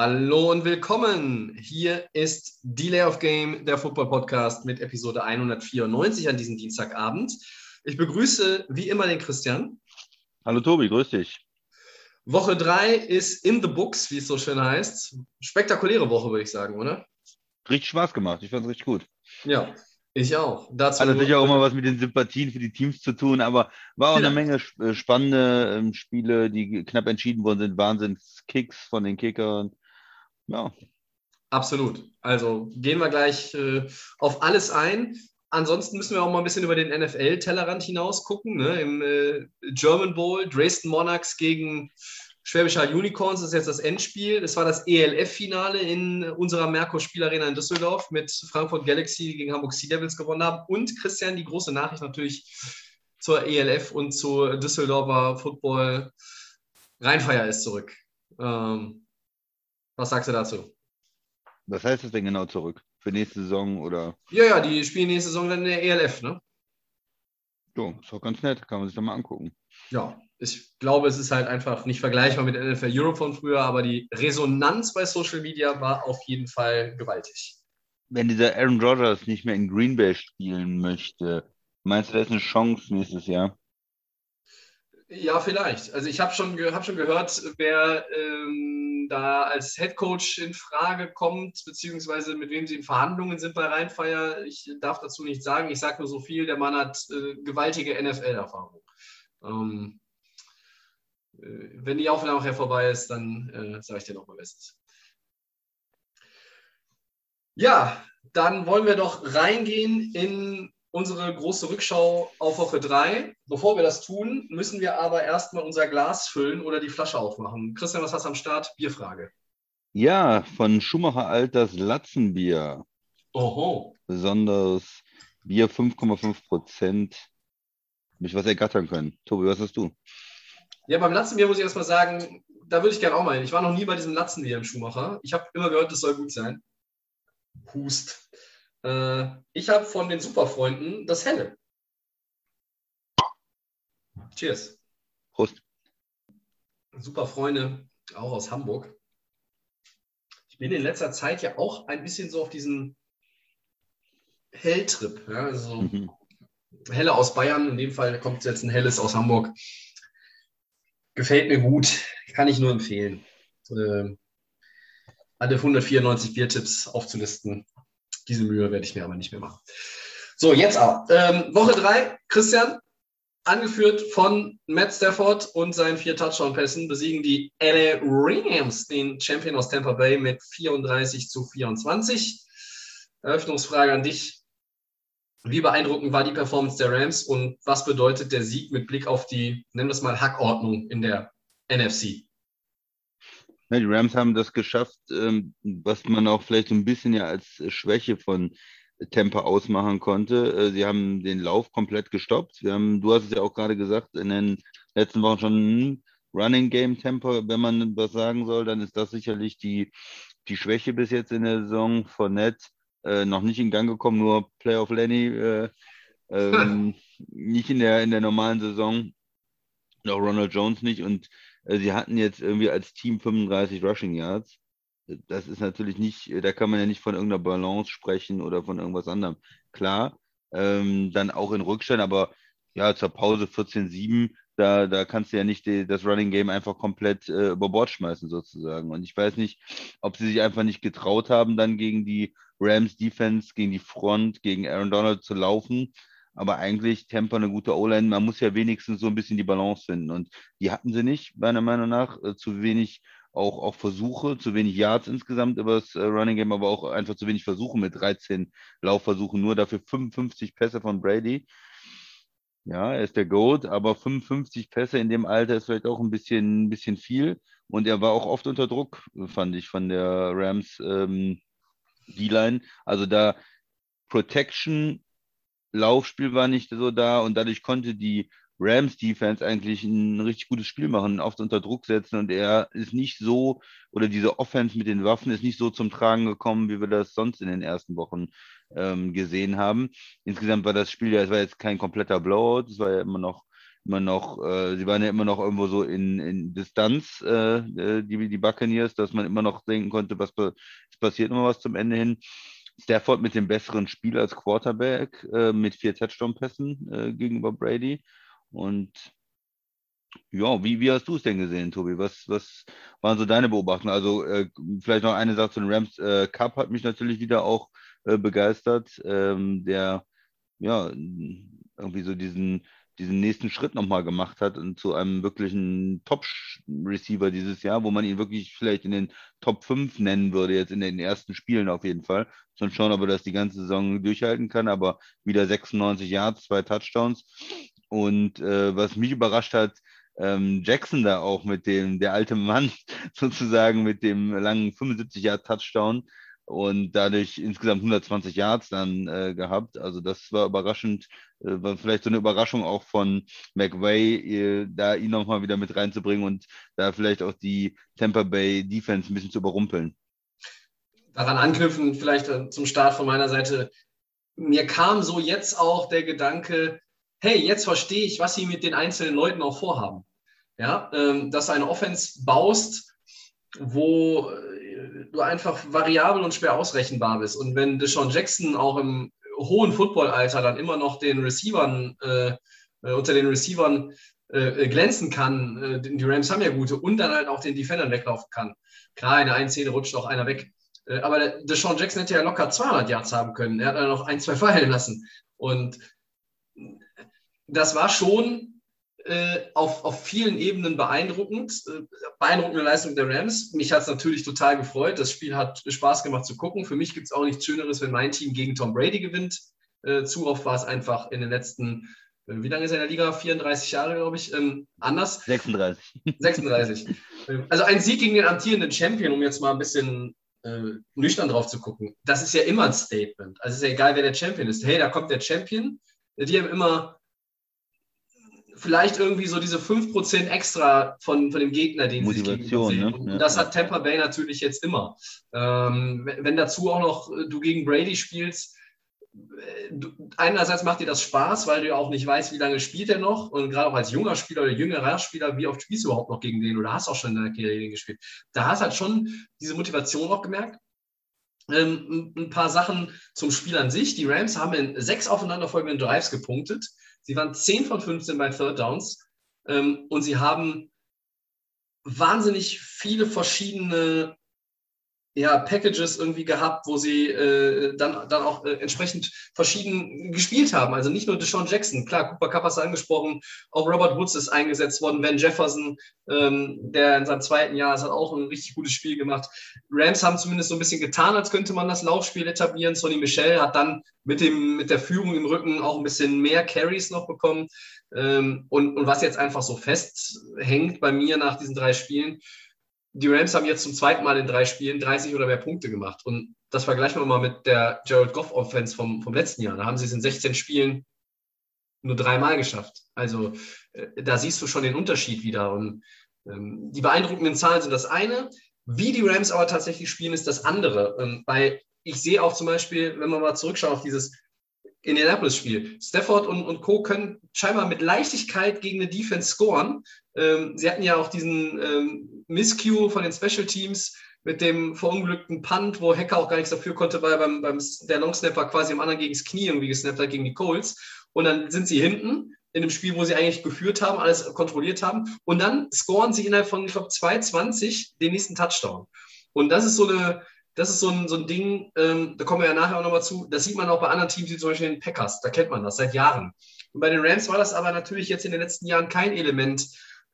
Hallo und willkommen. Hier ist Delay of Game, der Football Podcast mit Episode 194 an diesem Dienstagabend. Ich begrüße wie immer den Christian. Hallo Tobi, grüß dich. Woche 3 ist in the books, wie es so schön heißt. Spektakuläre Woche, würde ich sagen, oder? Richtig Spaß gemacht, ich fand es richtig gut. Ja, ich auch. Dazu Hat natürlich auch immer was mit den Sympathien für die Teams zu tun, aber war auch Ja. eine Menge äh, spannende ähm, Spiele, die knapp entschieden worden sind. Wahnsinns-Kicks von den Kickern. Ja, Absolut. Also gehen wir gleich äh, auf alles ein. Ansonsten müssen wir auch mal ein bisschen über den NFL-Tellerrand hinaus gucken. Ne? Im äh, German Bowl, Dresden Monarchs gegen Schwäbischer Unicorns ist jetzt das Endspiel. Das war das ELF-Finale in unserer Merkur-Spielarena in Düsseldorf mit Frankfurt Galaxy gegen Hamburg Sea Devils gewonnen haben. Und Christian, die große Nachricht natürlich zur ELF und zur Düsseldorfer Football. Rheinfeier ist zurück. Ähm, was sagst du dazu? was heißt das denn genau zurück? Für nächste Saison oder Ja, ja, die spielen nächste Saison dann in der ELF, ne? so? Ist doch ganz nett, kann man sich doch mal angucken. Ja, ich glaube, es ist halt einfach nicht vergleichbar mit NFL Europe von früher, aber die Resonanz bei Social Media war auf jeden Fall gewaltig. Wenn dieser Aaron Rodgers nicht mehr in Green Bay spielen möchte, meinst du, da ist eine Chance nächstes Jahr? Ja, vielleicht. Also ich habe schon, ge hab schon gehört, wer ähm, da als Head Coach in Frage kommt, beziehungsweise mit wem sie in Verhandlungen sind bei Rheinfeier. Ich darf dazu nichts sagen. Ich sage nur so viel, der Mann hat äh, gewaltige NFL-Erfahrung. Ähm, äh, wenn die Aufnahme nachher vorbei ist, dann äh, sage ich dir nochmal Bestes. Ja, dann wollen wir doch reingehen in unsere große Rückschau auf Woche 3. Bevor wir das tun, müssen wir aber erstmal unser Glas füllen oder die Flasche aufmachen. Christian, was hast du am Start? Bierfrage. Ja, von Schumacher Alters Latzenbier. Oho. Besonderes Bier 5,5 Prozent. Mich was ergattern können. Tobi, was hast du? Ja, beim Latzenbier muss ich erstmal sagen, da würde ich gerne auch mal hin. Ich war noch nie bei diesem Latzenbier im Schumacher. Ich habe immer gehört, das soll gut sein. Hust. Äh, ich habe von den Superfreunden das Helle. Cheers. Prost. Superfreunde, auch aus Hamburg. Ich bin in letzter Zeit ja auch ein bisschen so auf diesen Helltrip. Ja? Also Mhm. Helle aus Bayern, in dem Fall kommt jetzt ein Helles aus Hamburg. Gefällt mir gut, kann ich nur empfehlen. Äh, alle 194 Biertipps aufzulisten. Diese Mühe werde ich mir aber nicht mehr machen. So, jetzt aber. Ähm, Woche 3, Christian, angeführt von Matt Stafford und seinen vier Touchdown-Pässen, besiegen die LA Rams den Champion aus Tampa Bay mit 34 zu 24. Eröffnungsfrage an dich. Wie beeindruckend war die Performance der Rams und was bedeutet der Sieg mit Blick auf die, nennen wir es mal, Hackordnung in der NFC? Ja, die Rams haben das geschafft, ähm, was man auch vielleicht so ein bisschen ja als Schwäche von Tampa ausmachen konnte. Äh, sie haben den Lauf komplett gestoppt. Wir haben, du hast es ja auch gerade gesagt, in den letzten Wochen schon hm, Running Game Tempo, wenn man was sagen soll, dann ist das sicherlich die, die Schwäche bis jetzt in der Saison. Fournette äh, noch nicht in Gang gekommen, nur Playoff Lenny äh, ähm, nicht in der, in der normalen Saison. Auch Ronald Jones nicht. Und sie hatten jetzt irgendwie als Team 35 Rushing Yards. Das ist natürlich nicht, da kann man ja nicht von irgendeiner Balance sprechen oder von irgendwas anderem. Klar, ähm, dann auch in Rückstand, aber ja, zur Pause 14-7, da, da kannst du ja nicht die, das Running Game einfach komplett äh, über Bord schmeißen, sozusagen. Und ich weiß nicht, ob sie sich einfach nicht getraut haben, dann gegen die Rams Defense, gegen die Front, gegen Aaron Donald zu laufen. Aber eigentlich Tampa eine gute O-Line. Man muss ja wenigstens so ein bisschen die Balance finden. Und die hatten sie nicht, meiner Meinung nach. Äh, zu wenig auch, auch Versuche, zu wenig Yards insgesamt über das äh, Running Game, aber auch einfach zu wenig Versuche mit 13 Laufversuchen. Nur dafür 55 Pässe von Brady. Ja, er ist der GOAT, aber 55 Pässe in dem Alter ist vielleicht auch ein bisschen, ein bisschen viel. Und er war auch oft unter Druck, fand ich, von der Rams ähm, D-Line. Also da Protection Laufspiel war nicht so da und dadurch konnte die Rams-Defense eigentlich ein richtig gutes Spiel machen, oft unter Druck setzen und er ist nicht so, oder diese Offense mit den Waffen ist nicht so zum Tragen gekommen, wie wir das sonst in den ersten Wochen ähm, gesehen haben. Insgesamt war das Spiel ja, es war jetzt kein kompletter Blowout, es war ja immer noch immer noch, äh, sie waren ja immer noch irgendwo so in, in Distanz, äh, äh die, die Buccaneers, dass man immer noch denken konnte, was es passiert immer was zum Ende hin. Stafford mit dem besseren Spiel als Quarterback äh, mit vier Touchdown-Pässen äh, gegenüber Brady. Und ja, wie, wie hast du es denn gesehen, Tobi? Was, was waren so deine Beobachtungen? Also äh, vielleicht noch eine Sache zu den Rams. Äh, Cup hat mich natürlich wieder auch äh, begeistert, ähm, der ja irgendwie so diesen diesen nächsten Schritt nochmal gemacht hat und zu einem wirklichen Top-Receiver dieses Jahr, wo man ihn wirklich vielleicht in den Top 5 nennen würde, jetzt in den ersten Spielen auf jeden Fall. Sonst schauen, ob er das die ganze Saison durchhalten kann, aber wieder 96 Yards, zwei Touchdowns. Und äh, was mich überrascht hat, ähm, Jackson da auch mit dem, der alte Mann sozusagen mit dem langen 75 Yard Touchdown und dadurch insgesamt 120 Yards dann äh, gehabt. Also das war überraschend, äh, war vielleicht so eine Überraschung auch von McVay, äh, da ihn nochmal wieder mit reinzubringen und da vielleicht auch die Tampa Bay Defense ein bisschen zu überrumpeln. Daran anknüpfen, vielleicht äh, zum Start von meiner Seite. Mir kam so jetzt auch der Gedanke, hey, jetzt verstehe ich, was sie mit den einzelnen Leuten auch vorhaben. Ja, ähm, dass du eine Offense baust, wo du einfach variabel und schwer ausrechenbar bist. Und wenn Deshaun Jackson auch im hohen Footballalter dann immer noch den Receivern, äh, äh unter den Receivern äh, äh, glänzen kann, äh, die Rams haben ja gute, und dann halt auch den Defendern weglaufen kann. Klar, in der einen Szene rutscht auch einer weg. Aber Deshaun Jackson hätte ja locker 200 Yards haben können. Er hat dann noch ein, zwei fallen lassen. Und das war schon äh, auf, auf vielen Ebenen beeindruckend. Äh, beeindruckende Leistung der Rams. Mich hat es natürlich total gefreut. Das Spiel hat Spaß gemacht zu gucken. Für mich gibt es auch nichts Schöneres, wenn mein Team gegen Tom Brady gewinnt. Äh, zu oft war es einfach in den letzten, äh, wie lange ist er in der Liga? 34 Jahre, glaube ich, ähm, anders. 36. 36. Ähm, also ein Sieg gegen den amtierenden Champion, um jetzt mal ein bisschen nüchtern drauf zu gucken. Das ist ja immer ein Statement. Also es ist ja egal, wer der Champion ist. Hey, da kommt der Champion. Die haben immer vielleicht irgendwie so diese 5% extra von, von dem Gegner, den Motivation, sie ne? Und ja. das hat Tampa Bay natürlich jetzt immer. Ähm, wenn, dazu auch noch äh, du gegen Brady spielst, äh, du, einerseits macht dir das Spaß, weil du auch nicht weißt, wie lange spielt er noch. Und gerade auch als junger Spieler oder jüngerer Spieler, wie oft spielst du überhaupt noch gegen den oder hast auch schon in deiner Karriere gespielt. Da hast du halt schon diese Motivation auch gemerkt. Ähm, ein paar Sachen zum Spiel an sich. Die Rams haben in sechs aufeinanderfolgenden Drives gepunktet. Sie waren 10 von 15 bei Third Downs ähm, und sie haben wahnsinnig viele verschiedene ja, Packages irgendwie gehabt, wo sie äh, dann, dann auch äh, entsprechend verschieden gespielt haben. Also nicht nur Deshaun Jackson, klar, Cooper Cup hast du angesprochen, auch Robert Woods ist eingesetzt worden, Van Jefferson, ähm, der in seinem zweiten Jahr hat auch ein richtig gutes Spiel gemacht. Rams haben zumindest so ein bisschen getan, als könnte man das Laufspiel etablieren. Sonny Michel hat dann mit, dem, mit der Führung im Rücken auch ein bisschen mehr Carries noch bekommen. Ähm, und, und was jetzt einfach so festhängt bei mir nach diesen drei Spielen, die Rams haben jetzt zum zweiten Mal in drei Spielen 30 oder mehr Punkte gemacht. Und das vergleichen wir mal mit der Jared Goff Offense vom, vom letzten Jahr. Da haben sie es in 16 Spielen nur dreimal geschafft. Also äh, da siehst du schon den Unterschied wieder. Und ähm, die beeindruckenden Zahlen sind das eine. Wie die Rams aber tatsächlich spielen, ist das andere. Ähm, weil ich sehe auch zum Beispiel, wenn man mal zurückschaut auf dieses Indianapolis-Spiel. Stafford und, und Co. können scheinbar mit Leichtigkeit gegen eine Defense scoren. Ähm, sie hatten ja auch diesen ähm, Miscue von den Special Teams mit dem verunglückten Punt, wo Hacker auch gar nichts dafür konnte, weil beim, beim der Longsnapper quasi am anderen gegen das Knie irgendwie gesnappt hat, gegen die Colts. Und dann sind sie hinten in dem Spiel, wo sie eigentlich geführt haben, alles kontrolliert haben. Und dann scoren sie innerhalb von, ich glaube, 2,20 den nächsten Touchdown. Und das ist so eine, das ist so ein, so ein Ding, ähm, da kommen wir ja nachher auch nochmal zu, das sieht man auch bei anderen Teams, wie zum Beispiel den Packers, da kennt man das seit Jahren. Und bei den Rams war das aber natürlich jetzt in den letzten Jahren kein Element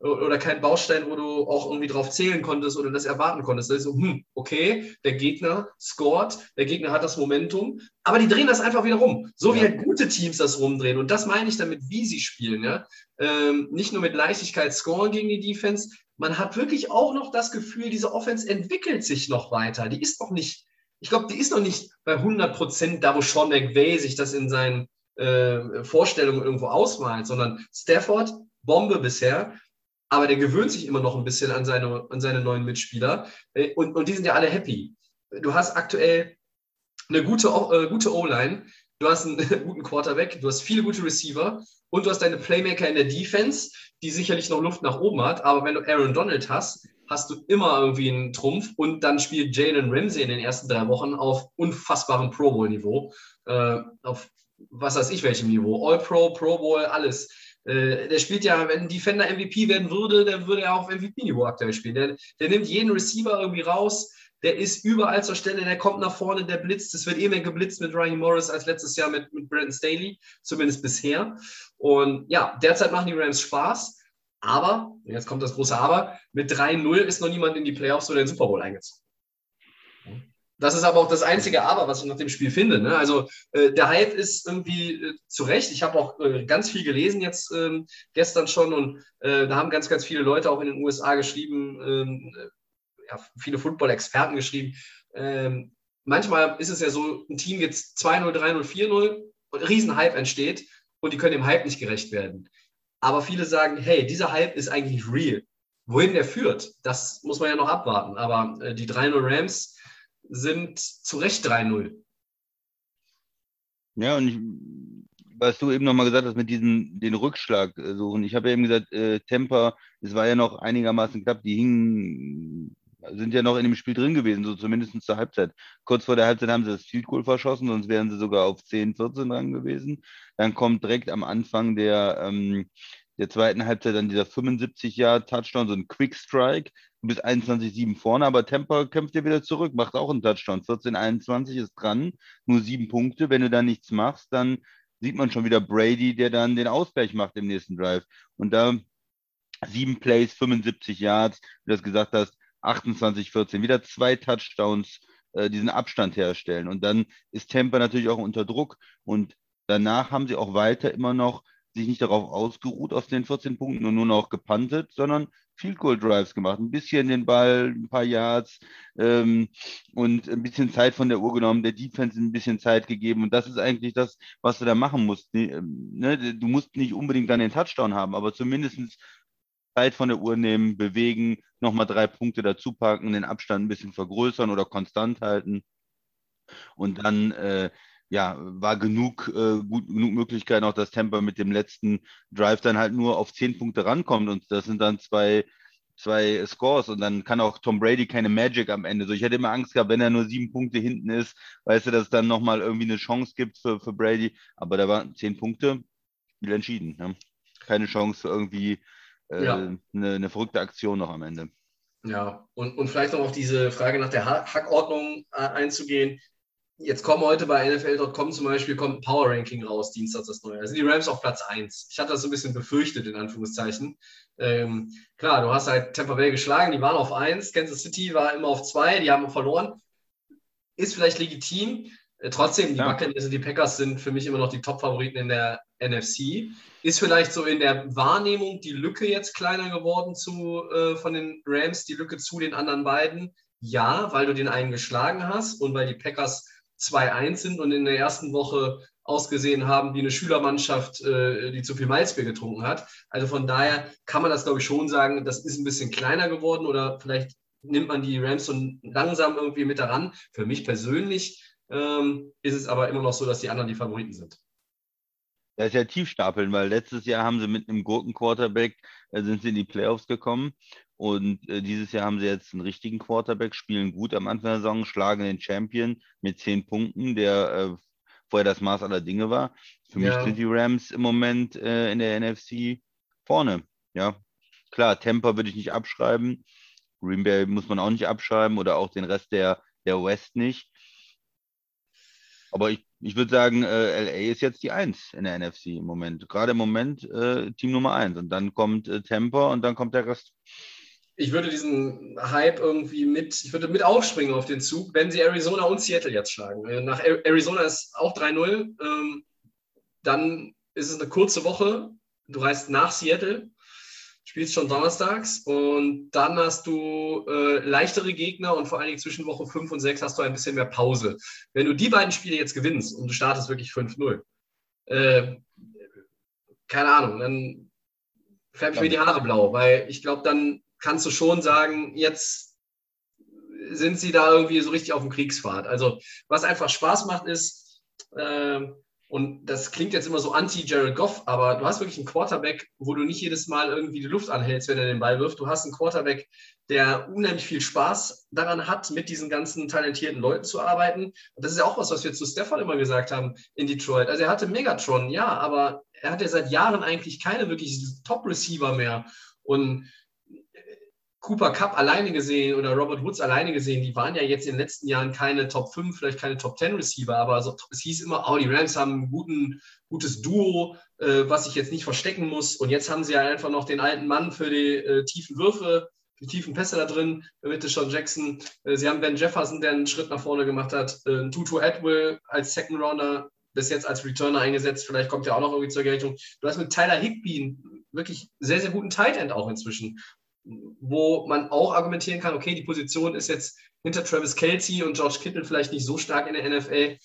oder kein Baustein, wo du auch irgendwie drauf zählen konntest oder das erwarten konntest. Das ist so, hm, okay, der Gegner scored, der Gegner hat das Momentum, aber die drehen das einfach wieder rum. So wie halt gute Teams das rumdrehen. Und das meine ich damit, wie sie spielen. Ja? Ähm, nicht nur mit Leichtigkeit scoren gegen die Defense, man hat wirklich auch noch das Gefühl, diese Offense entwickelt sich noch weiter. Die ist noch nicht, ich glaube, die ist noch nicht bei 100 Prozent da, wo Sean McVay sich das in seinen äh, Vorstellungen irgendwo ausmalt, sondern Stafford, Bombe bisher, aber der gewöhnt sich immer noch ein bisschen an seine, an seine neuen Mitspieler. Äh, und, und die sind ja alle happy. Du hast aktuell eine gute, äh, gute O-Line, du hast einen guten Quarterback, du hast viele gute Receiver. Und du hast deine Playmaker in der Defense, die sicherlich noch Luft nach oben hat, aber wenn du Aaron Donald hast, hast du immer irgendwie einen Trumpf. Und dann spielt Jalen Ramsey in den ersten drei Wochen auf unfassbarem Pro Bowl-Niveau, äh, auf was weiß ich welchem Niveau, All Pro, Pro Bowl, alles. Äh, der spielt ja, wenn Defender MVP werden würde, der würde ja auch MVP-Niveau aktuell spielen. Der, der nimmt jeden Receiver irgendwie raus, der ist überall zur Stelle, der kommt nach vorne, der blitzt. Es wird eh mehr geblitzt mit Ryan Morris als letztes Jahr mit, mit Brandon Staley, zumindest bisher. Und ja, derzeit machen die Rams Spaß. Aber, jetzt kommt das große Aber, mit 3-0 ist noch niemand in die Playoffs oder den Super Bowl eingezogen. Das ist aber auch das einzige Aber, was ich nach dem Spiel finde. Ne? Also äh, der Hype ist irgendwie äh, zu Recht. Ich habe auch äh, ganz viel gelesen jetzt ähm, gestern schon und äh, da haben ganz, ganz viele Leute auch in den USA geschrieben, ähm, ja, viele Football-Experten geschrieben. Ähm, manchmal ist es ja so, ein Team jetzt 2-0, 3-0, 4-0 und ein Riesenhype entsteht und die können dem Hype nicht gerecht werden. Aber viele sagen, hey, dieser Hype ist eigentlich real. Wohin der führt, das muss man ja noch abwarten. Aber äh, die 3-0 Rams sind zu Recht 3-0. Ja, und ich, was du eben nochmal gesagt hast mit diesem, den Rückschlag suchen. Ich habe ja eben gesagt, äh, Temper, es war ja noch einigermaßen knapp, die hingen sind ja noch in dem Spiel drin gewesen, so zumindest zur Halbzeit. Kurz vor der Halbzeit haben sie das Field Goal verschossen, sonst wären sie sogar auf 10, 14 dran gewesen. Dann kommt direkt am Anfang der, ähm, der zweiten Halbzeit dann dieser 75 Jahr Touchdown, so ein Quick Strike. Du bist 21-7 vorne, aber Temper kämpft ja wieder zurück, macht auch einen Touchdown. 14-21 ist dran, nur sieben Punkte. Wenn du da nichts machst, dann sieht man schon wieder Brady, der dann den Ausgleich macht im nächsten Drive. Und da sieben Plays, 75 Yards, wie du das gesagt hast, 28, 14, wieder zwei Touchdowns, äh, diesen Abstand herstellen. Und dann ist Tampa natürlich auch unter Druck. Und danach haben sie auch weiter immer noch sich nicht darauf ausgeruht aus den 14 Punkten und nur noch gepantet, sondern Field Goal Drives gemacht, ein bisschen den Ball, ein paar Yards ähm, und ein bisschen Zeit von der Uhr genommen, der Defense ein bisschen Zeit gegeben und das ist eigentlich das, was du da machen musst. Ähm, ne? Du musst nicht unbedingt dann den Touchdown haben, aber zumindest Zeit von der Uhr nehmen, bewegen, nochmal drei Punkte dazu packen, den Abstand ein bisschen vergrößern oder konstant halten. Und dann äh, ja, war genug, äh, gut, genug Möglichkeit auch, dass Tampa mit dem letzten Drive dann halt nur auf zehn Punkte rankommt. Und das sind dann zwei, zwei Scores und dann kann auch Tom Brady keine Magic am Ende. So, ich hätte immer Angst gehabt, wenn er nur sieben Punkte hinten ist, weißt du, dass es dann nochmal irgendwie eine Chance gibt für, für Brady. Aber da waren zehn Punkte, Spiel entschieden. Ne? Keine Chance irgendwie äh, ja. eine, eine verrückte Aktion noch am Ende. Ja, und, und vielleicht noch auf diese Frage nach der Hackordnung äh, einzugehen. Jetzt kommen heute bei NFL.com zum Beispiel kommt ein Power Ranking raus, Dienstag das neue. Also die Rams auf Platz 1. Ich hatte das so ein bisschen befürchtet, in Anführungszeichen. Ähm, klar, du hast halt Tampa Bay geschlagen, die waren auf 1, Kansas City war immer auf 2, die haben verloren. Ist vielleicht legitim. Äh, trotzdem, die ja. Buccaneers und die Packers sind für mich immer noch die Top-Favoriten in der NFC. Ist vielleicht so in der Wahrnehmung die Lücke jetzt kleiner geworden zu, äh, von den Rams, die Lücke zu den anderen beiden? Ja, weil du den einen geschlagen hast und weil die Packers 2-1 sind und in der ersten Woche ausgesehen haben wie eine Schülermannschaft, äh, die zu viel Malzbier getrunken hat. Also von daher kann man das, glaube ich, schon sagen, das ist ein bisschen kleiner geworden oder vielleicht nimmt man die Rams so langsam irgendwie mit daran. Für mich persönlich ähm, ist es aber immer noch so, dass die anderen die Favoriten sind. Das ist ja Tiefstapeln, weil letztes Jahr haben sie mit einem Gurken-Quarterback, äh, sind sie in die Playoffs gekommen. Und äh, dieses Jahr haben sie jetzt einen richtigen Quarterback, spielen gut am Anfang der Saison, schlagen den Champion mit zehn Punkten, der äh, vorher das Maß aller Dinge war. Für ja. mich sind die Rams im Moment äh, in der NFC vorne. Ja, klar, Tampa würde ich nicht abschreiben. Green Bay muss man auch nicht abschreiben oder auch den Rest der, der West nicht. Aber ich, ich würde sagen, äh, LA ist jetzt die Eins in der NFC im Moment. Gerade im Moment äh, Team Nummer eins. Und dann kommt äh, Tampa und dann kommt der Rest. Ich würde diesen Hype irgendwie mit, ich würde mit aufspringen auf den Zug, wenn sie Arizona und Seattle jetzt schlagen. Äh, nach Arizona ist auch 3-0. Ähm, dann ist es eine kurze Woche. Du reist nach Seattle spielst schon donnerstags und dann hast du äh, leichtere Gegner und vor allen Dingen zwischen Woche 5 und 6 hast du ein bisschen mehr Pause. Wenn du die beiden Spiele jetzt gewinnst und du startest wirklich 5-0, äh, keine Ahnung, dann färbe ich mir die Haare blau, weil ich glaube, dann kannst du schon sagen, jetzt sind sie da irgendwie so richtig auf dem Kriegsfahrt. Also was einfach Spaß macht, ist, äh, und das klingt jetzt immer so anti-Jared Goff, aber du hast wirklich einen Quarterback, wo du nicht jedes Mal irgendwie die Luft anhältst, wenn er den Ball wirft. Du hast einen Quarterback, der unheimlich viel Spaß daran hat, mit diesen ganzen talentierten Leuten zu arbeiten. Und das ist ja auch was, was wir zu Stefan immer gesagt haben in Detroit. Also er hatte Megatron, ja, aber er hat ja seit Jahren eigentlich keine wirklich Top-Receiver mehr. Und Cooper Cup alleine gesehen oder Robert Woods alleine gesehen, die waren ja jetzt in den letzten Jahren keine Top 5, vielleicht keine Top 10 Receiver, aber so, es hieß immer, oh, die Rams haben ein guten, gutes Duo, äh, was ich jetzt nicht verstecken muss. Und jetzt haben sie ja einfach noch den alten Mann für die äh, tiefen Würfe, die tiefen Pässe da drin, mit Sean Jackson. Äh, sie haben Ben Jefferson, der einen Schritt nach vorne gemacht hat, äh, Tutu Atwell als Second Rounder, bis jetzt als Returner eingesetzt. Vielleicht kommt er auch noch irgendwie zur Geltung. Du hast mit Tyler Higby wirklich sehr, sehr guten Tight End auch inzwischen wo man auch argumentieren kann, okay, die Position ist jetzt hinter Travis Kelsey und George Kittle vielleicht nicht so stark in der NFL,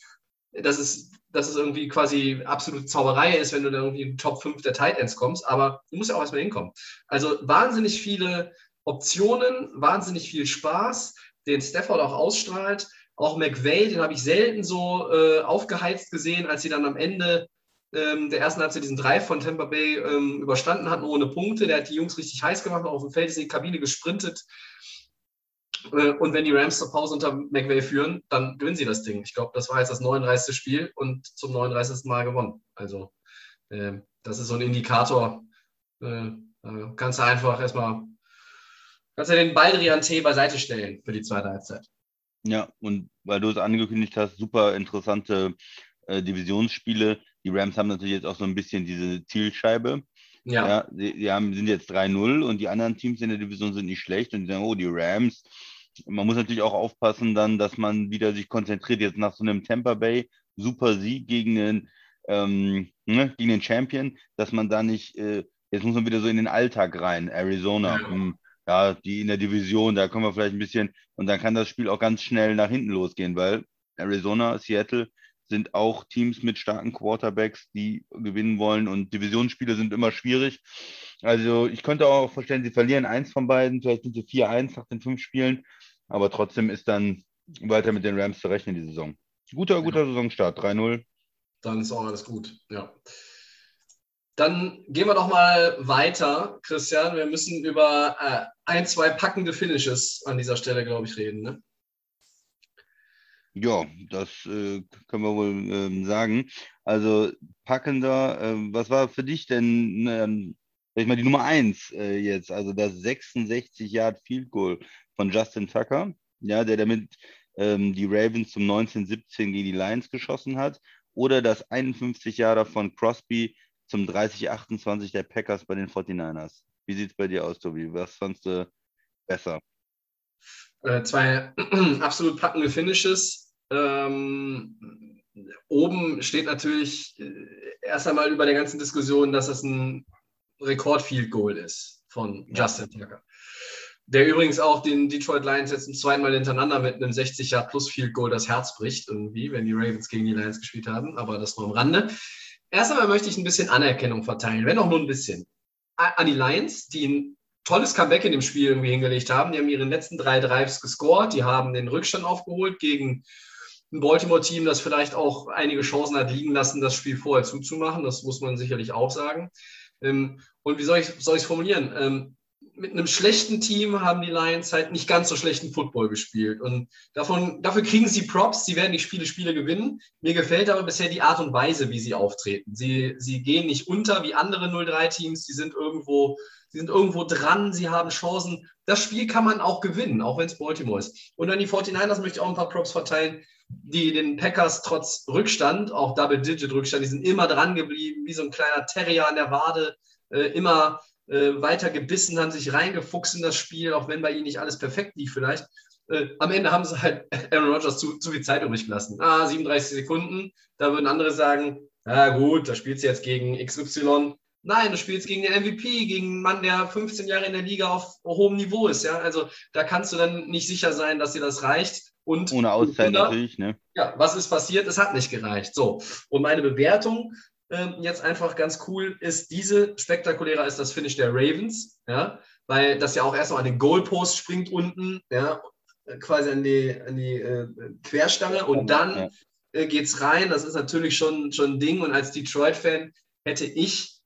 dass es, dass es irgendwie quasi absolute Zauberei ist, wenn du dann irgendwie in die Top 5 der Tight Ends kommst, aber du musst ja auch erstmal hinkommen. Also wahnsinnig viele Optionen, wahnsinnig viel Spaß, den Stafford auch ausstrahlt. Auch McVay, den habe ich selten so äh, aufgeheizt gesehen, als sie dann am Ende ähm, der ersten Halbzeit diesen Drive von Tampa Bay ähm, überstanden hatten ohne Punkte. Der hat die Jungs richtig heiß gemacht, auf dem Feld ist die Kabine gesprintet. Äh, und wenn die Rams zur Pause unter McVay führen, dann gewinnen sie das Ding. Ich glaube, das war jetzt das 39. Spiel und zum 39. Mal gewonnen. Also, äh, das ist so ein Indikator. Äh, kannst du einfach erstmal kannst du den Baldrian T beiseite stellen für die zweite Halbzeit. Ja, und weil du es angekündigt hast, super interessante äh, Divisionsspiele. Die Rams haben natürlich jetzt auch so ein bisschen diese Zielscheibe. Ja. ja die, die haben, sind jetzt 3-0 und die anderen Teams in der Division sind nicht schlecht und die sagen, oh, die Rams. Man muss natürlich auch aufpassen dann, dass man wieder sich konzentriert jetzt nach so einem Tampa Bay super Sieg gegen den, ähm, ne, gegen den Champion, dass man da nicht, äh, jetzt muss man wieder so in den Alltag rein, Arizona, ja. Hm, ja, die in der Division, da kommen wir vielleicht ein bisschen und dann kann das Spiel auch ganz schnell nach hinten losgehen, weil Arizona, Seattle, sind auch Teams mit starken Quarterbacks, die gewinnen wollen und Divisionsspiele sind immer schwierig. Also ich könnte auch verstehen, sie verlieren eins von beiden, vielleicht sind sie 4-1 nach den fünf Spielen, aber trotzdem ist dann weiter mit den Rams zu rechnen die Saison. Guter, guter ja. Saisonstart, 3-0. Dann ist auch alles gut, ja. Dann gehen wir doch mal weiter, Christian. Wir müssen über äh, ein, zwei packende Finishes an dieser Stelle, glaube ich, reden. Ne? Ja, das äh, können wir wohl ähm, sagen. Also packender, äh, was war für dich denn, ähm, sag ich mal, die Nummer eins äh, jetzt? Also das 66 Yard Field Goal von Justin Tucker, ja, der damit ähm, die Ravens zum 1917 gegen die Lions geschossen hat, oder das 51 Jahre von Crosby zum 30-28 der Packers bei den 49ers. Wie sieht es bei dir aus, Tobi? Was fandst du besser? Äh, zwei absolut packende Finishes. Ähm, oben steht natürlich äh, erst einmal über der ganzen Diskussion, dass das ein Rekord-Field-Goal ist von Justin Tucker. Der übrigens auch den Detroit Lions jetzt zum zweiten Mal hintereinander mit einem 60 Jahr plus Field Goal das Herz bricht, irgendwie, wenn die Ravens gegen die Lions gespielt haben, aber das nur am Rande. Erst einmal möchte ich ein bisschen Anerkennung verteilen, wenn auch nur ein bisschen. An die Lions, die ein tolles Comeback in dem Spiel irgendwie hingelegt haben. Die haben ihre letzten drei Drives gescored, die haben den Rückstand aufgeholt gegen ein Baltimore-Team, das vielleicht auch einige Chancen hat liegen lassen, das Spiel vorher zuzumachen. Das muss man sicherlich auch sagen. Ähm, und wie soll ich es formulieren? Ähm, mit einem schlechten Team haben die Lions halt nicht ganz so schlechten Football gespielt. Und davon, dafür kriegen sie Props. Sie werden nicht viele Spiele gewinnen. Mir gefällt aber bisher die Art und Weise, wie sie auftreten. Sie, sie gehen nicht unter wie andere 0-3-Teams. Sie sind irgendwo sie sind irgendwo dran, sie haben Chancen. Das Spiel kann man auch gewinnen, auch wenn es Baltimore ist. Und an die 49ers möchte ich auch ein paar Props verteilen die den Packers trotz Rückstand, auch Double-Digit-Rückstand, die sind immer dran geblieben, wie so ein kleiner Terrier an der Wade, äh, immer äh, weiter gebissen, haben sich reingefuchst in das Spiel, auch wenn bei ihnen nicht alles perfekt lief vielleicht. Äh, am Ende haben sie halt Aaron Rodgers zu, zu viel Zeit übrig gelassen. Ah, 37 Sekunden, da würden andere sagen, na gut, da spielst du jetzt gegen XY. Nein, du spielst gegen den MVP, gegen einen Mann, der 15 Jahre in der Liga auf hohem Niveau ist. Ja? Also da kannst du dann nicht sicher sein, dass dir das reicht. Und Ohne Auszeit natürlich, ne? Ja, was ist passiert? Es hat nicht gereicht. So. Und meine Bewertung ähm, jetzt einfach ganz cool ist, diese spektakulärer ist das Finish der Ravens, ja, weil das ja auch erstmal an den Goalpost springt unten, ja, quasi an die, an die äh, Querstange und dann ja. äh, geht's rein. Das ist natürlich schon, schon ein Ding und als Detroit-Fan hätte ich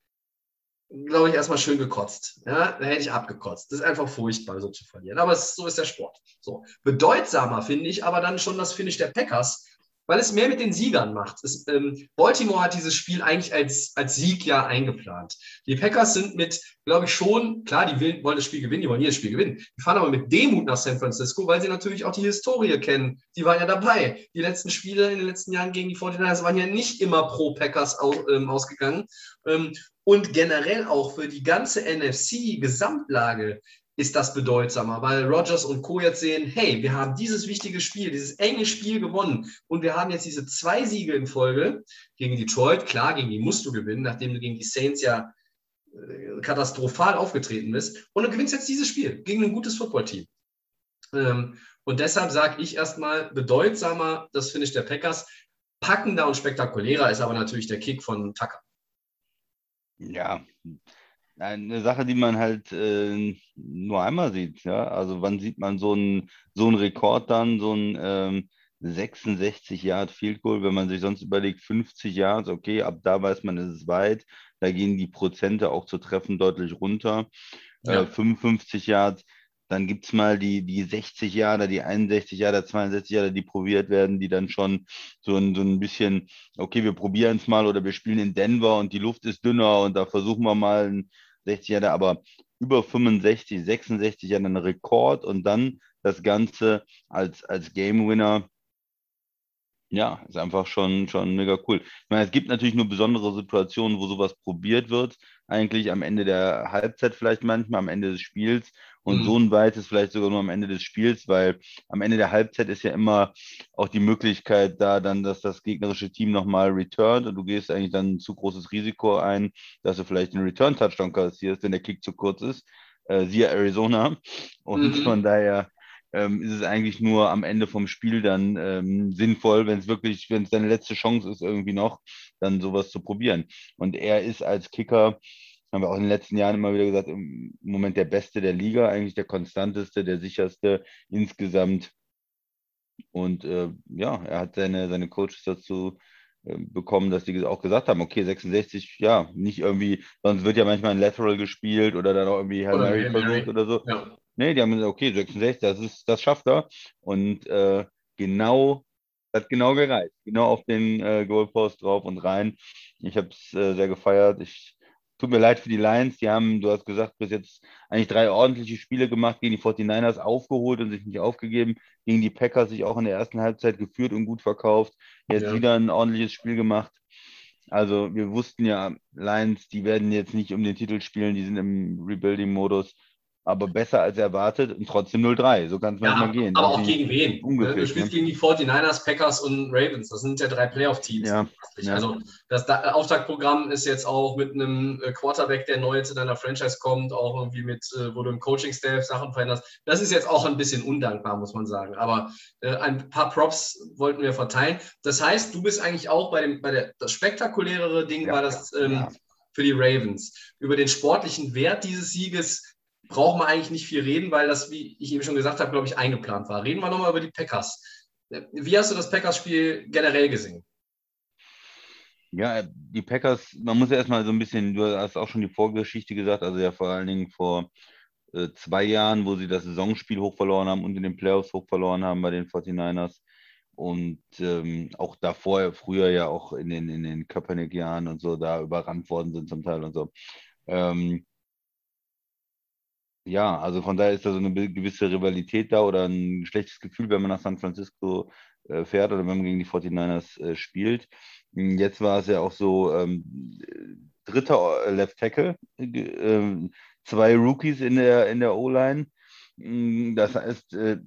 glaube ich, erstmal schön gekotzt. Ja, da hätte ich abgekotzt. Das ist einfach furchtbar, so zu verlieren. Aber es, so ist der Sport. So. Bedeutsamer finde ich aber dann schon das Finish der Packers, weil es mehr mit den Siegern macht. Es, ähm, Baltimore hat dieses Spiel eigentlich als, als Sieg ja eingeplant. Die Packers sind mit, glaube ich, schon, klar, die will, wollen das Spiel gewinnen, die wollen jedes Spiel gewinnen. Die fahren aber mit Demut nach San Francisco, weil sie natürlich auch die Historie kennen. Die waren ja dabei. Die letzten Spiele in den letzten Jahren gegen die 49ers waren ja nicht immer pro Packers aus, ähm, ausgegangen. Ähm, und generell auch für die ganze NFC-Gesamtlage ist das bedeutsamer, weil Rogers und Co. jetzt sehen, hey, wir haben dieses wichtige Spiel, dieses enge Spiel gewonnen und wir haben jetzt diese zwei Siege in Folge gegen Detroit. Klar, gegen die musst du gewinnen, nachdem du gegen die Saints ja äh, katastrophal aufgetreten bist. Und du gewinnst jetzt dieses Spiel gegen ein gutes Footballteam. Ähm, und deshalb sage ich erstmal, bedeutsamer das Finish der Packers. Packender und spektakulärer ist aber natürlich der Kick von Tucker. Ja, eine Sache, die man halt äh, nur einmal sieht, ja. Also wann sieht man so einen so Rekord dann, so ein ähm, 66 Yard Field Goal, wenn man sich sonst überlegt, 50 Yards, okay, ab da weiß man, es ist weit, da gehen die Prozente auch zu treffen deutlich runter. Ja. Äh, 55 Yards, dann gibt es mal die, die 60 Jahre, die 61 Jahre, 62 Jahre, die probiert werden, die dann schon so ein, so ein bisschen, okay, wir probieren es mal oder wir spielen in Denver und die Luft ist dünner und da versuchen wir mal ein 60 Jahre, aber über 65, 66 Jahre ein Rekord und dann das Ganze als, als Game Winner ja, ist einfach schon, schon mega cool. Ich meine, es gibt natürlich nur besondere Situationen, wo sowas probiert wird. Eigentlich am Ende der Halbzeit vielleicht manchmal, am Ende des Spiels. Und mhm. so ein weites vielleicht sogar nur am Ende des Spiels, weil am Ende der Halbzeit ist ja immer auch die Möglichkeit da dann, dass das gegnerische Team nochmal returnt und du gehst eigentlich dann ein zu großes Risiko ein, dass du vielleicht einen Return-Touchdown kassierst, wenn der Kick zu kurz ist. Äh, siehe Arizona. Und mhm. von daher ähm, ist es eigentlich nur am Ende vom Spiel dann ähm, sinnvoll, wenn es wirklich, wenn es deine letzte Chance ist, irgendwie noch, dann sowas zu probieren. Und er ist als Kicker, haben wir auch in den letzten Jahren immer wieder gesagt, im Moment der Beste der Liga, eigentlich der konstanteste, der sicherste insgesamt. Und äh, ja, er hat seine, seine Coaches dazu äh, bekommen, dass die auch gesagt haben, okay, 66, ja, nicht irgendwie, sonst wird ja manchmal ein Lateral gespielt oder dann auch irgendwie Hail Mary versucht oder so. Ja. Nee, die haben gesagt, okay, 66, das, ist, das schafft er. Und äh, genau, hat genau gereicht. Genau auf den äh, Goalpost drauf und rein. Ich habe es äh, sehr gefeiert. Ich tut mir leid für die Lions. Die haben, du hast gesagt, bis jetzt eigentlich drei ordentliche Spiele gemacht, gegen die 49ers aufgeholt und sich nicht aufgegeben. Gegen die Packers sich auch in der ersten Halbzeit geführt und gut verkauft. Jetzt ja. wieder ein ordentliches Spiel gemacht. Also wir wussten ja, Lions, die werden jetzt nicht um den Titel spielen, die sind im Rebuilding-Modus aber besser als erwartet und trotzdem 0-3. So kann es manchmal ja, gehen. Aber auch gegen wen? Ungefähr, du spielst ne? gegen die 49ers, Packers und Ravens. Das sind ja drei Playoff-Teams. Ja, ja. Also das Auftaktprogramm ist jetzt auch mit einem äh, Quarterback, der neu zu deiner Franchise kommt, auch irgendwie mit, äh, wo du im Coaching-Staff Sachen veränderst. Das ist jetzt auch ein bisschen undankbar, muss man sagen. Aber äh, ein paar Props wollten wir verteilen. Das heißt, du bist eigentlich auch bei dem, bei der, das spektakulärere Ding ja, war das ähm, für die Ravens. Über den sportlichen Wert dieses Sieges braucht man eigentlich nicht viel reden, weil das, wie ich eben schon gesagt habe, glaube ich, eingeplant war. Reden wir nochmal über die Packers. Wie hast du das Packers-Spiel generell gesehen? Ja, die Packers, man muss ja erstmal so ein bisschen, du hast auch schon die Vorgeschichte gesagt, also ja vor allen Dingen vor äh, zwei Jahren, wo sie das Saisonspiel hoch verloren haben und in den Playoffs hoch verloren haben bei den 49ers. Und ähm, auch davor, früher ja auch in den, in den Kaepernick-Jahren und so, da überrannt worden sind zum Teil und so. Ähm, ja, also von daher ist da so eine gewisse Rivalität da oder ein schlechtes Gefühl, wenn man nach San Francisco äh, fährt oder wenn man gegen die 49ers äh, spielt. Hm, jetzt war es ja auch so, ähm, dritter äh, Left Tackle, äh, zwei Rookies in der, in der O-Line. Hm, das heißt, äh,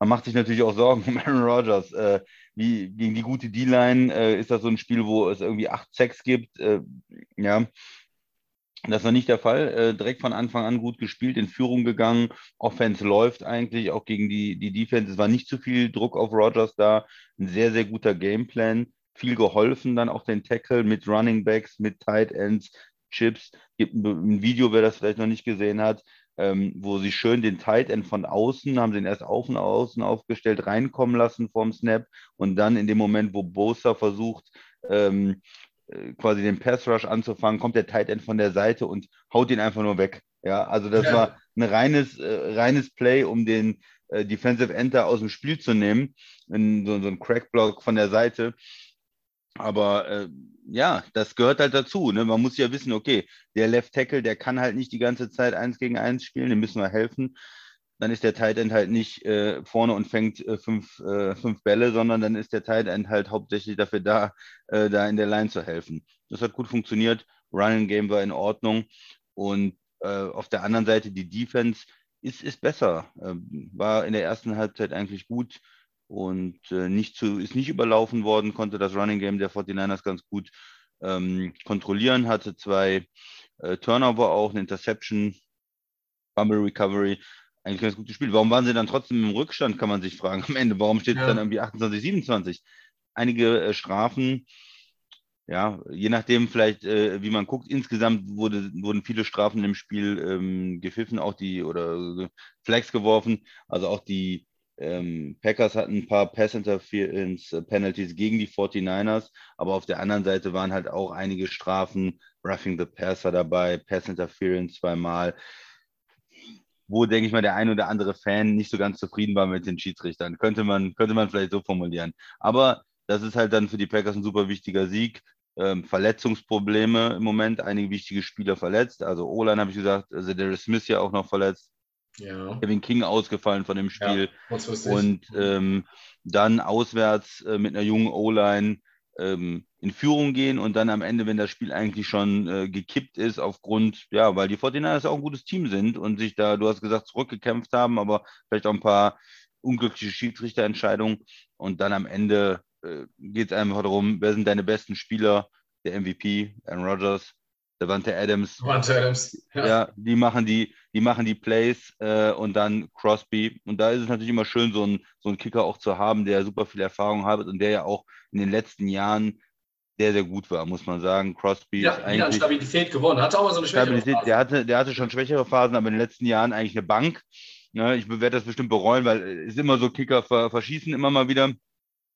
man macht sich natürlich auch Sorgen um Aaron Rodgers. Äh, wie, gegen die gute D-Line ist das so ein Spiel, wo es irgendwie acht Sacks gibt. ja, das war nicht der Fall. Äh, direkt von Anfang an gut gespielt, in Führung gegangen. Offense läuft eigentlich, auch gegen die, die Defense. Es war nicht zu viel Druck auf Rogers da. Ein sehr, sehr guter Gameplan. viel geholfen, dann auch den Tackle mit Running Backs, mit Tight Ends, Chips. Gibt ein Video, wer das vielleicht noch nicht gesehen hat, ähm, wo sie schön den Tight End von außen, haben sie ihn erst auf und außen aufgestellt, reinkommen lassen vorm Snap und dann in dem Moment, wo Bosa versucht, ähm, äh, quasi den Pass Rush anzufangen, kommt der Tight End von der Seite und haut ihn einfach nur weg. Ja, also das ja. war ein reines, äh, reines Play, um den äh, Defensive da aus dem Spiel zu nehmen, in so, so ein Crackblock von der Seite. Aber äh, ja, das gehört halt dazu. Ne? Man muss ja wissen, okay, der Left Tackle, der kann halt nicht die ganze Zeit eins gegen eins spielen, dem müssen wir helfen. Dann ist der Tight End halt nicht äh, vorne und fängt äh, fünf, äh, fünf Bälle, sondern dann ist der Tight End halt hauptsächlich dafür da, äh, da in der Line zu helfen. Das hat gut funktioniert. Running Game war in Ordnung. Und äh, auf der anderen Seite die Defense ist, ist besser. Ähm, war in der ersten Halbzeit eigentlich gut und äh, nicht zu, ist nicht überlaufen worden, konnte das Running Game der 49ers ganz gut ähm, kontrollieren, hatte zwei Turnover auch, eine Interception, Fumble Recovery, eigentlich ganz gut gespielt. Warum waren sie dann trotzdem im Rückstand, kann man sich fragen am Ende. Warum steht es ja. dann irgendwie 28, 27? Einige äh, Strafen, ja, je nachdem vielleicht, äh, wie man guckt, insgesamt wurde, wurden viele Strafen im Spiel ähm, gepfiffen, auch die oder Flags geworfen, also auch die ähm, Packers hatten ein paar Pass-Interference-Penalties gegen die 49ers, aber auf der anderen Seite waren halt auch einige Strafen, Roughing the Passer dabei, Pass-Interference zweimal, wo, denke ich mal, der ein oder andere Fan nicht so ganz zufrieden war mit den Schiedsrichtern. Könnte man, könnte man vielleicht so formulieren. Aber das ist halt dann für die Packers ein super wichtiger Sieg. Ähm, Verletzungsprobleme im Moment, einige wichtige Spieler verletzt. Also Olan habe ich gesagt, also Darius Smith ja auch noch verletzt. Ja. Kevin King ausgefallen von dem Spiel. Ja, und ähm, dann auswärts äh, mit einer jungen O-Line ähm, in Führung gehen und dann am Ende, wenn das Spiel eigentlich schon äh, gekippt ist, aufgrund, ja, weil die 49ers auch ein gutes Team sind und sich da, du hast gesagt, zurückgekämpft haben, aber vielleicht auch ein paar unglückliche Schiedsrichterentscheidungen und dann am Ende äh, geht es einfach darum, wer sind deine besten Spieler, der MVP, Aaron Rodgers, Devante Adams. Devante Adams, ja. ja. die machen die, die machen die Plays äh, und dann Crosby. Und da ist es natürlich immer schön, so einen so einen Kicker auch zu haben, der super viel Erfahrung hat und der ja auch in den letzten Jahren sehr, sehr gut war, muss man sagen. Crosby ja, ist eigentlich. An Stabilität gewonnen. Hatte auch mal so eine schwächere Phase. Der hatte, der hatte schon schwächere Phasen, aber in den letzten Jahren eigentlich eine Bank. Ja, ich werde das bestimmt bereuen, weil es immer so Kicker verschießen immer mal wieder.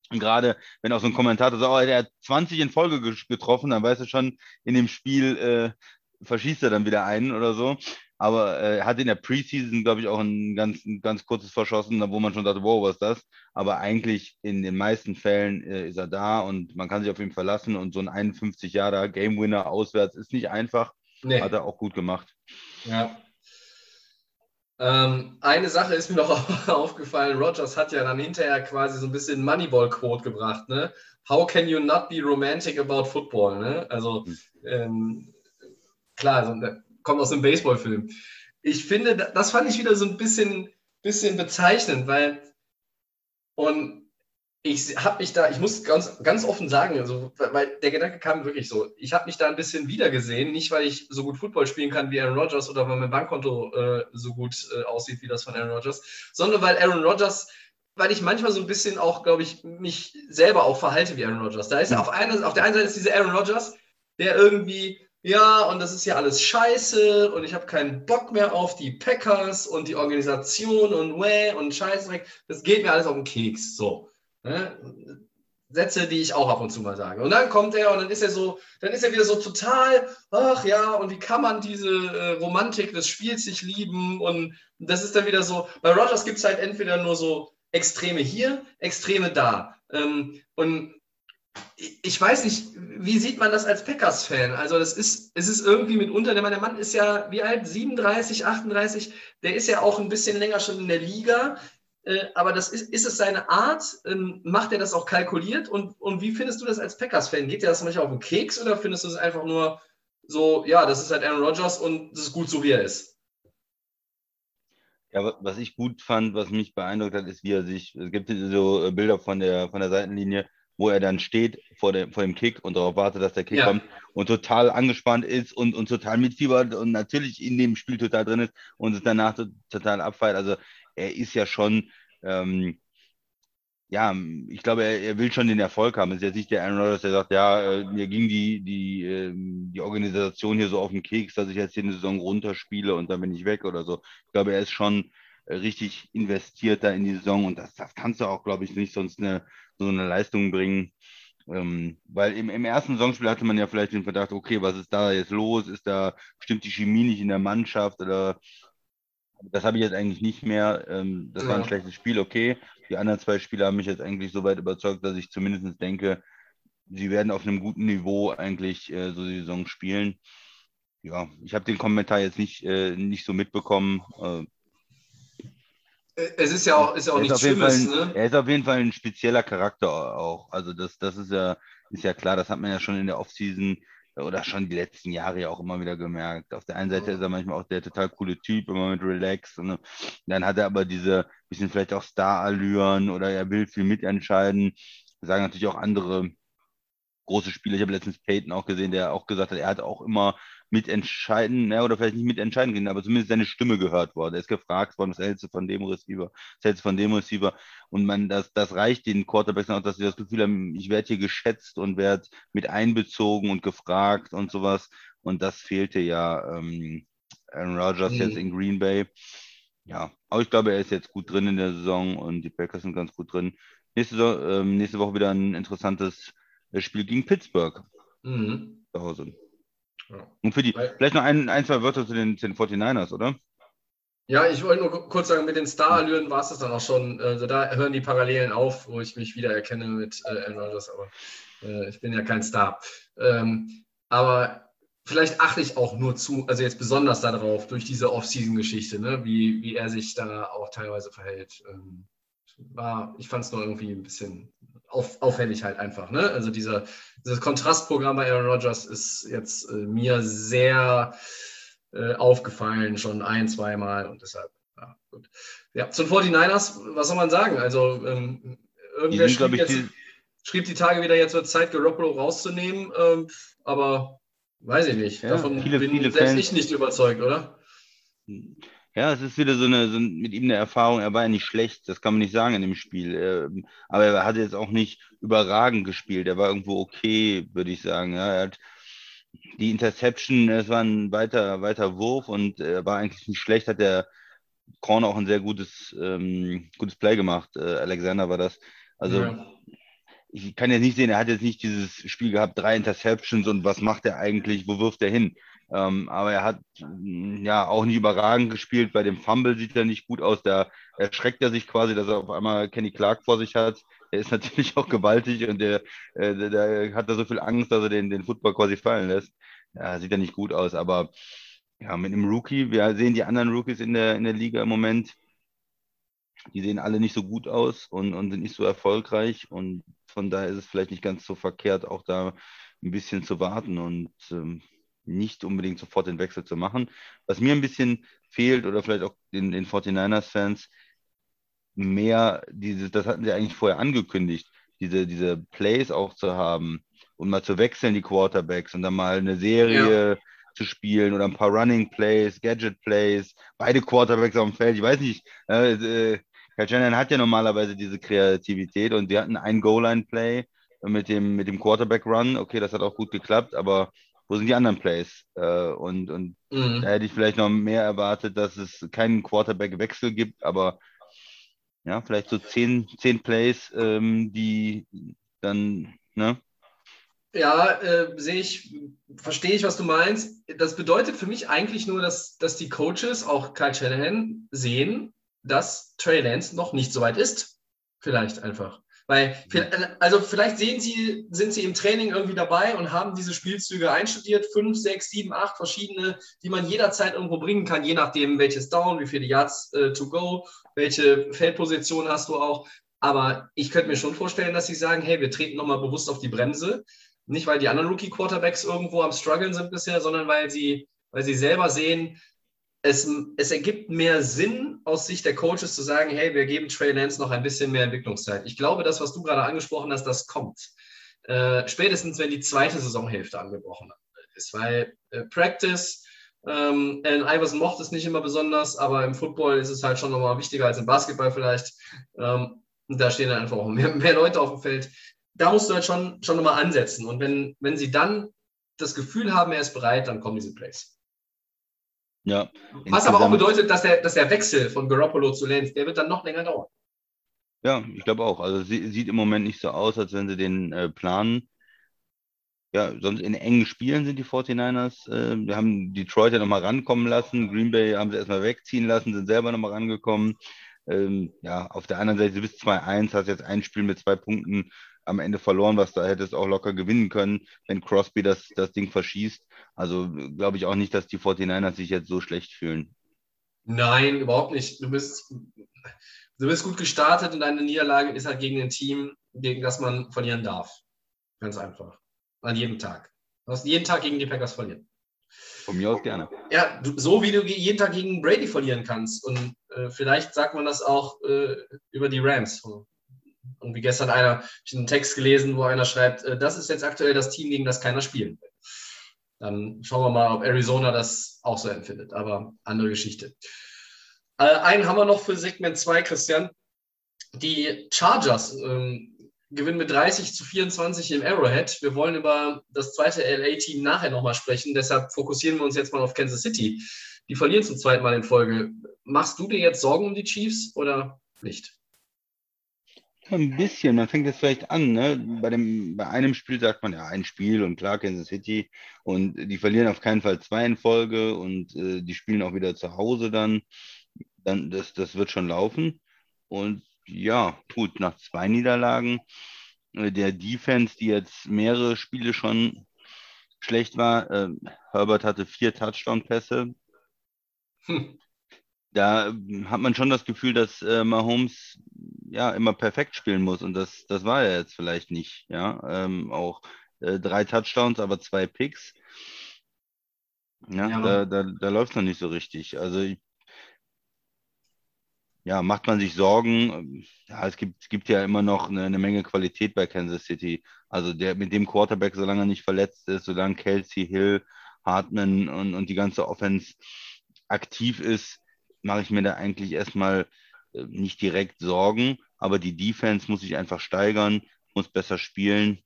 Und gerade wenn auch so ein Kommentator sagt, oh, der hat 20 in Folge getroffen, dann weißt du schon, in dem Spiel äh, verschießt er dann wieder einen oder so. Aber äh, er hat in der Preseason, glaube ich, auch ein ganz, ein ganz kurzes verschossen, wo man schon dachte, wow, was ist das? Aber eigentlich in den meisten Fällen äh, ist er da und man kann sich auf ihn verlassen. Und so ein 51 Jahre Game Winner auswärts ist nicht einfach. Nee. Hat er auch gut gemacht. Ja, ähm, eine Sache ist mir noch aufgefallen, Rogers hat ja dann hinterher quasi so ein bisschen Moneyball-Quote gebracht, ne? How can you not be romantic about football, ne? Also, ähm, klar, also, kommt aus einem Baseballfilm. Ich finde, das fand ich wieder so ein bisschen, bisschen bezeichnend, weil und ich habe mich da, ich muss ganz, ganz offen sagen, also, weil der Gedanke kam wirklich so, ich habe mich da ein bisschen wiedergesehen, nicht weil ich so gut Football spielen kann wie Aaron Rodgers oder weil mein Bankkonto äh, so gut äh, aussieht wie das von Aaron Rodgers, sondern weil Aaron Rodgers, weil ich manchmal so ein bisschen auch, glaube ich, mich selber auch verhalte wie Aaron Rodgers. Da ist ja auf, eine, auf der einen Seite ist dieser Aaron Rodgers, der irgendwie, ja, und das ist ja alles scheiße und ich habe keinen Bock mehr auf die Packers und die Organisation und wäh und Scheißdreck. Das geht mir alles auf den Keks. So. Ne? Sätze, die ich auch ab und zu mal sage. Und dann kommt er und dann ist er so, dann ist er wieder so total, ach ja, und wie kann man diese äh, Romantik des Spiels sich lieben? Und das ist dann wieder so, bei Rogers gibt es halt entweder nur so Extreme hier, Extreme da. Ähm, und ich weiß nicht, wie sieht man das als Packers-Fan? Also, das ist, es ist irgendwie mitunter, der Mann ist ja, wie alt? 37, 38, der ist ja auch ein bisschen länger schon in der Liga. Äh, aber das ist, ist es seine Art? Ähm, macht er das auch kalkuliert? Und, und wie findest du das als Packers-Fan? Geht dir das manchmal auf den Keks oder findest du es einfach nur so, ja, das ist halt Aaron Rodgers und das ist gut so, wie er ist? Ja, was ich gut fand, was mich beeindruckt hat, ist, wie er sich, es gibt so äh, Bilder von der, von der Seitenlinie, wo er dann steht vor dem, vor dem Kick und darauf wartet, dass der Kick ja. kommt und total angespannt ist und, und total mitfiebert und natürlich in dem Spiel total drin ist und es danach total abfeiert. Also er ist ja schon, ähm, ja, ich glaube, er, er, will schon den Erfolg haben. Es ist jetzt nicht der Aaron Rodgers, der sagt, ja, äh, mir ging die, die, ähm, die Organisation hier so auf den Keks, dass ich jetzt hier eine Saison runterspiele und dann bin ich weg oder so. Ich glaube, er ist schon äh, richtig investiert da in die Saison und das, das kannst du auch, glaube ich, nicht sonst eine, so eine Leistung bringen. Ähm, weil im, im ersten Saisonspiel hatte man ja vielleicht den Verdacht, okay, was ist da jetzt los? Ist da, stimmt die Chemie nicht in der Mannschaft oder das habe ich jetzt eigentlich nicht mehr. Ähm, das ja. war ein schlechtes Spiel, okay. Die anderen zwei Spiele haben mich jetzt eigentlich so weit überzeugt, dass ich zumindest denke, sie werden auf einem guten Niveau eigentlich äh, so die Saison spielen. Ja, ich habe den Kommentar jetzt nicht, äh, nicht so mitbekommen. Äh, es ist ja auch, ist ja auch nichts Schlimmes. Ein, ne? Er ist auf jeden Fall ein spezieller Charakter auch. Also das, das ist ja, ist ja klar, das hat man ja schon in der Offseason oder schon die letzten Jahre ja auch immer wieder gemerkt. Auf der einen Seite ist er manchmal auch der total coole Typ, immer mit Relax. Und dann hat er aber diese bisschen vielleicht auch Star-Allüren oder er will viel mitentscheiden. Das sagen natürlich auch andere große Spieler. Ich habe letztens Peyton auch gesehen, der auch gesagt hat, er hat auch immer mitentscheiden, ja, oder vielleicht nicht mitentscheiden können, aber zumindest seine Stimme gehört worden. Er ist gefragt worden, was hältst du von dem Receiver, was hältst du von dem Receiver? Und man, das, das reicht den Quarterbacks auch, dass sie das Gefühl haben, ich werde hier geschätzt und werde mit einbezogen und gefragt und sowas. Und das fehlte ja ähm, Aaron Rodgers mhm. jetzt in Green Bay. Ja, aber ich glaube, er ist jetzt gut drin in der Saison und die Packers sind ganz gut drin. Nächste, ähm, nächste Woche wieder ein interessantes äh, Spiel gegen Pittsburgh. Mhm. Zu Hause. Ja. Und für die, vielleicht noch ein, ein zwei Wörter zu den, zu den 49ers, oder? Ja, ich wollte nur kurz sagen, mit den Star-Allüren war es das dann auch schon. Also da hören die Parallelen auf, wo ich mich wiedererkenne mit äh, Aaron Rodgers, aber äh, ich bin ja kein Star. Ähm, aber vielleicht achte ich auch nur zu, also jetzt besonders darauf, durch diese Off-Season-Geschichte, ne, wie, wie er sich da auch teilweise verhält. Ähm, war, ich fand es nur irgendwie ein bisschen auf, auffällig halt einfach. Ne? Also dieser, dieses Kontrastprogramm bei Aaron Rodgers ist jetzt äh, mir sehr äh, aufgefallen, schon ein, zweimal und deshalb, ja, gut. Ja, zu den 49ers, was soll man sagen? Also ähm, irgendwer die, schrieb, jetzt, die, schrieb, die Tage wieder, jetzt wird Zeit, Garoppolo rauszunehmen, ähm, aber weiß ich nicht. Ja, Davon viele, bin viele selbst Fans. ich nicht überzeugt, oder? Ja, es ist wieder so eine, so mit ihm eine Erfahrung. Er war ja nicht schlecht, das kann man nicht sagen in dem Spiel. Ähm, aber er hat jetzt auch nicht überragend gespielt. Er war irgendwo okay, würde ich sagen. Ja, er hat die Interception, es war ein weiter, weiter Wurf und er war eigentlich nicht schlecht. Hat der Corner auch ein sehr gutes, ähm, gutes Play gemacht. Äh, Alexander war das. Also ja. ich kann jetzt nicht sehen, er hat jetzt nicht dieses Spiel gehabt, drei Interceptions und was macht er eigentlich, wo wirft er hin? Ähm, aber er hat mm, ja auch nicht überragend gespielt. Bei dem Fumble sieht er nicht gut aus. Da erschreckt er sich quasi, dass er auf einmal Kenny Clark vor sich hat. Er ist natürlich auch gewaltig und der, äh, der, der, hat da so viel Angst, dass er den, den Football quasi fallen lässt. Ja, sieht ja nicht gut aus. Aber ja, mit einem Rookie, wir sehen die anderen Rookies in der, in der Liga im Moment, die sehen alle nicht so gut aus und, und sind nicht so erfolgreich. Und von daher ist es vielleicht nicht ganz so verkehrt, auch da ein bisschen zu warten. Und ähm, nicht unbedingt sofort den Wechsel zu machen. Was mir ein bisschen fehlt oder vielleicht auch den, den 49ers-Fans, mehr diese, das hatten sie eigentlich vorher angekündigt, diese, diese Plays auch zu haben und mal zu wechseln, die Quarterbacks und dann mal eine Serie ja. zu spielen oder ein paar Running Plays, Gadget Plays, beide Quarterbacks auf dem Feld. Ich weiß nicht, äh, äh, Kyle hat ja normalerweise diese Kreativität und sie hatten ein Goal-Line-Play mit dem, mit dem Quarterback-Run. Okay, das hat auch gut geklappt, aber wo sind die anderen Plays? Äh, und und mhm. da hätte ich vielleicht noch mehr erwartet, dass es keinen Quarterback-Wechsel gibt, aber ja, vielleicht so zehn, zehn Plays, ähm, die dann, ne? Ja, äh, sehe ich, verstehe ich, was du meinst. Das bedeutet für mich eigentlich nur, dass, dass die Coaches, auch Kyle Shanahan, sehen, dass Trey Lance noch nicht so weit ist. Vielleicht einfach. Weil, also vielleicht sehen Sie, sind Sie im Training irgendwie dabei und haben diese Spielzüge einstudiert, fünf, sechs, sieben, acht verschiedene, die man jederzeit irgendwo bringen kann, je nachdem, welches Down, wie viele Yards äh, to go, welche Feldposition hast du auch. Aber ich könnte mir schon vorstellen, dass Sie sagen, hey, wir treten nochmal bewusst auf die Bremse. Nicht, weil die anderen Rookie-Quarterbacks irgendwo am struggeln sind bisher, sondern weil sie, weil sie selber sehen, es, es ergibt mehr Sinn aus Sicht der Coaches zu sagen, hey, wir geben Trey Lance noch ein bisschen mehr Entwicklungszeit. Ich glaube, das, was du gerade angesprochen hast, das kommt. Äh, spätestens, wenn die zweite Saisonhälfte angebrochen ist, weil äh, Practice, ähm, Allen Iverson mochte es nicht immer besonders, aber im Football ist es halt schon nochmal wichtiger als im Basketball vielleicht. Ähm, da stehen dann einfach auch mehr, mehr Leute auf dem Feld. Da musst du halt schon, schon nochmal ansetzen. Und wenn, wenn sie dann das Gefühl haben, er ist bereit, dann kommen diese Plays. Ja. Was aber auch bedeutet, dass der, dass der Wechsel von Garoppolo zu Lance, der wird dann noch länger dauern. Ja, ich glaube auch. Also sie, sieht im Moment nicht so aus, als wenn sie den äh, planen. Ja, sonst in engen Spielen sind die 49ers. Äh, wir haben Detroit ja nochmal rankommen lassen. Green Bay haben sie erstmal wegziehen lassen, sind selber nochmal rangekommen. Ähm, ja, auf der anderen Seite, du bist 2-1, hast jetzt ein Spiel mit zwei Punkten am Ende verloren, was da hättest auch locker gewinnen können, wenn Crosby das, das Ding verschießt. Also glaube ich auch nicht, dass die 49ers sich jetzt so schlecht fühlen. Nein, überhaupt nicht. Du bist, du bist gut gestartet und deine Niederlage ist halt gegen ein Team, gegen das man verlieren darf. Ganz einfach. An jedem Tag. Du hast jeden Tag gegen die Packers verlieren. Von mir aus gerne. Ja, du, so wie du jeden Tag gegen Brady verlieren kannst. Und äh, vielleicht sagt man das auch äh, über die Rams. Und wie gestern einer, ich einen Text gelesen, wo einer schreibt, äh, das ist jetzt aktuell das Team, gegen das keiner spielen will. Dann schauen wir mal, ob Arizona das auch so empfindet. Aber andere Geschichte. Äh, einen haben wir noch für Segment 2, Christian. Die Chargers ähm, gewinnen mit 30 zu 24 im Arrowhead. Wir wollen über das zweite LA-Team nachher nochmal sprechen. Deshalb fokussieren wir uns jetzt mal auf Kansas City. Die verlieren zum zweiten Mal in Folge. Machst du dir jetzt Sorgen um die Chiefs oder nicht? Ein bisschen, man fängt jetzt vielleicht an, ne? Bei dem, bei einem Spiel sagt man ja ein Spiel und klar Kansas City und die verlieren auf keinen Fall zwei in Folge und äh, die spielen auch wieder zu Hause dann. Dann das, das wird schon laufen. Und ja, gut, nach zwei Niederlagen äh, der Defense, die jetzt mehrere Spiele schon schlecht war, äh, Herbert hatte vier Touchdown-Pässe, Hm. da ähm, hat man schon das Gefühl, dass äh, Mahomes ja immer perfekt spielen muss und das, das war er jetzt vielleicht nicht. Ja, ähm, auch äh, drei Touchdowns, aber zwei Picks. Ja, Ja. da, da, da läuft es noch nicht so richtig. Also ich, ja, macht man sich Sorgen? Ja, es gibt, es gibt ja immer noch eine, eine Menge Qualität bei Kansas City. Also der mit dem Quarterback, solange er nicht verletzt ist, solange Kelsey Hill, Hartman und, und die ganze Offense aktiv ist, mache ich mir da eigentlich erstmal nicht direkt Sorgen, aber die Defense muss sich einfach steigern, muss besser spielen.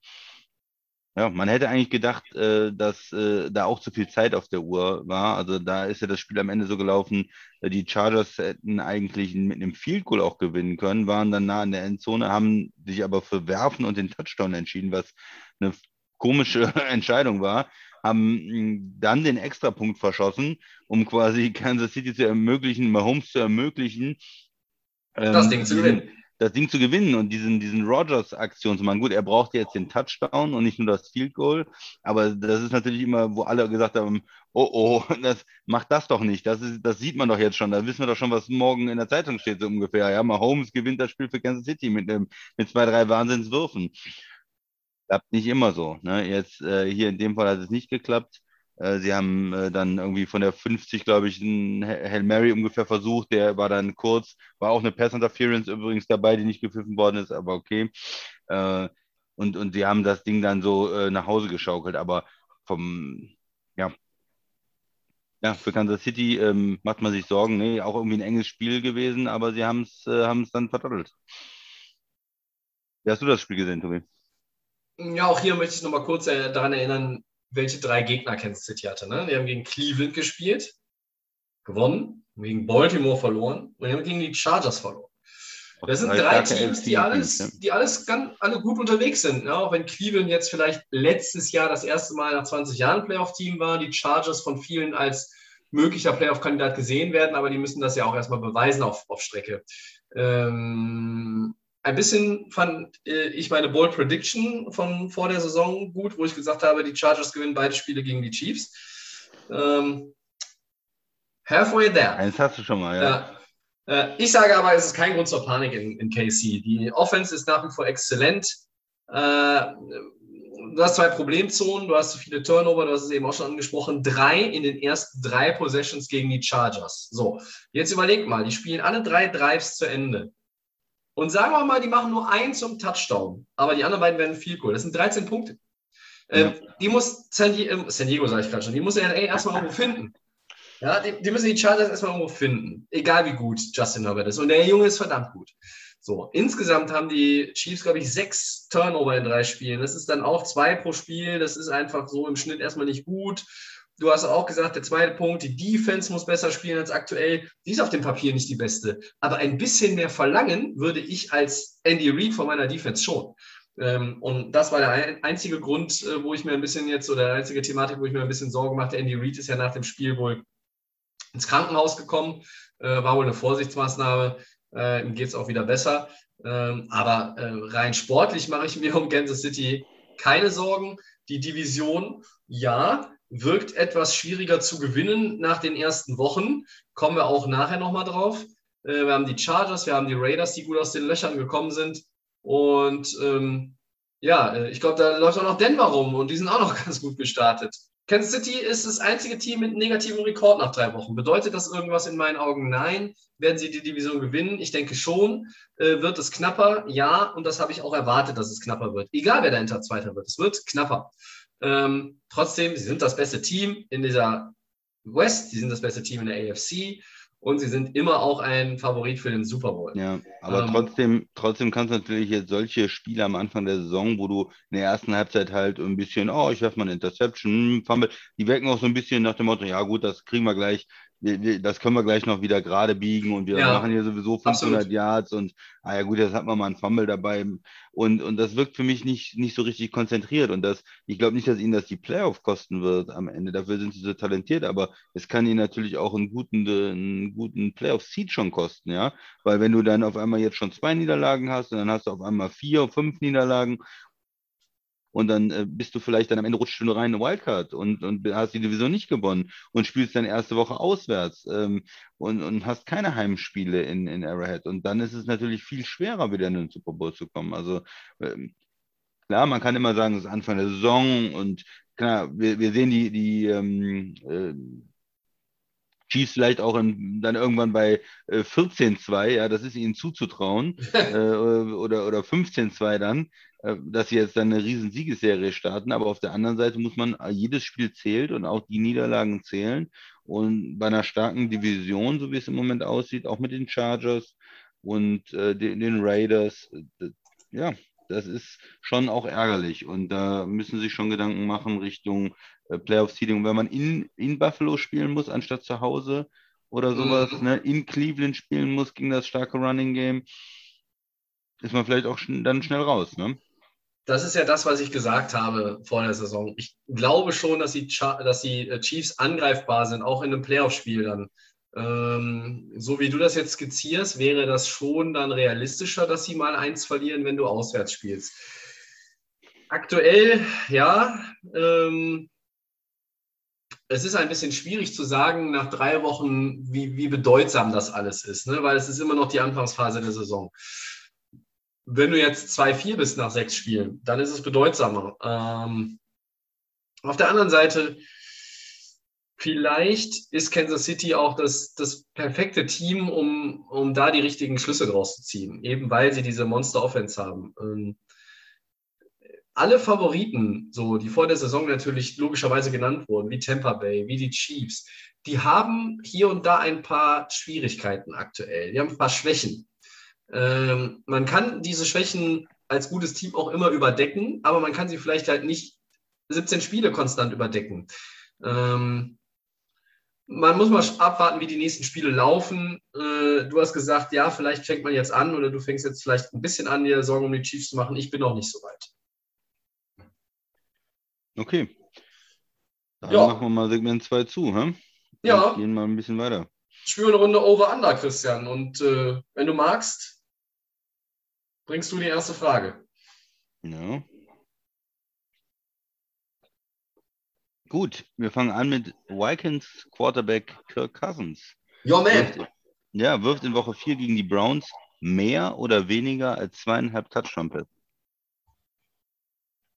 Ja, man hätte eigentlich gedacht, äh, dass äh, da auch zu viel Zeit auf der Uhr war. Also da ist ja das Spiel am Ende so gelaufen, äh, die Chargers hätten eigentlich mit einem Field Goal auch gewinnen können, waren dann nah in der Endzone, haben sich aber für Werfen und den Touchdown entschieden, was eine komische Entscheidung war, haben mh, dann den Extrapunkt verschossen, um quasi Kansas City zu ermöglichen, Mahomes zu ermöglichen, Das ähm, Ding zu gewinnen. das Ding zu gewinnen und diesen, diesen Rogers-Aktion zu machen. Gut, er braucht jetzt den Touchdown und nicht nur das Field Goal, aber das ist natürlich immer, wo alle gesagt haben, oh oh, das macht das doch nicht. Das, ist, das sieht man doch jetzt schon. Da wissen wir doch schon, was morgen in der Zeitung steht, so ungefähr. Ja, Mahomes gewinnt das Spiel für Kansas City mit, einem, mit zwei, drei Wahnsinnswürfen. Klappt nicht immer so. Ne? Jetzt äh, hier in dem Fall hat es nicht geklappt. Äh, Sie haben äh, dann irgendwie von der 50, glaube ich, einen Hail Mary ungefähr versucht. Der war dann kurz, war auch eine Pass Interference übrigens dabei, die nicht gepfiffen worden ist, aber okay. Äh, und, und sie haben das Ding dann so nach Hause geschaukelt. Aber vom, ja, ja, für Kansas City ähm, macht man sich Sorgen. Nee, auch irgendwie ein enges Spiel gewesen, aber sie haben es äh, dann verdottelt. Wie hast du das Spiel gesehen, Tobi? Ja, auch hier möchte ich nochmal kurz daran erinnern, welche drei Gegner Kansas City hatte. Ne? Die haben gegen Cleveland gespielt, gewonnen, gegen Baltimore verloren und die haben gegen die Chargers verloren. Das sind drei Teams, die alles, die alles ganz, alle gut unterwegs sind. Ja, auch wenn Cleveland jetzt vielleicht letztes Jahr das erste Mal nach 20 Jahren Playoff-Team war, die Chargers von vielen als möglicher Playoff-Kandidat gesehen werden, aber die müssen das ja auch erstmal beweisen auf, auf Strecke. Ähm, ein bisschen fand äh, ich meine Bold Prediction von vor der Saison gut, wo ich gesagt habe, die Chargers gewinnen beide Spiele gegen die Chiefs. Ähm, halfway there. Eins hast du schon mal, ja. Ja. Äh, Ich sage aber, es ist kein Grund zur Panik in, in KC. Die Offense ist nach wie vor exzellent. Äh, Du hast zwei Problemzonen, du hast zu viele Turnover, du hast es eben auch schon angesprochen. Drei in den ersten drei Possessions gegen die Chargers. So, jetzt überleg mal, die spielen alle drei Drives zu Ende. Und sagen wir mal, die machen nur einen zum Touchdown, aber die anderen beiden werden viel cool. Das sind 13 Punkte. Ähm, Die muss San Diego, San Diego sage ich gerade schon, die muss LA erstmal irgendwo finden. Ja, die, die müssen die Chargers erstmal irgendwo finden. Egal wie gut Justin Herbert ist. Und der Junge ist verdammt gut. So, insgesamt haben die Chiefs, glaube ich, sechs Turnover in drei Spielen. Das ist dann auch zwei pro Spiel. Das ist einfach so im Schnitt erstmal nicht gut. Du hast auch gesagt, der zweite Punkt, die Defense muss besser spielen als aktuell. Die ist auf dem Papier nicht die beste. Aber ein bisschen mehr verlangen würde ich als Andy Reid von meiner Defense schon. Ähm, und das war der einzige Grund, äh, wo ich mir ein bisschen jetzt, oder die einzige Thematik, wo ich mir ein bisschen Sorgen machte. Andy Reid ist ja nach dem Spiel wohl ins Krankenhaus gekommen, äh, war wohl eine Vorsichtsmaßnahme. Äh, ihm geht es auch wieder besser. Ähm, aber rein sportlich mache ich mir um Kansas City keine Sorgen. Die Division, ja, wirkt etwas schwieriger zu gewinnen nach den ersten Wochen. Kommen wir auch nachher nochmal drauf. Äh, wir haben die Chargers, wir haben die Raiders, die gut aus den Löchern gekommen sind. Und ähm, ja, äh, ich glaube, da läuft auch noch Denver rum und die sind auch noch ganz gut gestartet. Kansas City ist das einzige Team mit negativem Rekord nach drei Wochen. Bedeutet das irgendwas in meinen Augen? Nein. Werden sie die Division gewinnen? Ich denke schon. Äh, wird es knapper? Ja. Und das habe ich auch erwartet, dass es knapper wird. Egal, wer dahinter Zweiter wird. Es wird knapper. Ähm, trotzdem, sie sind das beste Team in dieser West, sie sind das beste Team in der AFC und sie sind immer auch ein Favorit für den Super Bowl. Ja, aber ähm, trotzdem, trotzdem kannst du natürlich jetzt solche Spiele am Anfang der Saison, wo du in der ersten Halbzeit halt ein bisschen, oh, ich werfe mal eine Interception, hm, Fumble, die wirken auch so ein bisschen nach dem Motto, ja gut, das kriegen wir gleich das können wir gleich noch wieder gerade biegen und wir ja, machen hier sowieso 500 absolut. Yards und, ah ja gut, jetzt hat man mal einen Fumble dabei und, und das wirkt für mich nicht, nicht so richtig konzentriert und das, ich glaube nicht, dass ihnen das die Playoff kosten wird am Ende, dafür sind sie so talentiert, aber es kann ihnen natürlich auch einen guten, einen guten Playoff-Seed schon kosten, ja, weil wenn du dann auf einmal jetzt schon zwei Niederlagen hast und dann hast du auf einmal vier, fünf Niederlagen und dann äh, bist du vielleicht dann am Ende rutscht du rein in Wildcard und, und hast die Division nicht gewonnen und spielst dann erste Woche auswärts ähm, und, und hast keine Heimspiele in, in Arrowhead. Und dann ist es natürlich viel schwerer, wieder in den Super Bowl zu kommen. Also ähm, klar, man kann immer sagen, es ist Anfang der Saison und klar, wir, wir sehen die, die ähm, äh, Chiefs vielleicht auch in, dann irgendwann bei äh, 14-2, ja, das ist ihnen zuzutrauen, äh, oder, oder 15-2 dann. Äh, dass sie jetzt dann eine riesen Siegesserie starten. Aber auf der anderen Seite muss man, äh, jedes Spiel zählt und auch die Niederlagen zählen. Und bei einer starken Division, so wie es im Moment aussieht, auch mit den Chargers und äh, den, den, Raiders, äh, ja, das ist schon auch ärgerlich. Und da müssen sich schon Gedanken machen Richtung äh, Playoff-Seeding. Wenn man in, in Buffalo spielen muss, anstatt zu Hause oder sowas, mhm. ne, in Cleveland spielen muss gegen das starke Running Game, ist man vielleicht auch schn dann schnell raus, ne? Das ist ja das, was ich gesagt habe vor der Saison. Ich glaube schon, dass die, dass die äh, Chiefs angreifbar sind, auch in einem Playoff-Spiel dann. Ähm, so wie du das jetzt skizzierst, wäre das schon dann realistischer, dass sie mal eins verlieren, wenn du auswärts spielst. Aktuell, ja, ähm, es ist ein bisschen schwierig zu sagen nach drei Wochen, wie, wie bedeutsam das alles ist, ne? weil es ist immer noch die Anfangsphase der Saison wenn du jetzt 2-4 bist nach sechs Spielen, dann ist es bedeutsamer. Ähm, auf der anderen Seite, vielleicht ist Kansas City auch das, das perfekte Team, um, um da die richtigen Schlüsse draus zu ziehen, eben weil sie diese Monster-Offense haben. Ähm, alle Favoriten, so die vor der Saison natürlich logischerweise genannt wurden, wie Tampa Bay, wie die Chiefs, die haben hier und da ein paar Schwierigkeiten aktuell. Die haben ein paar Schwächen. Ähm, man kann diese Schwächen als gutes Team auch immer überdecken, aber man kann sie vielleicht halt nicht 17 Spiele konstant überdecken. Ähm, man muss mal abwarten, wie die nächsten Spiele laufen. Äh, du hast gesagt, ja, vielleicht fängt man jetzt an oder du fängst jetzt vielleicht ein bisschen an, dir Sorgen um die Chiefs zu machen. Ich bin noch nicht so weit. Okay. Dann ja. machen wir mal Segment 2 zu, hä? Ja. gehen mal ein bisschen weiter. Spielen eine Runde Over-Under, Christian. Und äh, wenn du magst, bringst du die erste Frage. Ja. Gut, wir fangen an mit Vikings Quarterback Kirk Cousins. Ja, man. ja, wirft in Woche 4 gegen die Browns mehr oder weniger als zweieinhalb Touchdown-Pässe.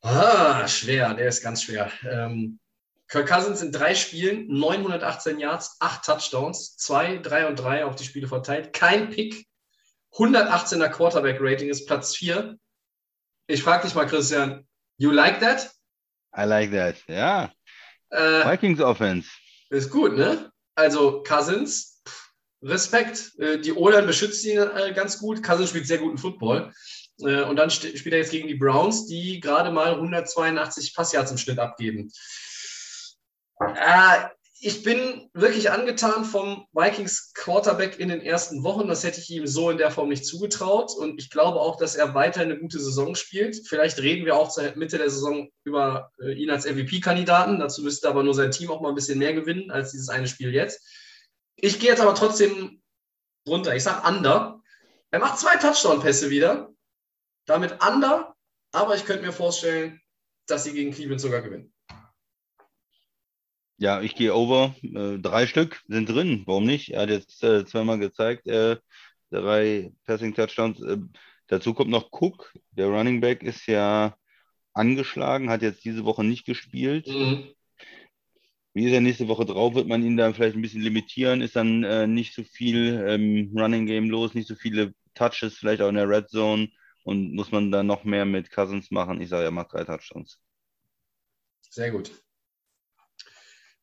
Ah, schwer, der ist ganz schwer. Ähm, Kirk Cousins in drei Spielen, 918 Yards, 8 Touchdowns, 2, 3 und 3 auf die Spiele verteilt, kein Pick, 118er Quarterback-Rating ist Platz 4. Ich frage dich mal, Christian, you like that? I like that, ja. Äh, Vikings Offense. Ist gut, ne? Also Cousins, Respekt. Äh, die O-Line beschützt ihn äh, ganz gut. Cousins spielt sehr guten Football. Äh, und dann spielt er jetzt gegen die Browns, die gerade mal 182 Passyards im Schnitt abgeben. Äh, ich bin wirklich angetan vom Vikings Quarterback in den ersten Wochen. Das hätte ich ihm so in der Form nicht zugetraut. Und ich glaube auch, dass er weiter eine gute Saison spielt. Vielleicht reden wir auch zur Mitte der Saison über äh, ihn als MVP-Kandidaten. Dazu müsste aber nur sein Team auch mal ein bisschen mehr gewinnen als dieses eine Spiel jetzt. Ich gehe jetzt aber trotzdem runter. Ich sage Under. Er macht zwei Touchdown-Pässe wieder. Damit Under. Aber ich könnte mir vorstellen, dass sie gegen Cleveland sogar gewinnen. Ja, ich gehe over. Äh, drei Stück sind drin. Warum nicht? Er hat jetzt äh, zweimal gezeigt, äh, drei Passing Touchdowns. Äh, dazu kommt noch Cook. Der Running Back ist ja angeschlagen, hat jetzt diese Woche nicht gespielt. Mhm. Wie ist er nächste Woche drauf? Wird man ihn dann vielleicht ein bisschen limitieren? Ist dann äh, nicht so viel ähm, Running Game los, nicht so viele Touches, vielleicht auch in der Red Zone und muss man dann noch mehr mit Cousins machen? Ich sage, er macht drei Touchdowns. Sehr gut.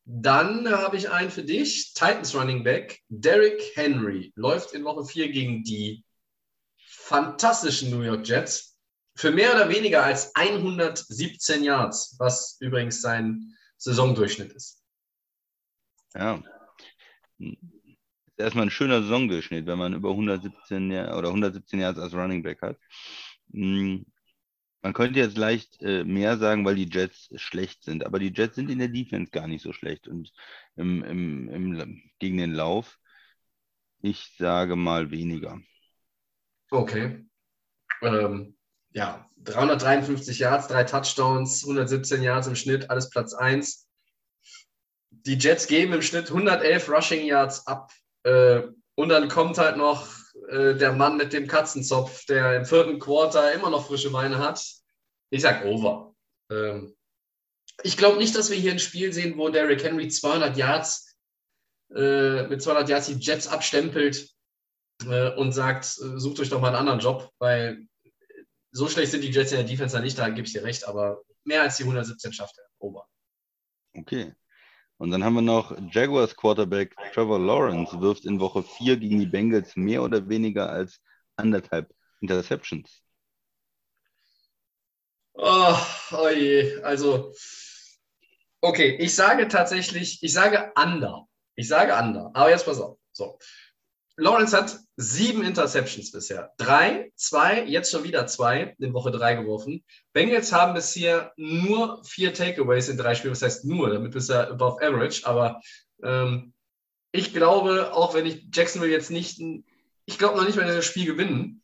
Dann habe ich einen für dich. Titans Running Back. Derrick Henry läuft in Woche 4 gegen die fantastischen New York Jets für mehr oder weniger als 117 Yards, was übrigens sein Saisondurchschnitt ist. Ja. Erstmal ein schöner Saisondurchschnitt, wenn man über 117 oder 117 Yards als Running Back hat. Man könnte jetzt leicht äh, mehr sagen, weil die Jets schlecht sind, aber die Jets sind in der Defense gar nicht so schlecht und im, im, im, gegen den Lauf, ich sage mal weniger. Okay. Ähm, ja, 353 Yards, drei Touchdowns, 117 Yards im Schnitt, alles Platz 1. Die Jets geben im Schnitt 111 Rushing Yards ab. Äh, und dann kommt halt noch äh, der Mann mit dem Katzenzopf, der im vierten Quarter immer noch frische Beine hat. Ich sag over. Ähm, ich glaube nicht, dass wir hier ein Spiel sehen, wo Derrick Henry 200 Yards äh, mit 200 Yards die Jets abstempelt äh, und sagt, äh, sucht euch doch mal einen anderen Job, weil so schlecht sind die Jets in der Defense nicht, da gebe ich dir recht, aber mehr als die 117 schafft er. Over. Okay. Und dann haben wir noch Jaguars Quarterback Trevor Lawrence wirft in Woche 4 gegen die Bengals mehr oder weniger als anderthalb Interceptions. Oh, oh je, also okay, ich sage tatsächlich, ich sage under. Ich sage under, aber jetzt pass auf. So. Lawrence hat sieben Interceptions bisher. Drei, zwei, jetzt schon wieder zwei in Woche drei geworfen. Bengals haben bisher nur vier Takeaways in drei Spielen. Das heißt nur, damit bist du above average. Aber ähm, ich glaube, auch wenn ich Jacksonville jetzt nicht, ich glaube noch nicht mal, dass das Spiel gewinnen.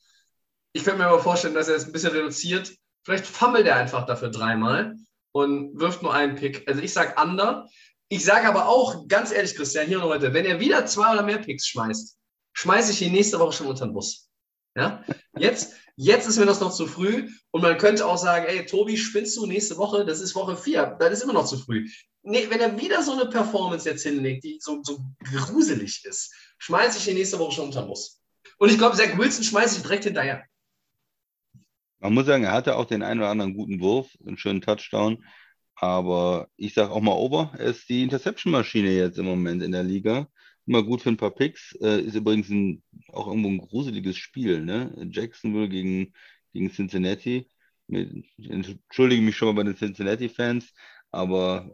Ich könnte mir aber vorstellen, dass er es ein bisschen reduziert. Vielleicht fummelt er einfach dafür dreimal und wirft nur einen Pick. Also ich sage under. Ich sage aber auch, ganz ehrlich, Christian, hier und heute, wenn er wieder zwei oder mehr Picks schmeißt, schmeiße ich ihn nächste Woche schon unter den Bus. Ja? Jetzt, jetzt ist mir das noch zu früh und man könnte auch sagen, ey, Tobi, spinnst du nächste Woche? Das ist Woche 4. Das ist immer noch zu früh. Nee, wenn er wieder so eine Performance jetzt hinlegt, die so, so gruselig ist, schmeiße ich ihn nächste Woche schon unter den Bus. Und ich glaube, Zach Wilson schmeiße ich direkt hinterher. Man muss sagen, er hatte auch den einen oder anderen guten Wurf, einen schönen Touchdown. Aber ich sage auch mal over, er ist die Interception-Maschine jetzt im Moment in der Liga immer gut für ein paar Picks. Äh, ist übrigens ein, auch irgendwo ein gruseliges Spiel, ne? Jacksonville gegen, gegen Cincinnati. Ich entschuldige mich schon mal bei den Cincinnati-Fans, aber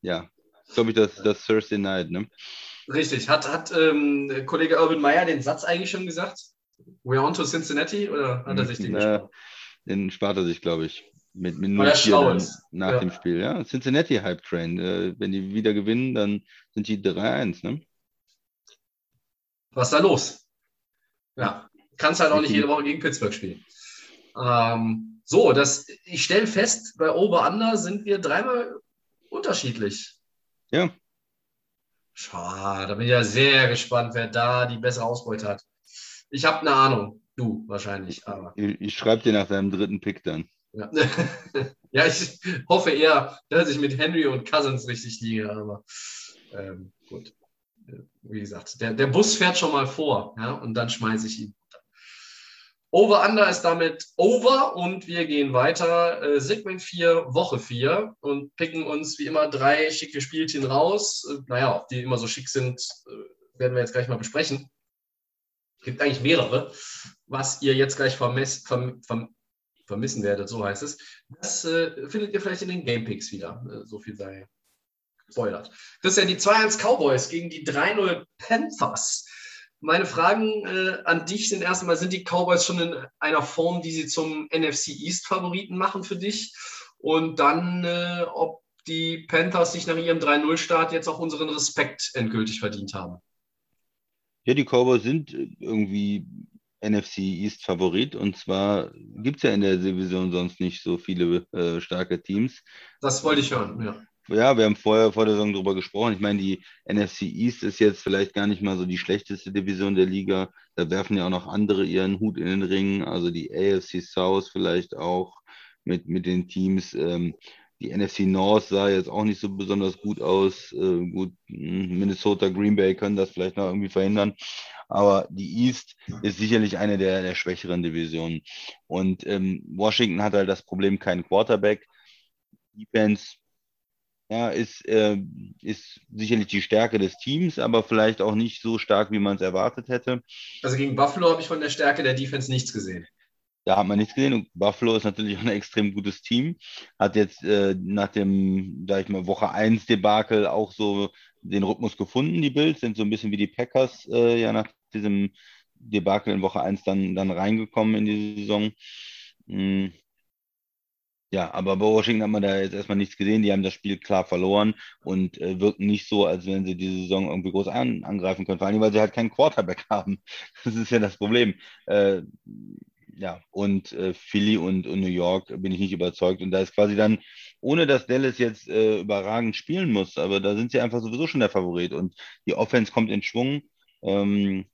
ja, glaube ich, das, das Thursday Night, ne? Richtig. Hat, hat ähm, Kollege Urban Meyer den Satz eigentlich schon gesagt? We're on to Cincinnati oder hat er sich den Na, Den spart er sich, glaube ich. Mit, mit 0 nach ja. dem Spiel. Ja, Cincinnati Hype Train. Äh, wenn die wieder gewinnen, dann sind die 3-1, ne? Was ist da los? Ja, kannst halt auch nicht jede Woche gegen Pittsburgh spielen. Ähm, so, das, ich stelle fest, bei Over-Under sind wir dreimal unterschiedlich. Ja. Schade, da bin ich ja sehr gespannt, wer da die bessere Ausbeute hat. Ich habe eine Ahnung. Du wahrscheinlich. Aber. Ich, ich schreibe dir nach deinem dritten Pick dann. Ja. ja, ich hoffe eher, dass ich mit Henry und Cousins richtig liege, aber ähm, gut wie gesagt, der, der Bus fährt schon mal vor ja, und dann schmeiße ich ihn. Over-Under ist damit over und wir gehen weiter. Äh, Segment 4, Woche 4 und picken uns wie immer drei schicke Spielchen raus. Äh, naja, ob die immer so schick sind, äh, werden wir jetzt gleich mal besprechen. Gibt eigentlich mehrere, was ihr jetzt gleich vermiss, verm, verm, vermissen werdet, so heißt es. Das äh, findet ihr vielleicht in den Gamepicks wieder. Äh, so viel sei spoilert. Christian, die 2-1 Cowboys gegen die 3-0 Panthers. Meine Fragen äh, an dich sind erstmal, sind die Cowboys schon in einer Form, die sie zum NFC East Favoriten machen für dich? Und dann, äh, ob die Panthers sich nach ihrem 3-0-Start jetzt auch unseren Respekt endgültig verdient haben. Ja, die Cowboys sind irgendwie NFC East Favorit und zwar gibt es ja in der Division sonst nicht so viele äh, starke Teams. Das wollte ich hören, ja. Ja, wir haben vorher vor der Saison darüber gesprochen. Ich meine, die NFC East ist jetzt vielleicht gar nicht mal so die schlechteste Division der Liga. Da werfen ja auch noch andere ihren Hut in den Ring. Also die AFC South vielleicht auch mit, mit den Teams. Ähm, die NFC North sah jetzt auch nicht so besonders gut aus. Äh, gut, hm, Minnesota, Green Bay können das vielleicht noch irgendwie verhindern. Aber die East ist sicherlich eine der, der schwächeren Divisionen. Und ähm, Washington hat halt das Problem, keinen Quarterback. Defense ja, ist, äh, ist sicherlich die Stärke des Teams, aber vielleicht auch nicht so stark, wie man es erwartet hätte. Also gegen Buffalo habe ich von der Stärke der Defense nichts gesehen. Da hat man nichts gesehen. Und Buffalo ist natürlich auch ein extrem gutes Team. Hat jetzt äh, nach dem, sag ich mal, Woche 1 Debakel auch so den Rhythmus gefunden, die Bills, sind so ein bisschen wie die Packers äh, ja nach diesem Debakel in Woche 1 dann, dann reingekommen in die Saison. Hm. Ja, aber bei Washington hat man da jetzt erstmal nichts gesehen. Die haben das Spiel klar verloren und äh, wirken nicht so, als wenn sie diese Saison irgendwie groß an, angreifen können. Vor allem, weil sie halt keinen Quarterback haben. Das ist ja das Problem. Äh, ja, und äh, Philly und, und, New York bin ich nicht überzeugt. Und da ist quasi dann, ohne dass Dallas jetzt äh, überragend spielen muss, aber da sind sie einfach sowieso schon der Favorit. Und die Offense kommt in Schwung. Ähm,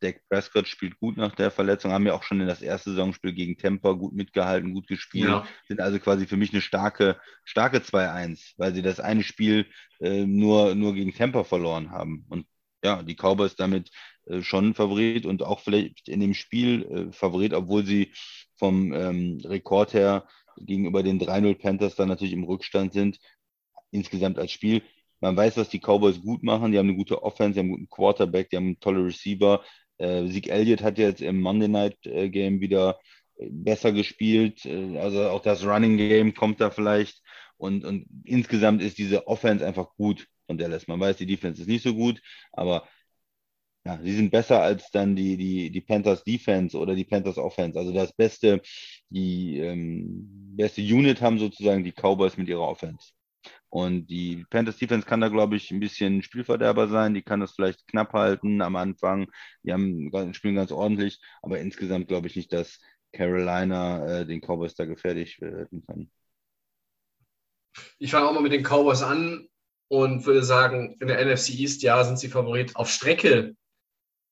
Dak Prescott spielt gut nach der Verletzung, haben ja auch schon in das erste Saisonspiel gegen Tampa gut mitgehalten, gut gespielt. Ja. Sind also quasi für mich eine starke, starke 2-1, weil sie das eine Spiel äh, nur, nur gegen Tampa verloren haben. Und ja, die Cowboys damit äh, schon Favorit und auch vielleicht in dem Spiel äh, Favorit, obwohl sie vom ähm, Rekord her gegenüber den 3-0 Panthers dann natürlich im Rückstand sind, insgesamt als Spiel. Man weiß, was die Cowboys gut machen. Die haben eine gute Offense, die haben einen guten Quarterback, die haben tolle Receiver. Äh, Zeke Elliott hat jetzt im Monday Night äh, Game wieder äh, besser gespielt. Äh, also auch das Running Game kommt da vielleicht. Und, und insgesamt ist diese Offense einfach gut von Dallas. Man weiß, die Defense ist nicht so gut, aber ja, sie sind besser als dann die, die, die Panthers Defense oder die Panthers Offense. Also das beste, die ähm, beste Unit haben sozusagen die Cowboys mit ihrer Offense. Und die Panthers Defense kann da, glaube ich, ein bisschen Spielverderber sein. Die kann das vielleicht knapp halten am Anfang. Die haben, spielen ganz ordentlich, aber insgesamt glaube ich nicht, dass Carolina äh, den Cowboys da gefährlich werden kann. Ich fange auch mal mit den Cowboys an und würde sagen, in der NFC East, ja, sind sie Favorit. Auf Strecke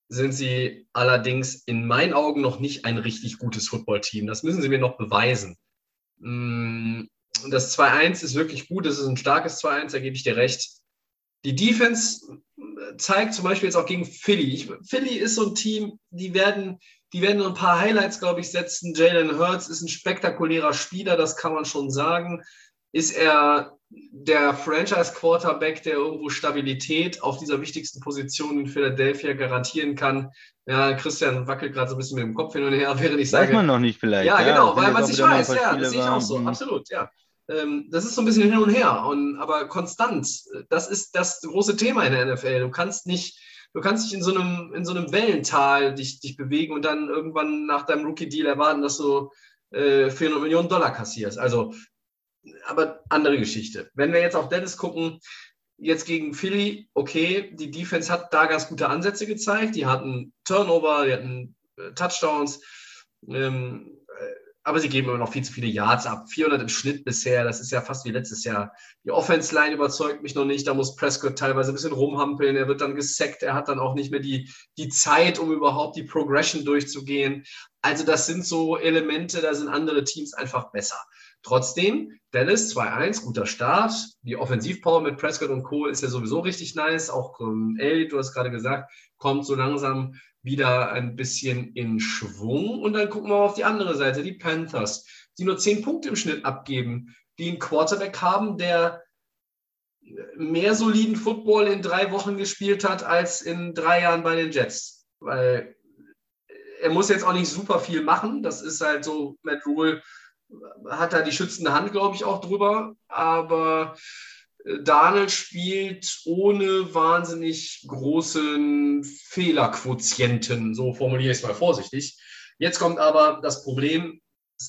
sind sie allerdings in meinen Augen noch nicht ein richtig gutes Footballteam. Das müssen sie mir noch beweisen. Mm, das 2-1 ist wirklich gut, das ist ein starkes 2-1, da gebe ich dir recht. Die Defense zeigt zum Beispiel jetzt auch gegen Philly. Ich, Philly ist so ein Team, die werden, die werden ein paar Highlights, glaube ich, setzen. Jalen Hurts ist ein spektakulärer Spieler, das kann man schon sagen. Ist er der Franchise-Quarterback, der irgendwo Stabilität auf dieser wichtigsten Position in Philadelphia garantieren kann. Ja, Christian wackelt gerade so ein bisschen mit dem Kopf hin und her, während ich sage. Weiß man noch nicht vielleicht. Ja, genau, weil man es nicht weiß. Ja, das sehe ich auch so. Absolut, ja. Ähm, das ist so ein bisschen hin und her. Und, aber konstant, das ist das große Thema in der NFL. Du kannst nicht, du kannst dich in so einem, in so einem Wellental dich, dich bewegen und dann irgendwann nach deinem Rookie-Deal erwarten, dass du äh, 400 Millionen Dollar kassierst. Also aber andere Geschichte. Wenn wir jetzt auf Dennis gucken, jetzt gegen Philly, okay, die Defense hat da ganz gute Ansätze gezeigt. Die hatten Turnover, die hatten äh, Touchdowns, ähm, äh, aber sie geben immer noch viel zu viele Yards ab. 400 im Schnitt bisher, das ist ja fast wie letztes Jahr. Die Offense-Line überzeugt mich noch nicht, da muss Prescott teilweise ein bisschen rumhampeln, er wird dann gesackt, er hat dann auch nicht mehr die, die Zeit, um überhaupt die Progression durchzugehen. Also das sind so Elemente, da sind andere Teams einfach besser. Trotzdem, Dallas 2-1, guter Start. Die Offensivpower mit Prescott und Co. ist ja sowieso richtig nice. Auch ähm, Elliott, du hast gerade gesagt, kommt so langsam wieder ein bisschen in Schwung. Und dann gucken wir auf die andere Seite, die Panthers, die nur 10 Punkte im Schnitt abgeben, die einen Quarterback haben, der mehr soliden Football in drei Wochen gespielt hat als in drei Jahren bei den Jets. Weil er muss jetzt auch nicht super viel machen. Das ist halt so, Matt Rule hat da die schützende Hand, glaube ich, auch drüber. Aber Daniel spielt ohne wahnsinnig großen Fehlerquotienten, so formuliere ich es mal vorsichtig. Jetzt kommt aber das Problem,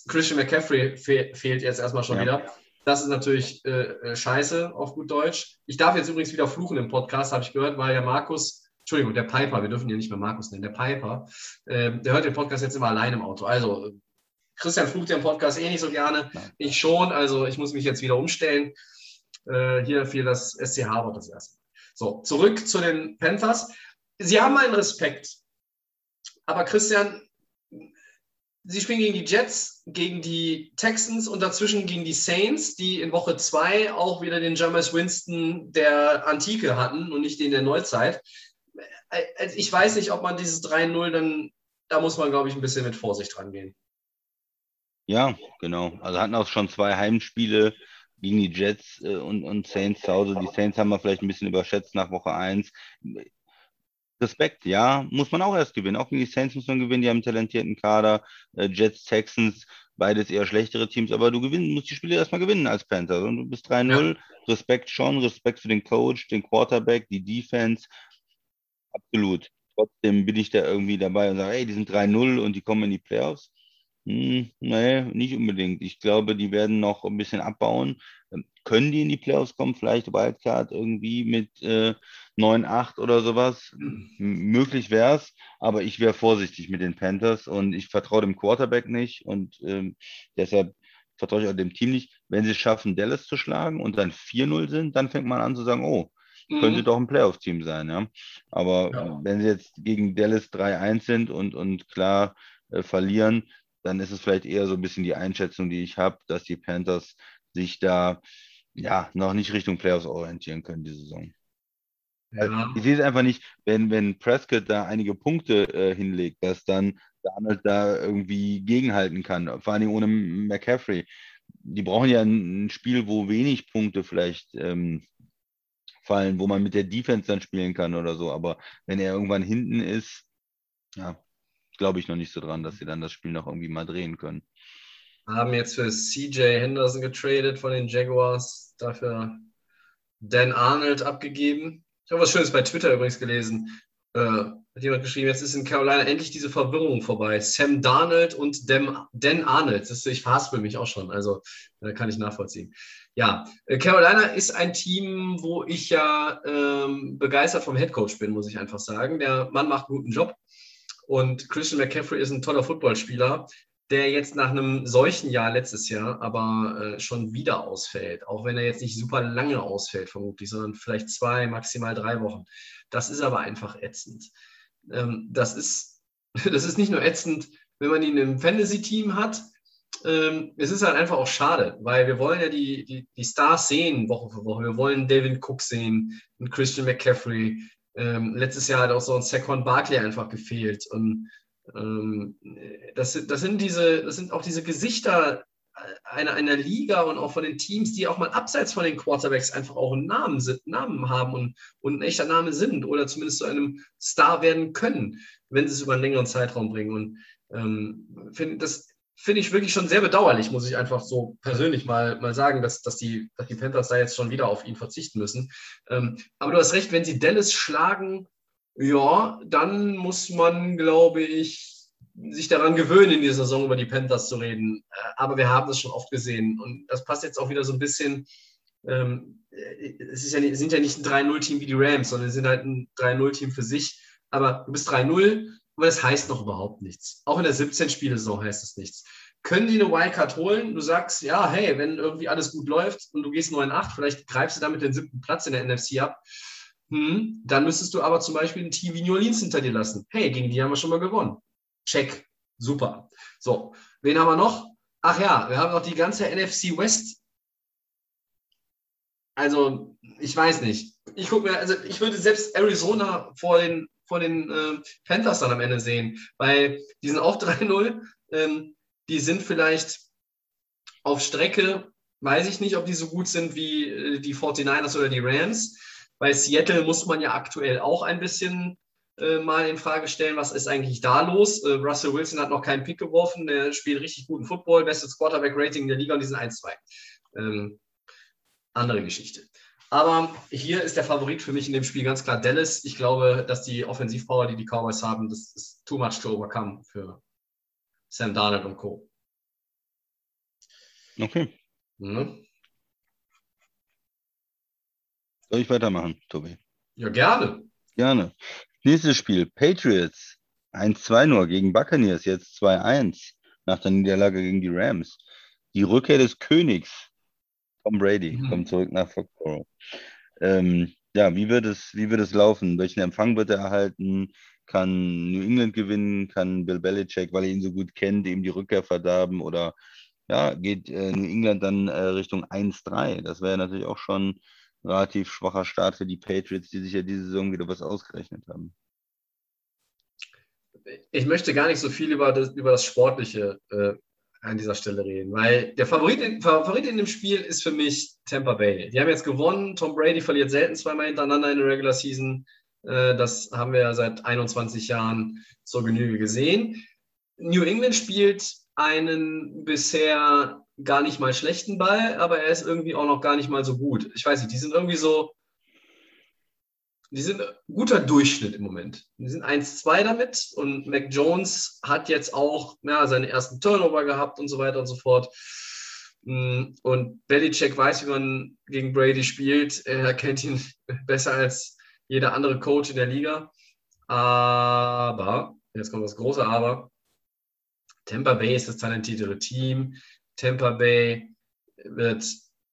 Christian McCaffrey fe fehlt jetzt erstmal schon ja. wieder. Das ist natürlich äh, äh, scheiße auf gut Deutsch. Ich darf jetzt übrigens wieder fluchen im Podcast, habe ich gehört, weil ja Markus, Entschuldigung, der Piper, wir dürfen ihn nicht mehr Markus nennen, der Piper, äh, der hört den Podcast jetzt immer allein im Auto. Also Christian flucht ja im Podcast eh nicht so gerne. Ich schon, also ich muss mich jetzt wieder umstellen. Äh, hier fiel das SC Harvard das erste. So, zurück zu den Panthers. Sie haben meinen Respekt. Aber Christian, Sie spielen gegen die Jets, gegen die Texans und dazwischen gegen die Saints, die in Woche zwei auch wieder den Jameis Winston der Antike hatten und nicht den der Neuzeit. Also ich weiß nicht, ob man dieses 3-0 dann, da muss man, glaube ich, ein bisschen mit Vorsicht rangehen. Ja, genau. Also hatten auch schon zwei Heimspiele gegen die Jets äh, und, und Saints zu Hause. Die Saints haben wir vielleicht ein bisschen überschätzt nach Woche 1. Respekt, ja, muss man auch erst gewinnen. Auch gegen die Saints muss man gewinnen, die haben einen talentierten Kader. Äh, Jets, Texans, beides eher schlechtere Teams, aber du gewinnen, musst die Spiele erstmal gewinnen als Panther. Und du bist 3-0, ja. Respekt schon, Respekt für den Coach, den Quarterback, die Defense. Absolut. Trotzdem bin ich da irgendwie dabei und sage, hey, die sind 3-0 und die kommen in die Playoffs. Hm, nee, nicht unbedingt. Ich glaube, die werden noch ein bisschen abbauen. Ähm, können die in die Playoffs kommen? Vielleicht Wildcard irgendwie mit äh, 9-8 oder sowas? M möglich wäre es, aber ich wäre vorsichtig mit den Panthers und ich vertraue dem Quarterback nicht und ähm, deshalb vertraue ich auch dem Team nicht. Wenn sie es schaffen, Dallas zu schlagen und dann 4-0 sind, dann fängt man an zu sagen, oh, könnte mhm. doch ein Playoff-Team sein, ja. Aber ja. wenn sie jetzt gegen Dallas 3-1 sind und, und klar äh, verlieren, dann ist es vielleicht eher so ein bisschen die Einschätzung, die ich habe, dass die Panthers sich da ja noch nicht Richtung Playoffs orientieren können, die Saison. Ja. Also ich sehe es einfach nicht, wenn, wenn Prescott da einige Punkte äh, hinlegt, dass dann Donald da irgendwie gegenhalten kann, vor allem ohne McCaffrey. Die brauchen ja ein, ein Spiel, wo wenig Punkte vielleicht ähm, fallen, wo man mit der Defense dann spielen kann oder so. Aber wenn er irgendwann hinten ist, ja, glaube ich noch nicht so dran, dass sie dann das Spiel noch irgendwie mal drehen können. Haben jetzt für CJ Henderson getradet von den Jaguars, dafür Dan Arnold abgegeben. Ich habe was Schönes bei Twitter übrigens gelesen. Äh, hat jemand geschrieben, jetzt ist in Carolina endlich diese Verwirrung vorbei. Sam Darnold und Dem, Dan Arnold. Das ich verhaspel mich auch schon, also äh, kann ich nachvollziehen. Ja, äh, Carolina ist ein Team, wo ich ja ähm, begeistert vom Headcoach bin, muss ich einfach sagen. Der Mann macht einen guten Job. Und Christian McCaffrey ist ein toller Footballspieler, der jetzt nach einem solchen Jahr letztes Jahr aber äh, schon wieder ausfällt. Auch wenn er jetzt nicht super lange ausfällt, vermutlich, sondern vielleicht zwei, maximal drei Wochen. Das ist aber einfach ätzend. Ähm, das, ist, das ist nicht nur ätzend, wenn man ihn im Fantasy-Team hat. Ähm, es ist halt einfach auch schade, weil wir wollen ja die, die, die Stars sehen, Woche für Woche. Wir wollen David Cook sehen, Christian McCaffrey, ähm, letztes Jahr hat auch so ein Saquon Barkley einfach gefehlt. Und ähm, das, das, sind diese, das sind auch diese Gesichter einer, einer Liga und auch von den Teams, die auch mal abseits von den Quarterbacks einfach auch einen Namen, Namen haben und, und ein echter Name sind oder zumindest zu einem Star werden können, wenn sie es über einen längeren Zeitraum bringen. Und ähm, finde das finde ich wirklich schon sehr bedauerlich, muss ich einfach so persönlich mal, mal sagen, dass, dass, die, dass die Panthers da jetzt schon wieder auf ihn verzichten müssen. Ähm, aber du hast recht, wenn sie Dallas schlagen, ja, dann muss man, glaube ich, sich daran gewöhnen, in dieser Saison über die Panthers zu reden. Äh, aber wir haben das schon oft gesehen. Und das passt jetzt auch wieder so ein bisschen. Ähm, es ist ja sind ja nicht ein 3-0-Team wie die Rams, sondern sind halt ein 3-0-Team für sich. Aber du bist 3-0, aber das heißt noch überhaupt nichts. Auch in der 17-Spiele-Saison heißt es nichts. Können die eine Wildcard holen? Du sagst, ja, hey, wenn irgendwie alles gut läuft und du gehst 9-8, vielleicht greifst du damit den siebten Platz in der NFC ab. Hm, dann müsstest du aber zum Beispiel ein Team wie New Orleans hinter dir lassen. Hey, gegen die haben wir schon mal gewonnen. Check. Super. So, wen haben wir noch? Ach ja, wir haben noch die ganze NFC West. Also, ich weiß nicht. Ich gucke mir, also ich würde selbst Arizona vor den vor den äh, Panthers dann am Ende sehen, weil die sind auch 3-0. Ähm, die sind vielleicht auf Strecke weiß ich nicht, ob die so gut sind wie äh, die 49ers oder die Rams. Bei Seattle muss man ja aktuell auch ein bisschen äh, mal in Frage stellen, was ist eigentlich da los. Äh, Russell Wilson hat noch keinen Pick geworfen, der spielt richtig guten Football, bestes Quarterback-Rating der Liga und die sind 1-2. Ähm, andere Geschichte. Aber hier ist der Favorit für mich in dem Spiel ganz klar Dallas. Ich glaube, dass die Offensivpower, die die Cowboys haben, das ist too much to overcome für Sam Darnold und Co. Okay. Mhm. Soll ich weitermachen, Tobi? Ja, gerne. Gerne. Nächstes Spiel, Patriots 1-2 nur gegen Buccaneers, jetzt 2-1 nach der Niederlage gegen die Rams. Die Rückkehr des Königs, Tom Brady, Mhm. kommt zurück nach Foxborough. Ähm, ja, wie wird, es, wie wird es laufen? Welchen Empfang wird er erhalten? Kann New England gewinnen? Kann Bill Belichick, weil er ihn so gut kennt, ihm die Rückkehr verderben? Oder ja, geht äh, New England dann äh, Richtung 1-3? Das wäre natürlich auch schon ein relativ schwacher Start für die Patriots, die sich ja diese Saison wieder was ausgerechnet haben. Ich möchte gar nicht so viel über das, über das Sportliche äh, an dieser Stelle reden, weil der Favorit in, Favorit in dem Spiel ist für mich Tampa Bay. Die haben jetzt gewonnen. Tom Brady verliert selten zweimal hintereinander in der Regular Season. Äh, das haben wir ja seit 21 Jahren zur Genüge gesehen. New England spielt einen bisher gar nicht mal schlechten Ball, aber er ist irgendwie auch noch gar nicht mal so gut. Ich weiß nicht, die sind irgendwie so, die sind guter Durchschnitt im Moment. Die sind 1-2 damit und Mac Jones hat jetzt auch ja, seine ersten Turnover gehabt und so weiter und so fort. Mm, Und Belichick weiß, wie man gegen Brady spielt. Er kennt ihn besser als jeder andere Coach in der Liga. Aber, jetzt kommt das große Aber, Tampa Bay ist das talentiertere Team. Tampa Bay wird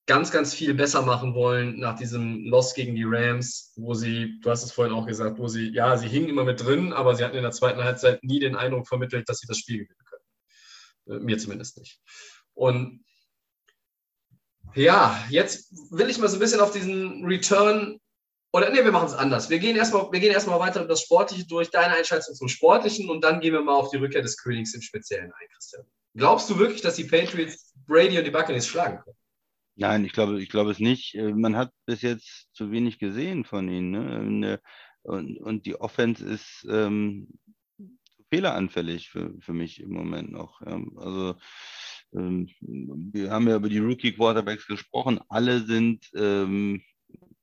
ganz, ganz viel besser machen wollen nach diesem Loss gegen die Rams, wo sie, du hast es vorhin auch gesagt, wo sie, ja, sie hingen immer mit drin, aber sie hatten in der zweiten Halbzeit nie den Eindruck vermittelt, dass sie das Spiel gewinnen können. Äh, Mir zumindest nicht. Und ja, jetzt will ich mal so ein bisschen auf diesen Return oder nee, wir machen es anders. Wir gehen erstmal, wir gehen erstmal weiter über das Sportliche durch, deine Einschätzung zum Sportlichen und dann gehen wir mal auf die Rückkehr des Königs im Speziellen ein, Christian. Glaubst du wirklich, dass die Patriots Brady und die Buccaneers schlagen können? Nein, ich glaube, ich glaube es nicht. Äh, Man hat bis jetzt zu wenig gesehen von ihnen. Ne? Und, und die Offense ist ähm, fehleranfällig für, für mich im Moment noch. Ja. Also ähm, wir haben ja über die Rookie-Quarterbacks gesprochen. Alle sind ähm,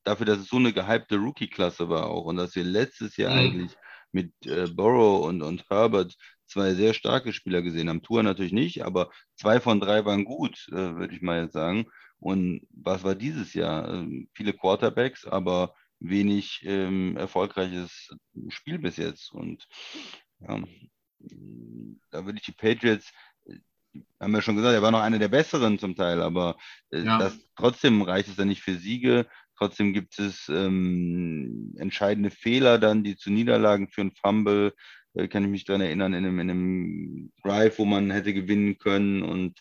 dafür, dass es so eine gehypte Rookie-Klasse war auch und dass wir letztes Jahr Mhm. eigentlich mit äh, Burrow und, und Herbert zwei sehr starke Spieler gesehen haben. Tour natürlich nicht, aber zwei von drei waren gut, äh, würde ich mal jetzt sagen. Und was war dieses Jahr? Ähm, viele Quarterbacks, aber wenig ähm, erfolgreiches Spiel bis jetzt. Und ja, da würde ich die Patriots, äh, haben wir schon gesagt, er war noch einer der besseren zum Teil, aber äh, Ja. das, trotzdem reicht es dann nicht für Siege. Trotzdem gibt es ähm, entscheidende Fehler dann, die zu Niederlagen führen. Fumble, äh, kann ich mich daran erinnern, in einem, in einem Drive, wo man hätte gewinnen können. Und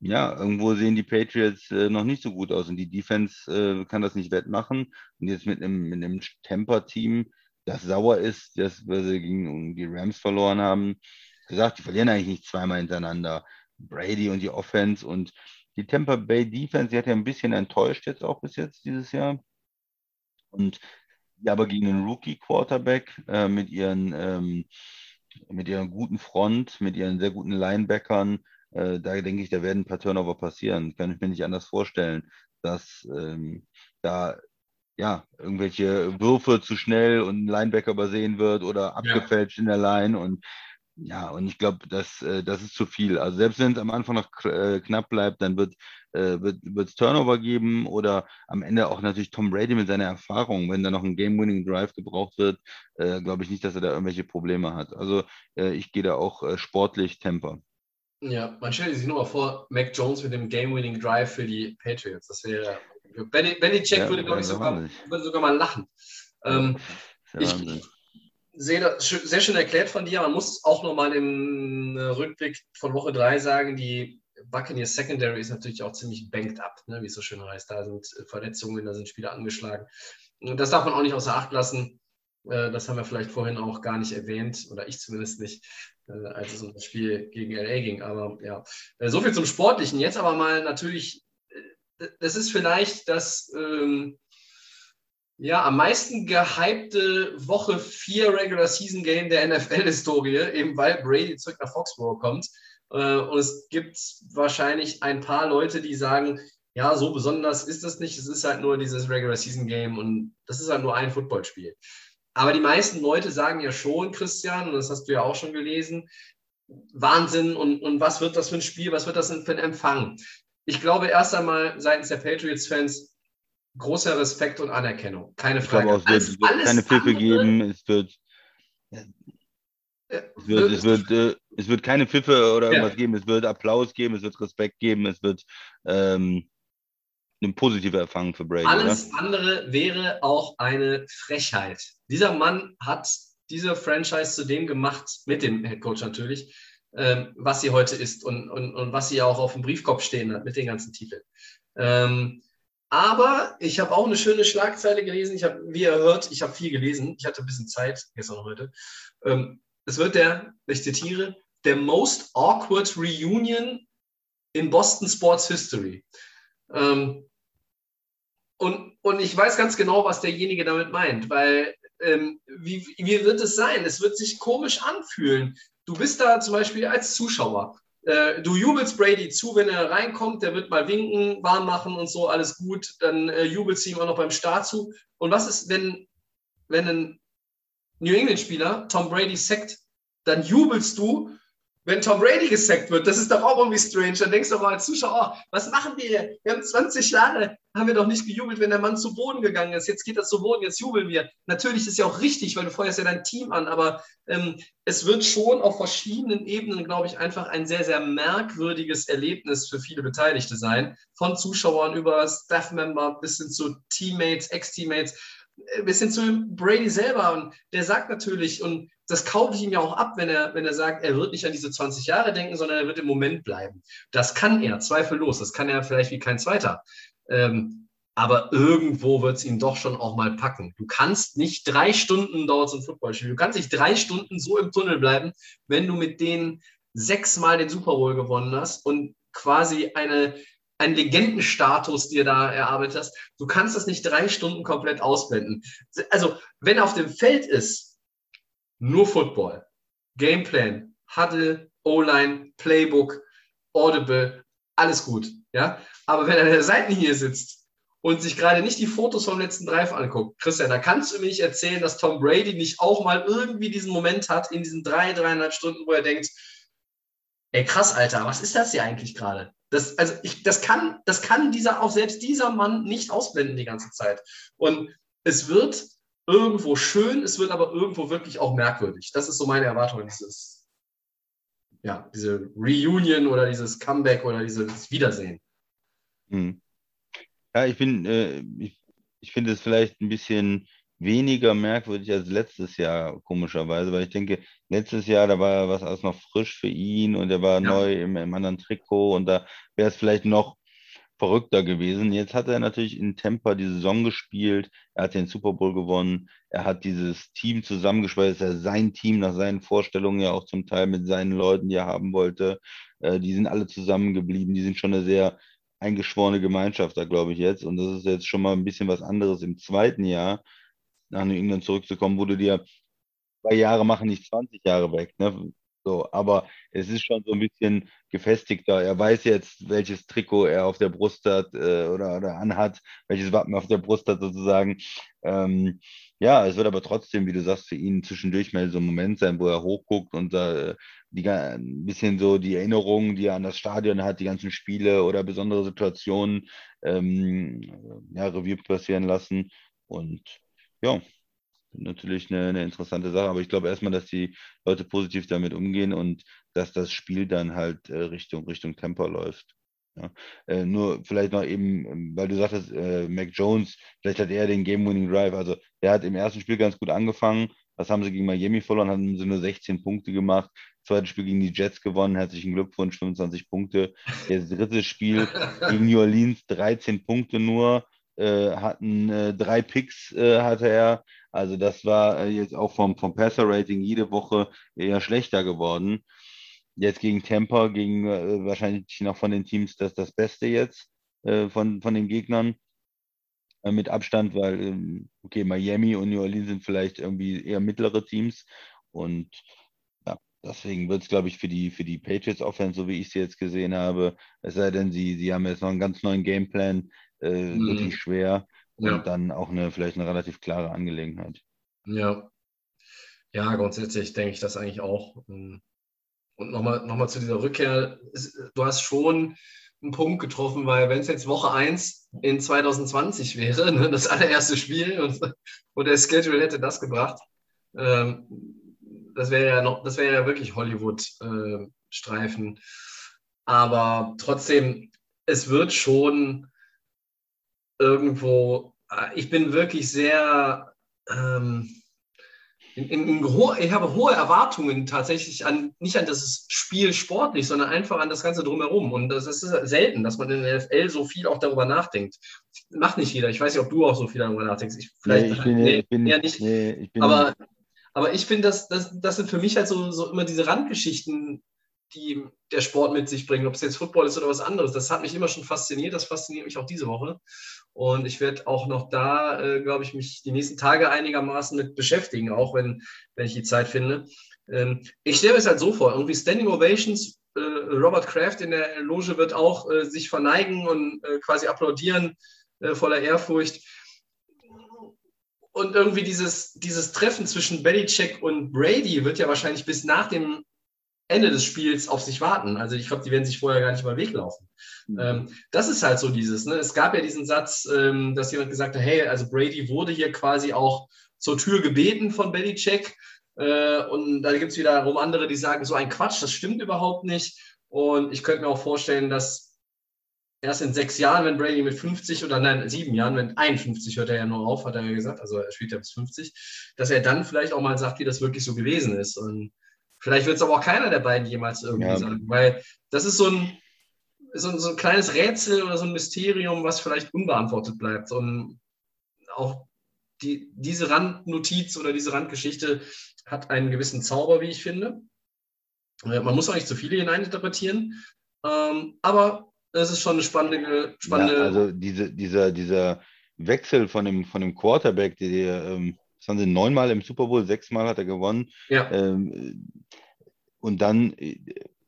ja, irgendwo sehen die Patriots äh, noch nicht so gut aus. Und die Defense äh, kann das nicht wettmachen. Und jetzt mit einem, mit einem Temper-Team, das sauer ist, das, weil sie gegen die Rams verloren haben. Gesagt, die verlieren eigentlich nicht zweimal hintereinander. Brady und die Offense und die Tampa Bay Defense, die hat ja ein bisschen enttäuscht jetzt auch bis jetzt dieses Jahr. Und ja, aber gegen einen Rookie-Quarterback äh, mit ihren ähm, mit ihrer guten Front, mit ihren sehr guten Linebackern, äh, da denke ich, da werden ein paar Turnover passieren. Kann ich mir nicht anders vorstellen, dass ähm, da ja irgendwelche Würfe zu schnell und ein Linebacker übersehen wird oder abgefälscht in der Line und ja, und ich glaube, das, äh, das ist zu viel. Also selbst wenn es am Anfang noch äh, knapp bleibt, dann wird äh, wird es Turnover geben oder am Ende auch natürlich Tom Brady mit seiner Erfahrung, wenn da noch ein Game-Winning Drive gebraucht wird, äh, glaube ich nicht, dass er da irgendwelche Probleme hat. Also äh, ich gehe da auch äh, sportlich Temper. Ja, man stellt sich nur mal vor, Mac Jones mit dem Game-Winning Drive für die Patriots. Das wäre. Benny, Belichick Ja, würde, glaube ich, sogar, würde sogar mal lachen. Ähm, ich sehe das sehr schön erklärt von dir. Man muss auch nochmal im äh, Rückblick von Woche 3 sagen, die Buccaneers Secondary ist natürlich auch ziemlich banked up, ne, wie es so schön heißt. Da sind äh, Verletzungen, da sind Spieler angeschlagen. Das darf man auch nicht außer Acht lassen. Äh, Das haben wir vielleicht vorhin auch gar nicht erwähnt, oder ich zumindest nicht, äh, als es um das Spiel gegen LA ging. Aber ja, Äh, so viel zum Sportlichen. Jetzt aber mal natürlich das ist vielleicht das ähm, ja, am meisten gehypte Woche 4 Regular Season Game der NFL-Historie, eben weil Brady zurück nach Foxborough kommt. Äh, und es gibt wahrscheinlich ein paar Leute, die sagen, ja, so besonders ist das nicht. Es ist halt nur dieses Regular Season Game und das ist halt nur ein Footballspiel. Aber die meisten Leute sagen ja schon, Christian, und das hast du ja auch schon gelesen, Wahnsinn und, und was wird das für ein Spiel, was wird das für ein Empfang? Ich glaube erst einmal seitens der Patriots-Fans großer Respekt und Anerkennung. Keine Frage. Glaube es wird, alles, keine Pfiffe geben. Es wird, es wird, es wird, äh, es wird keine Pfiffe oder irgendwas ja. geben. Es wird Applaus geben, es wird Respekt geben, es wird ähm, eine positive Erfahrung für Brady. Alles oder? andere wäre auch eine Frechheit. Dieser Mann hat diese Franchise zu dem gemacht, mit dem Headcoach natürlich, ähm, was sie heute ist und, und, und was sie ja auch auf dem Briefkopf stehen hat mit den ganzen Titeln. Ähm, aber ich habe auch eine schöne Schlagzeile gelesen. Ich habe, wie ihr hört, ich habe viel gelesen. Ich hatte ein bisschen Zeit gestern und heute. Ähm, es wird der, ich zitiere, der most awkward reunion in Boston Sports History. Ähm, und, und ich weiß ganz genau, was derjenige damit meint, weil ähm, wie, wie wird es sein? Es wird sich komisch anfühlen. Du bist da zum Beispiel als Zuschauer. Äh, du jubelst Brady zu, wenn er reinkommt, der wird mal winken, warm machen und so, alles gut. Dann äh, jubelst du ihm auch noch beim Start zu. Und was ist, wenn, wenn ein New England-Spieler Tom Brady sackt? Dann jubelst du wenn Tom Brady gesackt wird, das ist doch auch irgendwie strange. Dann denkst du auch als Zuschauer, oh, was machen wir hier? Wir haben 20 Jahre, haben wir doch nicht gejubelt, wenn der Mann zu Boden gegangen ist. Jetzt geht er zu Boden, jetzt jubeln wir. Natürlich ist es ja auch richtig, weil du feuerst ja dein Team an, aber ähm, es wird schon auf verschiedenen Ebenen, glaube ich, einfach ein sehr, sehr merkwürdiges Erlebnis für viele Beteiligte sein. Von Zuschauern über Staff-Member bis hin zu Teammates, Ex-Teammates bis hin zu Brady selber. Und der sagt natürlich, und das kaufe ich ihm ja auch ab, wenn er, wenn er sagt, er wird nicht an diese 20 Jahre denken, sondern er wird im Moment bleiben. Das kann er, zweifellos. Das kann er vielleicht wie kein zweiter. Ähm, aber irgendwo wird es ihn doch schon auch mal packen. Du kannst nicht drei Stunden dauert so ein Footballspiel. Du kannst nicht drei Stunden so im Tunnel bleiben, wenn du mit denen sechsmal den Super Bowl gewonnen hast und quasi eine, einen Legendenstatus dir da erarbeitet hast. Du kannst das nicht drei Stunden komplett ausblenden. Also, wenn auf dem Feld ist, nur Football, Gameplan, Huddle, O-Line, Playbook, Audible, alles gut. Ja? Aber wenn er an der Seitenlinie sitzt und sich gerade nicht die Fotos vom letzten Drive anguckt, Christian, da kannst du mir nicht erzählen, dass Tom Brady nicht auch mal irgendwie diesen Moment hat in diesen drei, dreieinhalb Stunden, wo er denkt, ey krass, Alter, was ist das hier eigentlich gerade? Das, also ich, das, kann, das kann dieser, auch selbst dieser Mann nicht ausblenden die ganze Zeit. Und es wird irgendwo schön, es wird aber irgendwo wirklich auch merkwürdig. Das ist so meine Erwartung dieses, ja, diese Reunion oder dieses Comeback oder dieses Wiedersehen. Hm. Ja, ich bin, äh, ich, ich finde es vielleicht ein bisschen weniger merkwürdig als letztes Jahr, komischerweise, weil ich denke, letztes Jahr, da war was alles noch frisch für ihn und er war ja. neu im, im, anderen Trikot und da wäre es vielleicht noch verrückter gewesen. Jetzt hat er natürlich in Tampa die Saison gespielt, er hat den Super Bowl gewonnen, er hat dieses Team zusammengeschweißt, er sein Team nach seinen Vorstellungen ja auch zum Teil mit seinen Leuten, die er haben wollte. Äh, die sind alle zusammengeblieben, die sind schon eine sehr eingeschworene Gemeinschaft da, glaube ich, jetzt. Und das ist jetzt schon mal ein bisschen was anderes im zweiten Jahr nach New England zurückzukommen, wo du dir zwei Jahre machen, nicht 20 Jahre weg. Ne? So, aber es ist schon so ein bisschen gefestigter. Er weiß jetzt, welches Trikot er auf der Brust hat äh, oder, oder anhat, welches Wappen auf der Brust hat sozusagen. Ähm, ja, es wird aber trotzdem, wie du sagst, für ihn zwischendurch mal so ein Moment sein, wo er hochguckt und äh, die, ein bisschen so die Erinnerungen, die er an das Stadion hat, die ganzen Spiele oder besondere Situationen ähm, ja, Revue passieren lassen. Und ja, natürlich eine, eine interessante Sache. Aber ich glaube erstmal, dass die Leute positiv damit umgehen und dass das Spiel dann halt äh, Richtung, Richtung Tempo läuft. Ja. Äh, nur vielleicht noch eben, ähm, weil du sagtest, äh, Mac Jones, vielleicht hat er den Game-Winning Drive. Also der hat im ersten Spiel ganz gut angefangen. Was haben sie gegen Miami verloren? Haben sie nur 16 Punkte gemacht. Zweites Spiel gegen die Jets gewonnen. Herzlichen Glückwunsch, 25 Punkte. Das dritte Spiel gegen New Orleans, 13 Punkte nur hatten äh, drei Picks äh, hatte er. Also das war äh, jetzt auch vom, vom Passer-Rating jede Woche eher schlechter geworden. Jetzt gegen Tampa, gegen äh, wahrscheinlich noch von den Teams das, das Beste jetzt. äh, von, von den Gegnern äh, mit Abstand, weil, ähm, okay, Miami und New Orleans sind vielleicht irgendwie eher mittlere Teams und ja, deswegen wird es, glaube ich, für die, für die Patriots Offense, so wie ich sie jetzt gesehen habe, es sei denn, sie, sie haben jetzt noch einen ganz neuen Gameplan, äh, mhm. wirklich schwer und ja. dann auch eine, vielleicht eine relativ klare Angelegenheit. Ja. Ja, grundsätzlich denke ich das eigentlich auch. Und nochmal noch mal zu dieser Rückkehr. Du hast schon einen Punkt getroffen, weil wenn es jetzt Woche 1 in 2020 wäre, ne, das allererste Spiel und, und der Schedule hätte das gebracht, ähm, das wäre ja noch, das wäre ja wirklich Hollywood-Streifen. Äh, Aber trotzdem, es wird schon irgendwo, äh, ich bin wirklich sehr, ähm, in, in, in, ich habe hohe Erwartungen tatsächlich an, nicht an das Spiel sportlich, sondern einfach an das Ganze drumherum. Und das ist selten, dass man in der NFL so viel auch darüber nachdenkt. Macht nicht jeder. Ich weiß nicht, ob du auch so viel darüber nachdenkst. Ich, vielleicht, nee, ich bin, nee, ich bin ja nicht. Nee, ich bin aber, aber ich finde, das, das, das sind für mich halt so, so immer diese Randgeschichten, die der Sport mit sich bringt, ob es jetzt Football ist oder was anderes. Das hat mich immer schon fasziniert, das fasziniert mich auch diese Woche. Und ich werde auch noch da, äh, glaube ich, mich die nächsten Tage einigermaßen mit beschäftigen, auch wenn, wenn ich die Zeit finde. Ähm, ich stelle mir es halt so vor, irgendwie Standing Ovations, äh, Robert Kraft in der Loge wird auch äh, sich verneigen und äh, quasi applaudieren äh, voller Ehrfurcht. Und irgendwie dieses, dieses Treffen zwischen Belichick und Brady wird ja wahrscheinlich bis nach dem Ende des Spiels auf sich warten. Also ich glaube, die werden sich vorher gar nicht mal weglaufen. Mhm. Ähm, das ist halt so dieses. Ne? Es gab ja diesen Satz, ähm, dass jemand gesagt hat, hey, also Brady wurde hier quasi auch zur Tür gebeten von Belichick. Äh, und da gibt es wiederum andere, die sagen, so ein Quatsch, das stimmt überhaupt nicht. Und ich könnte mir auch vorstellen, dass erst in sechs Jahren, wenn Brady mit 50 oder nein, sieben Jahren, wenn 51 hört er ja nur auf, hat er ja gesagt, also er spielt ja bis 50, dass er dann vielleicht auch mal sagt, wie das wirklich so gewesen ist. Und Vielleicht wird es aber auch keiner der beiden jemals irgendwie ja. sagen, weil das ist so ein, so, so, ein kleines Rätsel oder so ein Mysterium, was vielleicht unbeantwortet bleibt. Und auch die, diese Randnotiz oder diese Randgeschichte hat einen gewissen Zauber, wie ich finde. Äh, man muss auch nicht zu viele hineininterpretieren, ähm, aber es ist schon eine spannende. spannende ja, also diese, dieser, dieser Wechsel von dem, von dem Quarterback, der, ähm, das haben sie neunmal im Super Bowl, sechsmal hat er gewonnen. Ja. Ähm, und dann äh,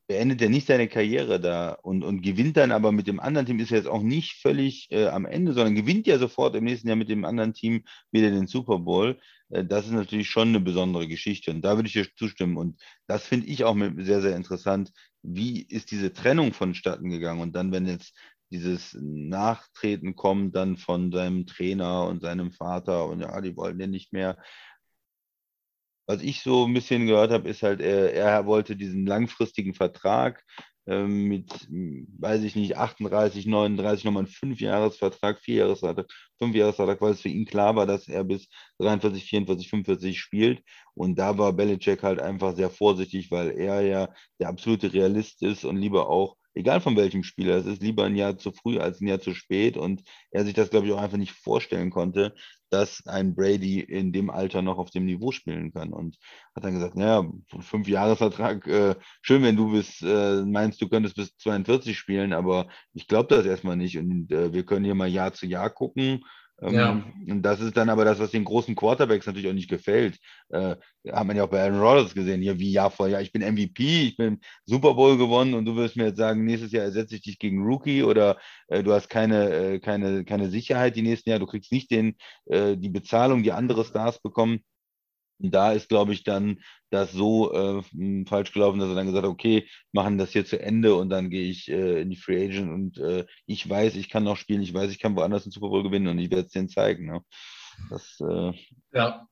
beendet er nicht seine Karriere da und, und gewinnt dann aber mit dem anderen Team, ist er jetzt auch nicht völlig äh, am Ende, sondern gewinnt ja sofort im nächsten Jahr mit dem anderen Team wieder den Super Bowl. Äh, das ist natürlich schon eine besondere Geschichte und da würde ich dir zustimmen. Und das finde ich auch sehr, sehr interessant. Wie ist diese Trennung vonstatten gegangen? Und dann, wenn jetzt dieses Nachtreten kommt dann von seinem Trainer und seinem Vater und ja, die wollen den nicht mehr. Was ich so ein bisschen gehört habe, ist halt, er, er wollte diesen langfristigen Vertrag ähm, mit, weiß ich nicht, 38, 39, nochmal einen Fünfjahresvertrag, Vierjahresvertrag, Fünfjahresvertrag, weil es für ihn klar war, dass er bis 43, 44, 45 spielt. Und da war Belichick halt einfach sehr vorsichtig, weil er ja der absolute Realist ist und lieber auch egal von welchem Spieler, es ist lieber ein Jahr zu früh als ein Jahr zu spät und er sich das, glaube ich, auch einfach nicht vorstellen konnte, dass ein Brady in dem Alter noch auf dem Niveau spielen kann. Und hat dann gesagt, naja, fünf Jahresvertrag, äh, schön, wenn du bis, äh, meinst, du könntest bis 42 spielen, aber ich glaube das erstmal nicht. Und äh, wir können hier mal Jahr zu Jahr gucken ja. Und das ist dann aber das, was den großen Quarterbacks natürlich auch nicht gefällt. Äh, hat man ja auch bei Aaron Rodgers gesehen, hier wie Jahr vor Jahr, ich bin MVP, ich bin Super Bowl gewonnen und du wirst mir jetzt sagen, nächstes Jahr ersetze ich dich gegen Rookie oder äh, du hast keine, äh, keine, keine Sicherheit die nächsten Jahre, du kriegst nicht den, äh, die Bezahlung, die andere Stars bekommen. Und da ist, glaube ich, dann das so äh, falsch gelaufen, dass er dann gesagt hat, okay, machen das hier zu Ende und dann gehe ich äh, in die Free Agent und äh, ich weiß, ich kann noch spielen, ich weiß, ich kann woanders einen Super Bowl gewinnen und ich werde es denen zeigen. Ne? Das, äh, ja.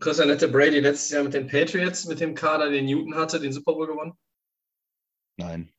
Christian hätte Brady letztes Jahr mit den Patriots, mit dem Kader, den Newton hatte, den Super Bowl gewonnen? Nein.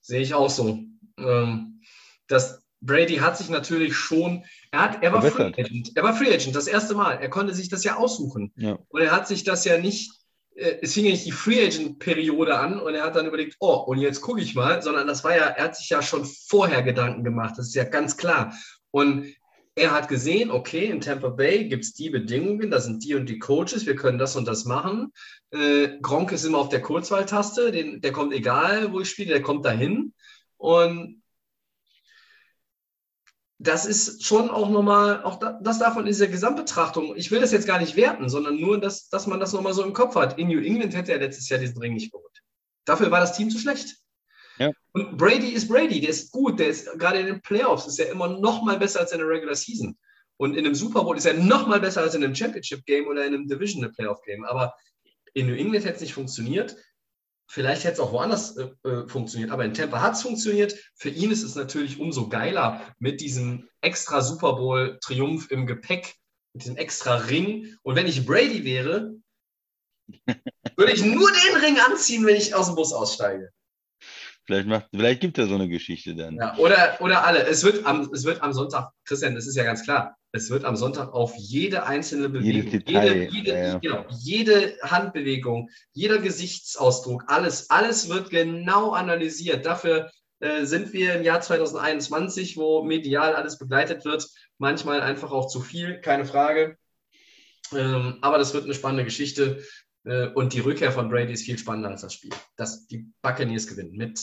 Sehe ich auch so. Ähm, das, Brady hat sich natürlich schon, er, hat, er war Free Agent. Er war Free Agent, das erste Mal. Er konnte sich das ja aussuchen. Ja. Und er hat sich das ja nicht, äh, es fing ja nicht die Free Agent-Periode an und er hat dann überlegt, oh, und jetzt gucke ich mal, sondern das war ja, er hat sich ja schon vorher Gedanken gemacht, das ist ja ganz klar. Und er hat gesehen, okay, in Tampa Bay gibt es die Bedingungen, da sind die und die Coaches, wir können das und das machen. Äh, Gronk ist immer auf der Kurzwahltaste, den, der kommt egal, wo ich spiele, der kommt dahin. Und das ist schon auch nochmal, auch das davon in dieser Gesamtbetrachtung, ich will das jetzt gar nicht werten, sondern nur, dass, dass man das nochmal so im Kopf hat. In New England hätte er letztes Jahr diesen Ring nicht geholt. Dafür war das Team zu schlecht. Ja. Und Brady ist Brady, der ist gut, der ist gerade in den Playoffs, ist er immer noch mal besser als in der Regular Season. Und in einem Super Bowl ist er noch mal besser als in einem Championship Game oder in einem Divisional Playoff Game. Aber in New England hätte es nicht funktioniert. Vielleicht hätte es auch woanders äh, äh, funktioniert, aber in Tampa hat es funktioniert. Für ihn ist es natürlich umso geiler mit diesem extra Super Bowl-Triumph im Gepäck, mit diesem extra Ring. Und wenn ich Brady wäre, würde ich nur den Ring anziehen, wenn ich aus dem Bus aussteige. Vielleicht, macht, vielleicht gibt er so eine Geschichte dann. Ja, oder, oder alle. Es wird, am, es wird am Sonntag, Christian, das ist ja ganz klar, es wird am Sonntag auf jede einzelne Bewegung, Detail, jede, jede, ja. Genau, jede Handbewegung, jeder Gesichtsausdruck, alles, alles wird genau analysiert. Dafür äh, sind wir im Jahr 2021, wo medial alles begleitet wird. Manchmal einfach auch zu viel, keine Frage. Ähm, aber das wird eine spannende Geschichte. Äh, und die Rückkehr von Brady ist viel spannender als das Spiel. Dass die Buccaneers gewinnen mit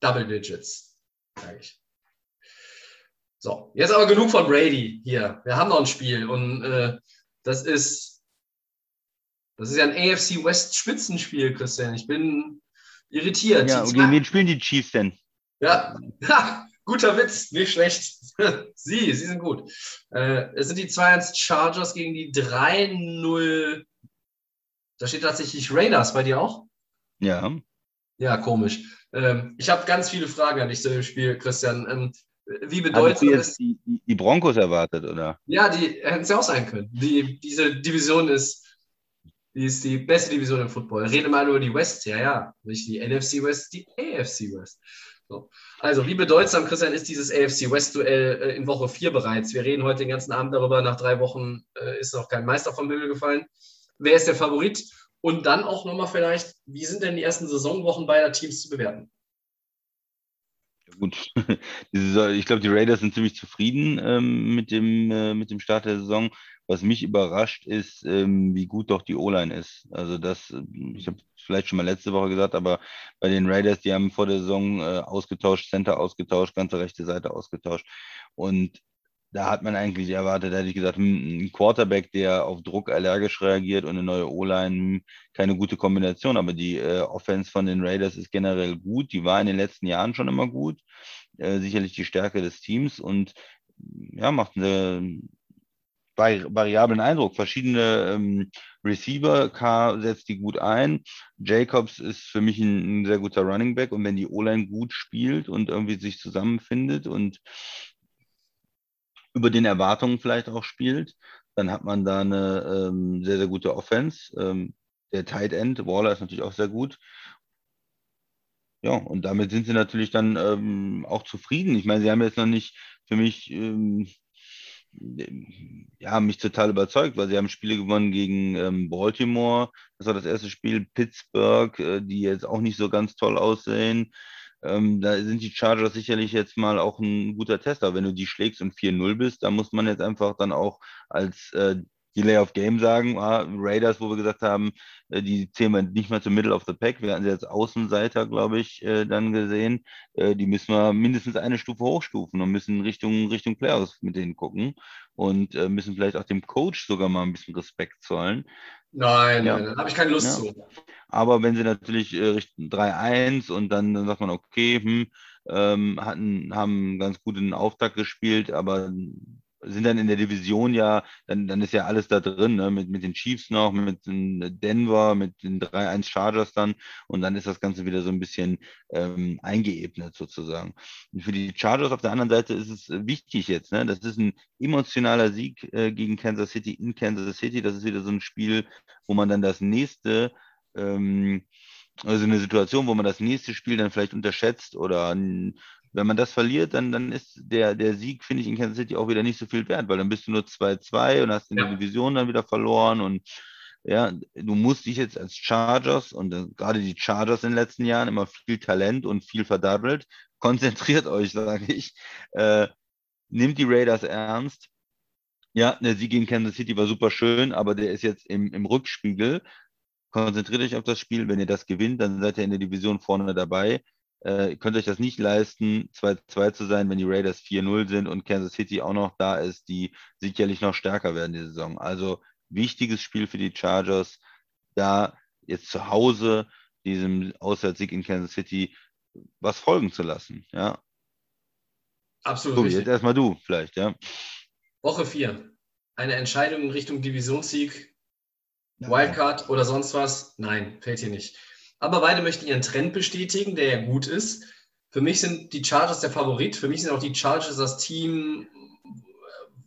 Double Digits, sage ich. So, jetzt aber genug von Brady hier. Wir haben noch ein Spiel und äh, das ist das ist ja ein AFC West Spitzenspiel, Christian. Ich bin irritiert. Ja, und gegen wen spielen die Chiefs denn? Ja, ha, guter Witz, nicht schlecht. sie, sie sind gut. Äh, es sind die 2-1 Chargers gegen die 3-0. Da steht tatsächlich Raiders bei dir auch? Ja. Ja, komisch. Ähm, ich habe ganz viele Fragen an dich zu dem Spiel, Christian. Ähm, wie ist. jetzt die, die- die Broncos erwartet, oder? Ja, die hätten es ja auch sein können. Die, diese Division ist, die ist die beste Division im Football. Rede mal über die West, ja, ja. Nicht die NFC West, die AFC West. So. Also, wie bedeutsam, Christian, ist dieses AFC West-Duell äh, in Woche 4 bereits? Wir reden heute den ganzen Abend darüber. Nach drei Wochen äh, ist noch kein Meister vom Himmel gefallen. Wer ist der Favorit? Und dann auch nochmal vielleicht, wie sind denn die ersten Saisonwochen beider Teams zu bewerten? Gut, ich glaube, die Raiders sind ziemlich zufrieden ähm, mit dem, äh, mit dem Start der Saison. Was mich überrascht, ist, ähm, wie gut doch die O-Line ist. Also das, äh, ich habe vielleicht schon mal letzte Woche gesagt, aber bei den Raiders, die haben vor der Saison äh, ausgetauscht, Center ausgetauscht, ganze rechte Seite ausgetauscht. Und da hat man eigentlich erwartet, hätte ich gesagt, hm, ein Quarterback, der auf Druck allergisch reagiert und eine neue O-Line, hm, keine gute Kombination. Aber die äh, Offense von den Raiders ist generell gut. Die war in den letzten Jahren schon immer gut. Äh, sicherlich die Stärke des Teams und ja, macht einen vari variablen Eindruck. Verschiedene ähm, Receiver, K setzt die gut ein. Jacobs ist für mich ein, ein sehr guter Running Back und wenn die O-Line gut spielt und irgendwie sich zusammenfindet und über den Erwartungen vielleicht auch spielt, dann hat man da eine ähm, sehr, sehr gute Offense. Ähm, der Tight End, Waller ist natürlich auch sehr gut. Ja, und damit sind sie natürlich dann ähm, auch zufrieden. Ich meine, sie haben jetzt noch nicht für mich, ähm, ja, mich total überzeugt, weil sie haben Spiele gewonnen gegen ähm, Baltimore. Das war das erste Spiel. Pittsburgh, äh, die jetzt auch nicht so ganz toll aussehen. Ähm, da sind die Chargers sicherlich jetzt mal auch ein guter Tester. Wenn du die schlägst und 4-0 bist, da muss man jetzt einfach dann auch als äh, Delay of Game sagen, ah, Raiders, wo wir gesagt haben, äh, die zählen wir nicht mal zum Middle of the Pack. Wir hatten sie als Außenseiter, glaube ich, äh, dann gesehen. Äh, die müssen wir mindestens eine Stufe hochstufen und müssen Richtung, Richtung Playoffs mit denen gucken und äh, müssen vielleicht auch dem Coach sogar mal ein bisschen Respekt zollen. Nein, Ja. nein, da habe ich keine Lust Ja. zu. Aber wenn sie natürlich äh, Richtung 3-1 und dann, dann sagt man, okay, hm, ähm, hatten, haben einen ganz guten Auftakt gespielt, aber sind dann in der Division ja, dann, dann ist ja alles da drin, ne? mit, mit den Chiefs noch, mit den Denver, mit den 3-1 Chargers dann und dann ist das Ganze wieder so ein bisschen ähm, eingeebnet sozusagen. Und für die Chargers auf der anderen Seite ist es äh, wichtig jetzt, ne? das ist ein emotionaler Sieg äh, gegen Kansas City in Kansas City, das ist wieder so ein Spiel, wo man dann das nächste ähm, also eine Situation, wo man das nächste Spiel dann vielleicht unterschätzt oder wenn man das verliert, dann, dann ist der, der Sieg, finde ich, in Kansas City auch wieder nicht so viel wert, weil dann bist du nur 2-2 und hast in Ja. der Division dann wieder verloren und ja, du musst dich jetzt als Chargers und äh, gerade die Chargers in den letzten Jahren immer viel Talent und viel verdaddelt. Konzentriert euch, sage ich. Äh, nimmt die Raiders ernst. Ja, der Sieg gegen Kansas City war super schön, aber der ist jetzt im, im Rückspiegel konzentriert euch auf das Spiel. Wenn ihr das gewinnt, dann seid ihr in der Division vorne dabei. Äh, könnt euch das nicht leisten, 2-2 zu sein, wenn die Raiders 4-0 sind und Kansas City auch noch da ist, die sicherlich noch stärker werden die Saison. Also wichtiges Spiel für die Chargers, da jetzt zu Hause diesem Auswärtssieg in Kansas City was folgen zu lassen. Ja. Absolut. So, jetzt erstmal du vielleicht, ja. Woche 4. Eine Entscheidung in Richtung Divisionssieg, Wildcard oder sonst was? Nein, fällt hier nicht. Aber beide möchten ihren Trend bestätigen, der ja gut ist. Für mich sind die Chargers der Favorit. Für mich sind auch die Chargers das Team,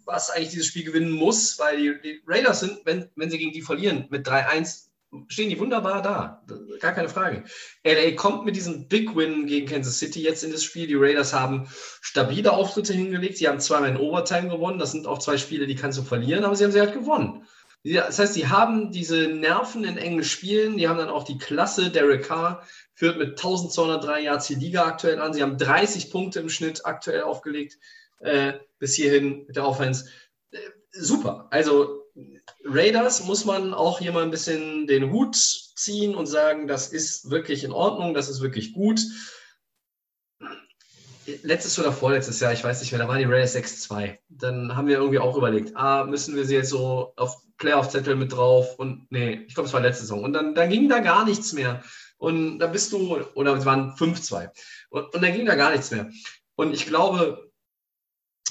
was eigentlich dieses Spiel gewinnen muss, weil die, Raiders sind, wenn, wenn sie gegen die verlieren mit 3-1, stehen die wunderbar da. Gar keine Frage. LA kommt mit diesem Big Win gegen Kansas City jetzt in das Spiel. Die Raiders haben stabile Auftritte hingelegt. Sie haben zweimal in Overtime gewonnen. Das sind auch zwei Spiele, die kannst du verlieren, aber sie haben sie halt gewonnen. Das heißt, sie haben diese Nerven in engen Spielen. Die haben dann auch die Klasse. Derek Carr führt mit 1203 Yards die Liga aktuell an. Sie haben 30 Punkte im Schnitt aktuell aufgelegt äh, bis hierhin mit der Offense. Äh, super. Also Raiders muss man auch hier mal ein bisschen den Hut ziehen und sagen, das ist wirklich in Ordnung, das ist wirklich gut. Letztes oder vorletztes Jahr, ich weiß nicht mehr, da waren die Raiders 6-2. Dann haben wir irgendwie auch überlegt, ah, müssen wir sie jetzt so auf Playoff-Zettel mit drauf? Und nee, ich glaube, es war letzte Saison. Und dann, dann ging da gar nichts mehr. Und da bist du, oder es waren 5-2. Und, und dann ging da gar nichts mehr. Und ich glaube,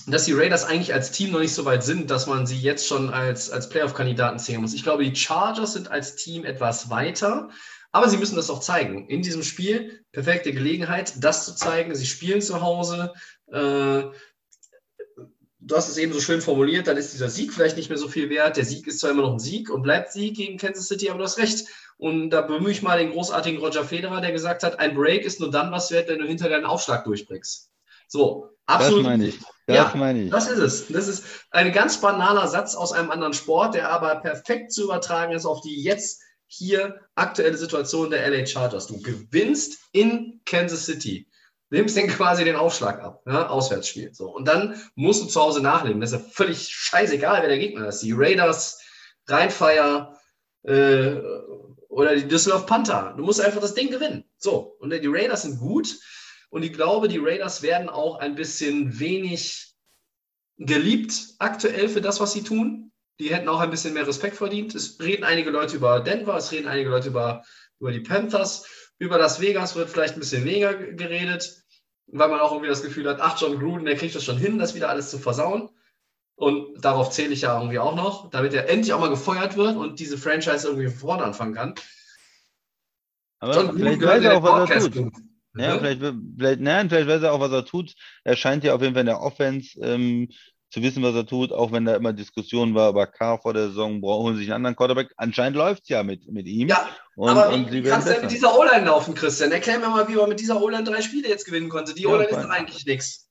dass die Raiders eigentlich als Team noch nicht so weit sind, dass man sie jetzt schon als, als Playoff-Kandidaten sehen muss. Ich glaube, die Chargers sind als Team etwas weiter, aber sie müssen das auch zeigen. In diesem Spiel, perfekte Gelegenheit, das zu zeigen. Sie spielen zu Hause. Äh, du hast es eben so schön formuliert, dann ist dieser Sieg vielleicht nicht mehr so viel wert. Der Sieg ist zwar immer noch ein Sieg und bleibt Sieg gegen Kansas City, aber du hast recht. Und da bemühe ich mal den großartigen Roger Federer, der gesagt hat, ein Break ist nur dann was wert, wenn du hinter deinen Aufschlag durchbringst. So, absolut. Das meine ich. Das ja, meine ich. Das ist es. Das ist ein ganz banaler Satz aus einem anderen Sport, der aber perfekt zu übertragen ist auf die jetzt hier aktuelle Situation der LA Chargers. Du gewinnst in Kansas City, nimmst den quasi den Aufschlag ab, ja, Auswärtsspiel. So. Und dann musst du zu Hause nachleben. Das ist ja völlig scheißegal, wer der Gegner ist. Die Raiders, Rheinfire äh, oder die Düsseldorf Panther. Du musst einfach das Ding gewinnen. So. Und die Raiders sind gut. Und ich glaube, die Raiders werden auch ein bisschen wenig geliebt aktuell für das, was sie tun. Die hätten auch ein bisschen mehr Respekt verdient. Es reden einige Leute über Denver, es reden einige Leute über, über die Panthers. Über Las Vegas wird vielleicht ein bisschen weniger geredet, weil man auch irgendwie das Gefühl hat, ach, John Gruden, der kriegt das schon hin, das wieder alles zu versauen. Und darauf zähle ich ja irgendwie auch noch, damit er endlich auch mal gefeuert wird und diese Franchise irgendwie vorne anfangen kann. Aber John Gruden gehört in auch, was er tut. Ja, vielleicht, vielleicht, nein, vielleicht weiß er auch, was er tut. Er scheint ja auf jeden Fall in der Offense ähm, zu wissen, was er tut, auch wenn da immer Diskussionen war über K vor der Saison, brauchen sie sich einen anderen Quarterback. Anscheinend läuft es ja mit, mit ihm. Ja, und, aber und wie kannst du denn mit dieser O-Line laufen, Christian? Erklär mir mal, wie man mit dieser O-Line drei Spiele jetzt gewinnen konnte. Die ja, O-Line ist doch eigentlich nichts.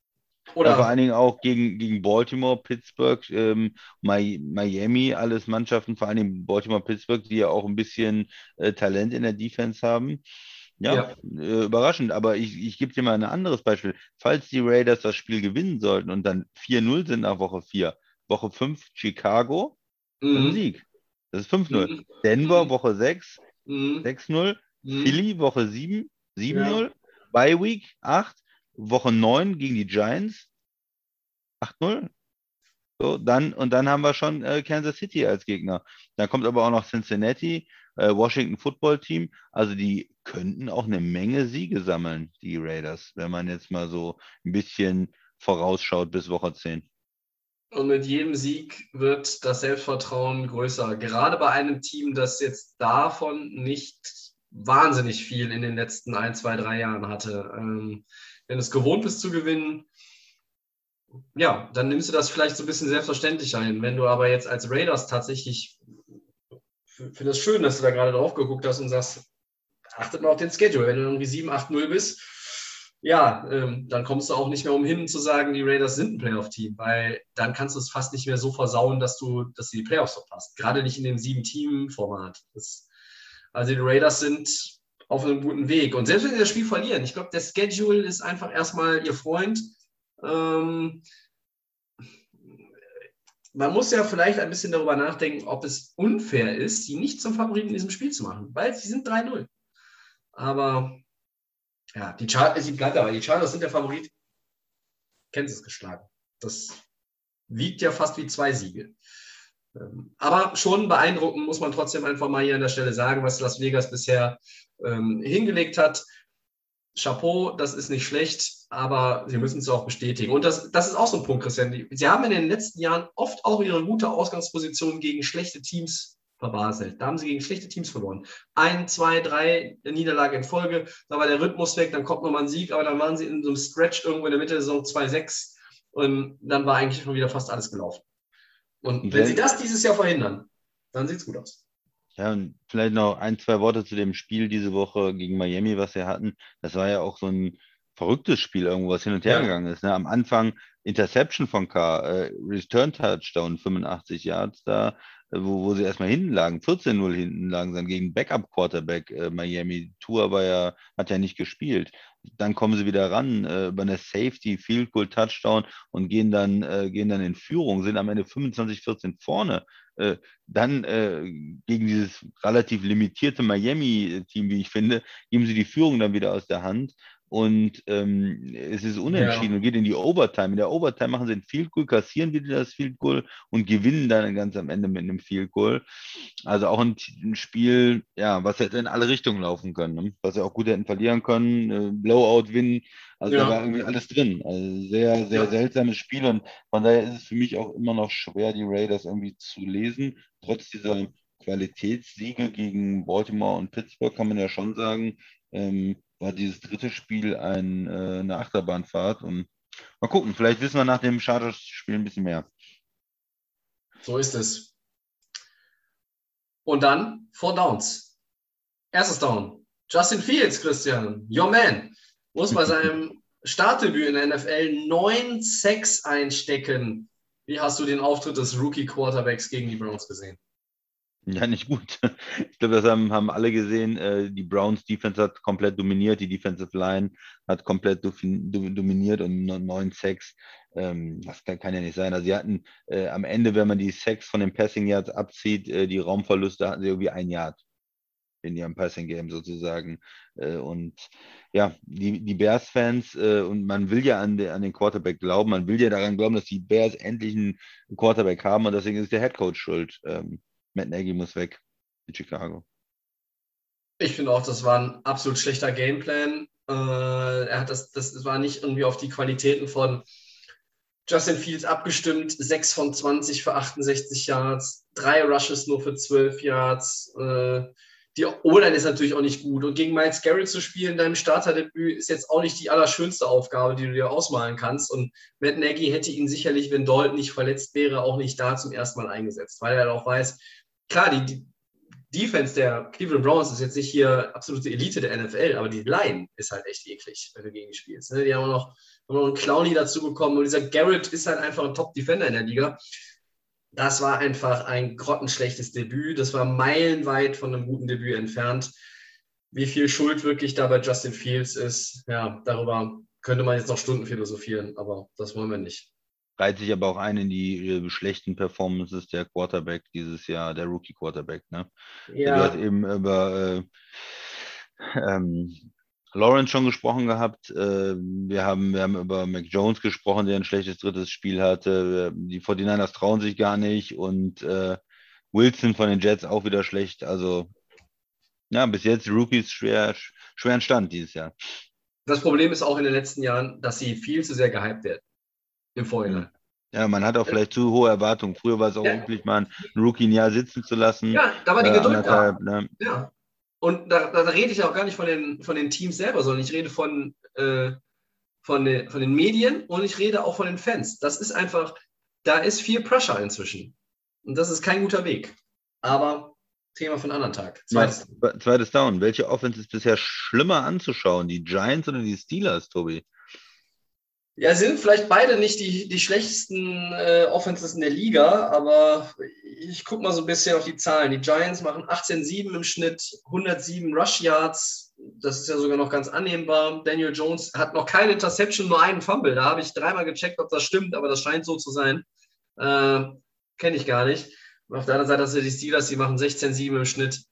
Oder? Ja, vor allen Dingen auch gegen, gegen Baltimore, Pittsburgh, ähm, Miami, alles Mannschaften, vor allen Dingen Baltimore, Pittsburgh, die ja auch ein bisschen äh, Talent in der Defense haben. Ja, ja. Äh, überraschend. Aber ich, ich gebe dir mal ein anderes Beispiel. Falls die Raiders das Spiel gewinnen sollten und dann 4-0 sind nach Woche 4, Woche 5 Chicago, mhm. Sieg. Das ist 5-0. Mhm. Denver, mhm. Woche 6, mhm. 6-0. Mhm. Philly, Woche 7, 7-0. Ja. Bye Week 8, Woche 9 gegen die Giants, 8-0. So, dann, und dann haben wir schon äh, Kansas City als Gegner. Dann kommt aber auch noch Cincinnati, äh, Washington Football Team. Also die könnten auch eine Menge Siege sammeln, die Raiders, wenn man jetzt mal so ein bisschen vorausschaut bis Woche 10. Und mit jedem Sieg wird das Selbstvertrauen größer. Gerade bei einem Team, das jetzt davon nicht wahnsinnig viel in den letzten ein, zwei, drei Jahren hatte. Ähm, wenn du es gewohnt bist zu gewinnen, ja, dann nimmst du das vielleicht so ein bisschen selbstverständlich ein. Wenn du aber jetzt als Raiders tatsächlich finde das schön, dass du da gerade drauf geguckt hast und sagst, achtet mal auf den Schedule. Wenn du irgendwie 7, 8, 0 bist, ja, ähm, dann kommst du auch nicht mehr umhin zu sagen, die Raiders sind ein Playoff-Team, weil dann kannst du es fast nicht mehr so versauen, dass du, dass du die Playoffs verpasst. Gerade nicht in dem Sieben-Team-Format. Also die Raiders sind auf einem guten Weg. Und selbst wenn sie das Spiel verlieren, ich glaube, der Schedule ist einfach erstmal ihr Freund. Ähm, man muss ja vielleicht ein bisschen darüber nachdenken, ob es unfair ist, sie nicht zum Favoriten in diesem Spiel zu machen, weil sie sind 3-0. Aber Ja, die Chargers, sie bleibt aber, die Chargers sind der Favorit. Kansas geschlagen. Das wiegt ja fast wie zwei Siege. Ähm, aber schon beeindruckend, muss man trotzdem einfach mal hier an der Stelle sagen, was Las Vegas bisher ähm, hingelegt hat. Chapeau, das ist nicht schlecht, aber sie müssen es auch bestätigen. Und das, das ist auch so ein Punkt, Christian. Sie haben in den letzten Jahren oft auch ihre gute Ausgangsposition gegen schlechte Teams verbaselt. Da haben sie gegen schlechte Teams verloren. Ein, zwei, drei Niederlage in Folge, da war der Rhythmus weg, dann kommt nochmal ein Sieg, aber dann waren sie in so einem Stretch irgendwo in der Mitte der Saison 2-6 und dann war eigentlich schon wieder fast alles gelaufen. Und wenn sie das dieses Jahr verhindern, dann sieht es gut aus. Ja, und vielleicht noch ein, zwei Worte zu dem Spiel diese Woche gegen Miami, was wir hatten. Das war ja auch so ein verrücktes Spiel irgendwo, was hin und her ja. gegangen ist. Ne? Am Anfang Interception von K, äh, Return Touchdown, 85 Yards da, äh, wo, wo sie erstmal hinten lagen, 14-0 hinten lagen, dann gegen Backup Quarterback äh, Miami. Tour war ja, hat ja nicht gespielt. Dann kommen sie wieder ran äh, über eine Safety, Field Goal Touchdown und gehen dann, äh, gehen dann in Führung, sind am Ende 25-14 vorne. Äh, dann äh, gegen dieses relativ limitierte Miami-Team, wie ich finde, geben sie die Führung dann wieder aus der Hand und ähm, es ist unentschieden ja. und geht in die Overtime. In der Overtime machen sie ein Field Goal, kassieren wieder das Field Goal und gewinnen dann ganz am Ende mit einem Field Goal. Also auch ein, ein Spiel, ja, was hätte in alle Richtungen laufen können, ne? was sie auch gut hätten verlieren können, äh, Blowout winnen. Also ja. da war irgendwie alles drin. Also sehr, sehr ja. seltsames Spiel und von daher ist es für mich auch immer noch schwer, die Raiders irgendwie zu lesen. Trotz dieser Qualitätssiege gegen Baltimore und Pittsburgh kann man ja schon sagen, ähm, war dieses dritte Spiel ein, äh, eine Achterbahnfahrt. Und mal gucken, vielleicht wissen wir nach dem Chargers-Spiel ein bisschen mehr. So ist es. Und dann Four Downs. Erstes Down. Justin Fields, Christian, your man, muss bei seinem Startdebüt in der NFL 9-6 einstecken. Wie hast du den Auftritt des Rookie-Quarterbacks gegen die Browns gesehen? Ja, nicht gut. Ich glaube, das haben, haben alle gesehen. Äh, die Browns Defense hat komplett dominiert, die Defensive Line hat komplett dominiert und 9 Sacks. Ähm, das kann, kann, ja nicht sein. Also sie hatten äh, am Ende, wenn man die Sacks von den Passing Yards abzieht, äh, die Raumverluste hatten sie irgendwie ein Yard in ihrem Passing Game sozusagen. Und ja, die, die Bears-Fans, und man will ja an, de, an den Quarterback glauben, man will ja daran glauben, dass die Bears endlich einen Quarterback haben und deswegen ist der Head Coach schuld. Ähm, Matt Nagy muss weg in Chicago. Ich finde auch, das war ein absolut schlechter Gameplan. Äh, er hat das, das war nicht irgendwie auf die Qualitäten von Justin Fields abgestimmt. 6 von 20 für 68 Yards, drei Rushes nur für 12 Yards. Äh, die O-Line ist natürlich auch nicht gut. Und gegen Miles Garrett zu spielen in deinem Starterdebüt ist jetzt auch nicht die allerschönste Aufgabe, die du dir ausmalen kannst. Und Matt Nagy hätte ihn sicherlich, wenn Dalton nicht verletzt wäre, auch nicht da zum ersten Mal eingesetzt, weil er auch weiß, klar, die, die Defense der Cleveland Browns ist jetzt nicht hier absolute Elite der NFL, aber die Line ist halt echt eklig, wenn du gegen die spielst. Ne? Die haben noch, haben noch einen Clowny dazu bekommen und dieser Garrett ist halt einfach ein Top-Defender in der Liga. Das war einfach ein grottenschlechtes Debüt. Das war meilenweit von einem guten Debüt entfernt. Wie viel Schuld wirklich da bei Justin Fields ist, ja, darüber könnte man jetzt noch Stunden philosophieren, aber das wollen wir nicht reiht sich aber auch ein in die äh, schlechten Performances der Quarterback dieses Jahr, der Rookie Quarterback. Ne? Ja. Du hast eben über äh, ähm, Lawrence schon gesprochen gehabt. Äh, wir, haben, wir haben über Mac Jones gesprochen, der ein schlechtes drittes Spiel hatte. Die 49ers trauen sich gar nicht und äh, Wilson von den Jets auch wieder schlecht. Also, ja, bis jetzt Rookies schwer, schwer Stand dieses Jahr. Das Problem ist auch in den letzten Jahren, dass sie viel zu sehr gehypt werden im Vorhinein. Ja, man hat auch vielleicht zu hohe Erwartungen. Früher war es auch ja. üblich, mal ein Rookie ein Jahr sitzen zu lassen. Ja, da war die äh, Geduld da. Ne? Ja. Und da, da, rede ich auch gar nicht von den, von den Teams selber, sondern ich rede von, äh, von, den, von den Medien und ich rede auch von den Fans. Das ist einfach, da ist viel Pressure inzwischen. Und das ist kein guter Weg. Aber Thema einen anderen Tag. Zweites, Zweites Down. Welche Offense ist bisher schlimmer anzuschauen? Die Giants oder die Steelers, Tobi? Ja, sind vielleicht beide nicht die, die schlechtesten äh, Offenses in der Liga, aber ich gucke mal so ein bisschen auf die Zahlen. Die Giants machen 18-7 im Schnitt, 107 Rush Yards. Das ist ja sogar noch ganz annehmbar. Daniel Jones hat noch keine Interception, nur einen Fumble. Da habe ich dreimal gecheckt, ob das stimmt, aber das scheint so zu sein. Äh, Kenne ich gar nicht. Und auf der anderen Seite hast du die Steelers, die machen 16-7 im Schnitt.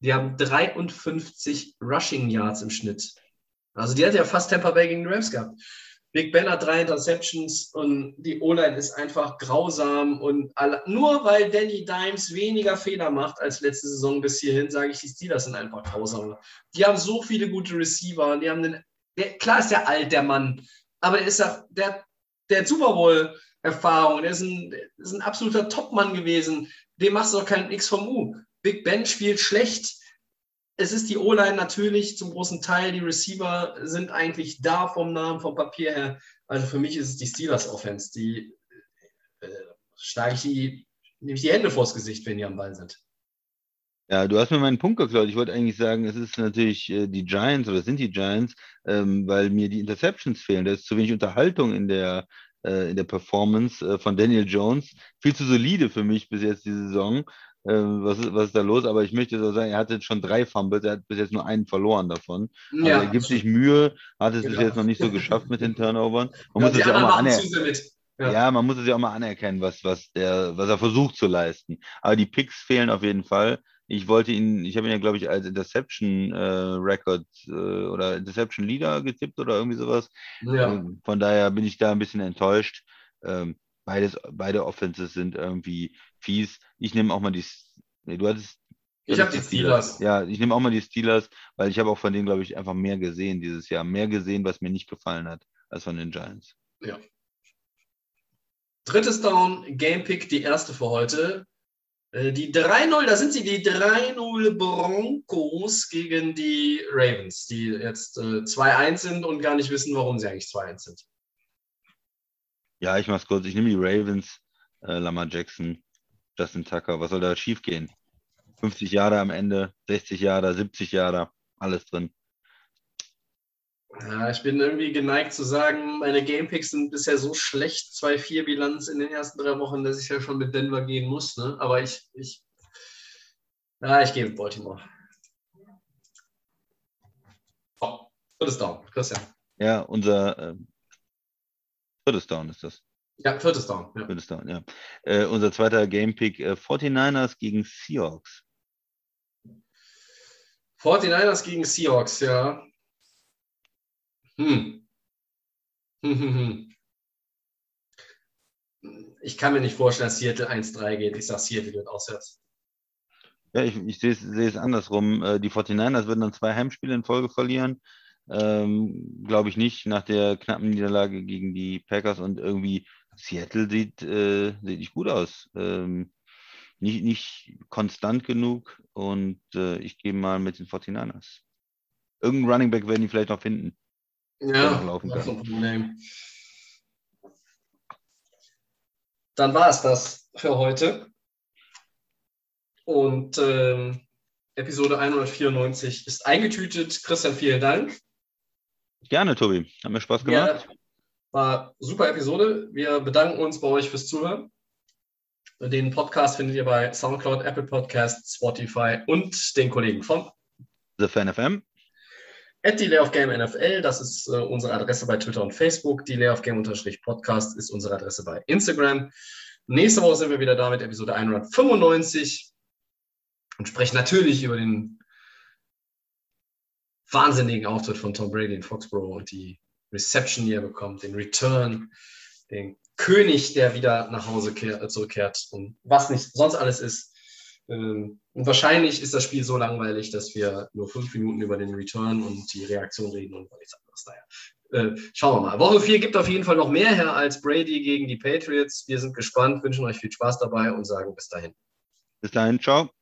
Die haben 53 Rushing Yards im Schnitt. Also die hat ja fast Tampa Bay gegen die Rams gehabt. Big Ben hat drei Interceptions und die O-Line ist einfach grausam. Und alle, nur weil Danny Dimes weniger Fehler macht als letzte Saison bis hierhin, sage ich, die Steelers sind einfach grausam. Die haben so viele gute Receiver. Die haben den, der, klar ist der alt, der Mann, aber der ist der, der hat Super Bowl-Erfahrung. Der ist ein, ist ein absoluter Topmann gewesen. Dem machst du doch keinen X vom U. Big Ben spielt schlecht es ist die O-Line natürlich zum großen Teil. Die Receiver sind eigentlich da vom Namen, vom Papier her. Also für mich ist es die Steelers Offense. Die äh, schlage ich die, nehme ich die Hände vors Gesicht, wenn die am Ball sind. Ja, du hast mir meinen Punkt geklaut. Ich wollte eigentlich sagen, es ist natürlich äh, die Giants oder sind die Giants, ähm, weil mir die Interceptions fehlen. Da ist zu wenig Unterhaltung in der, äh, in der Performance äh, von Daniel Jones. Viel zu solide für mich bis jetzt die Saison. Ähm, was, ist, was ist da los? Aber ich möchte so sagen, er hatte schon drei Fumbles, er hat bis jetzt nur einen verloren davon. Also ja. er gibt sich Mühe, hat es genau. bis jetzt noch nicht so geschafft mit den Turnovern. Man ja, muss es ja auch mal anerkennen. Ja. ja. man muss es ja auch mal anerkennen, was, was, der, was er versucht zu leisten. Aber die Picks fehlen auf jeden Fall. Ich wollte ihn, ich habe ihn ja, glaube ich, als Interception äh, Record äh, oder Interception Leader getippt oder irgendwie sowas. Ja. Ähm, von daher bin ich da ein bisschen enttäuscht. Ähm, beides, beide Offenses sind irgendwie fies. Ich nehme auch mal die. Nee, du hattest. Ich habe die Steelers. Ja, ich nehme auch mal die Steelers, weil ich habe auch von denen, glaube ich, einfach mehr gesehen dieses Jahr. Mehr gesehen, was mir nicht gefallen hat, als von den Giants. Ja. Drittes Down, Game Pick, die erste für heute. Äh, die 3-0, da sind sie, die 3-0 Broncos gegen die Ravens, die jetzt äh, 2-1 sind und gar nicht wissen, warum sie eigentlich 2-1 sind. Ja, ich mach's kurz. Ich nehme die Ravens, äh, Lamar Jackson, Justin Tucker. Was soll da schief gehen? 50 Jahre am Ende, 60 Jahre, 70 Jahre, alles drin. Ja, ich bin irgendwie geneigt zu sagen, meine Gamepicks sind bisher so schlecht, 2-4 Bilanz in den ersten drei Wochen, dass ich ja schon mit Denver gehen muss. Ne? Aber ich, ich, ja, ich gehe mit Baltimore. Oh, viertes Down, Christian. Ja, unser äh, viertes Down ist das. Ja, viertes Down. Ja. Viertes Down, ja. Äh, unser zweiter Gamepick, äh, 49ers gegen Seahawks. 49ers gegen Seahawks, ja. Hm. Hm, hm, hm. Ich kann mir nicht vorstellen, dass Seattle 1-3 geht. Ich sage, Seattle wird auswärts. Ja, ich, ich sehe es andersrum. Äh, die 49ers würden dann zwei Heimspiele in Folge verlieren. Ähm, Glaube ich nicht, nach der knappen Niederlage gegen die Packers und irgendwie Seattle sieht, äh, sieht nicht gut aus. Ähm, nicht, nicht konstant genug und äh, ich gehe mal mit den 49ers. Irgendein Running Back werden die vielleicht noch finden. Ja, laufen das ist ein Problem. Dann war es das für heute. Und ähm, Episode 194 ist eingetütet. Christian, vielen Dank. Gerne, Tobi. Hat mir Spaß gemacht. Ja, war super Episode. Wir bedanken uns bei euch fürs Zuhören. Den Podcast findet ihr bei SoundCloud, Apple Podcasts, Spotify und den Kollegen von The Fan FM. At Delay of Game NFL, das ist äh, unsere Adresse bei Twitter und Facebook. Delay of Game Podcast ist unsere Adresse bei Instagram. Nächste Woche sind wir wieder da mit Episode 195 und sprechen natürlich über den wahnsinnigen Auftritt von Tom Brady in Foxborough und die Reception, die er bekommt, den Return, den König, der wieder nach Hause kehr, zurückkehrt und was nicht sonst alles ist. Ähm, und wahrscheinlich ist das Spiel so langweilig, dass wir nur fünf Minuten über den Return und die Reaktion reden und nichts anderes. Naja, äh, schauen wir mal. Woche 4 gibt auf jeden Fall noch mehr her als Brady gegen die Patriots. Wir sind gespannt, wünschen euch viel Spaß dabei und sagen bis dahin. Bis dahin, ciao.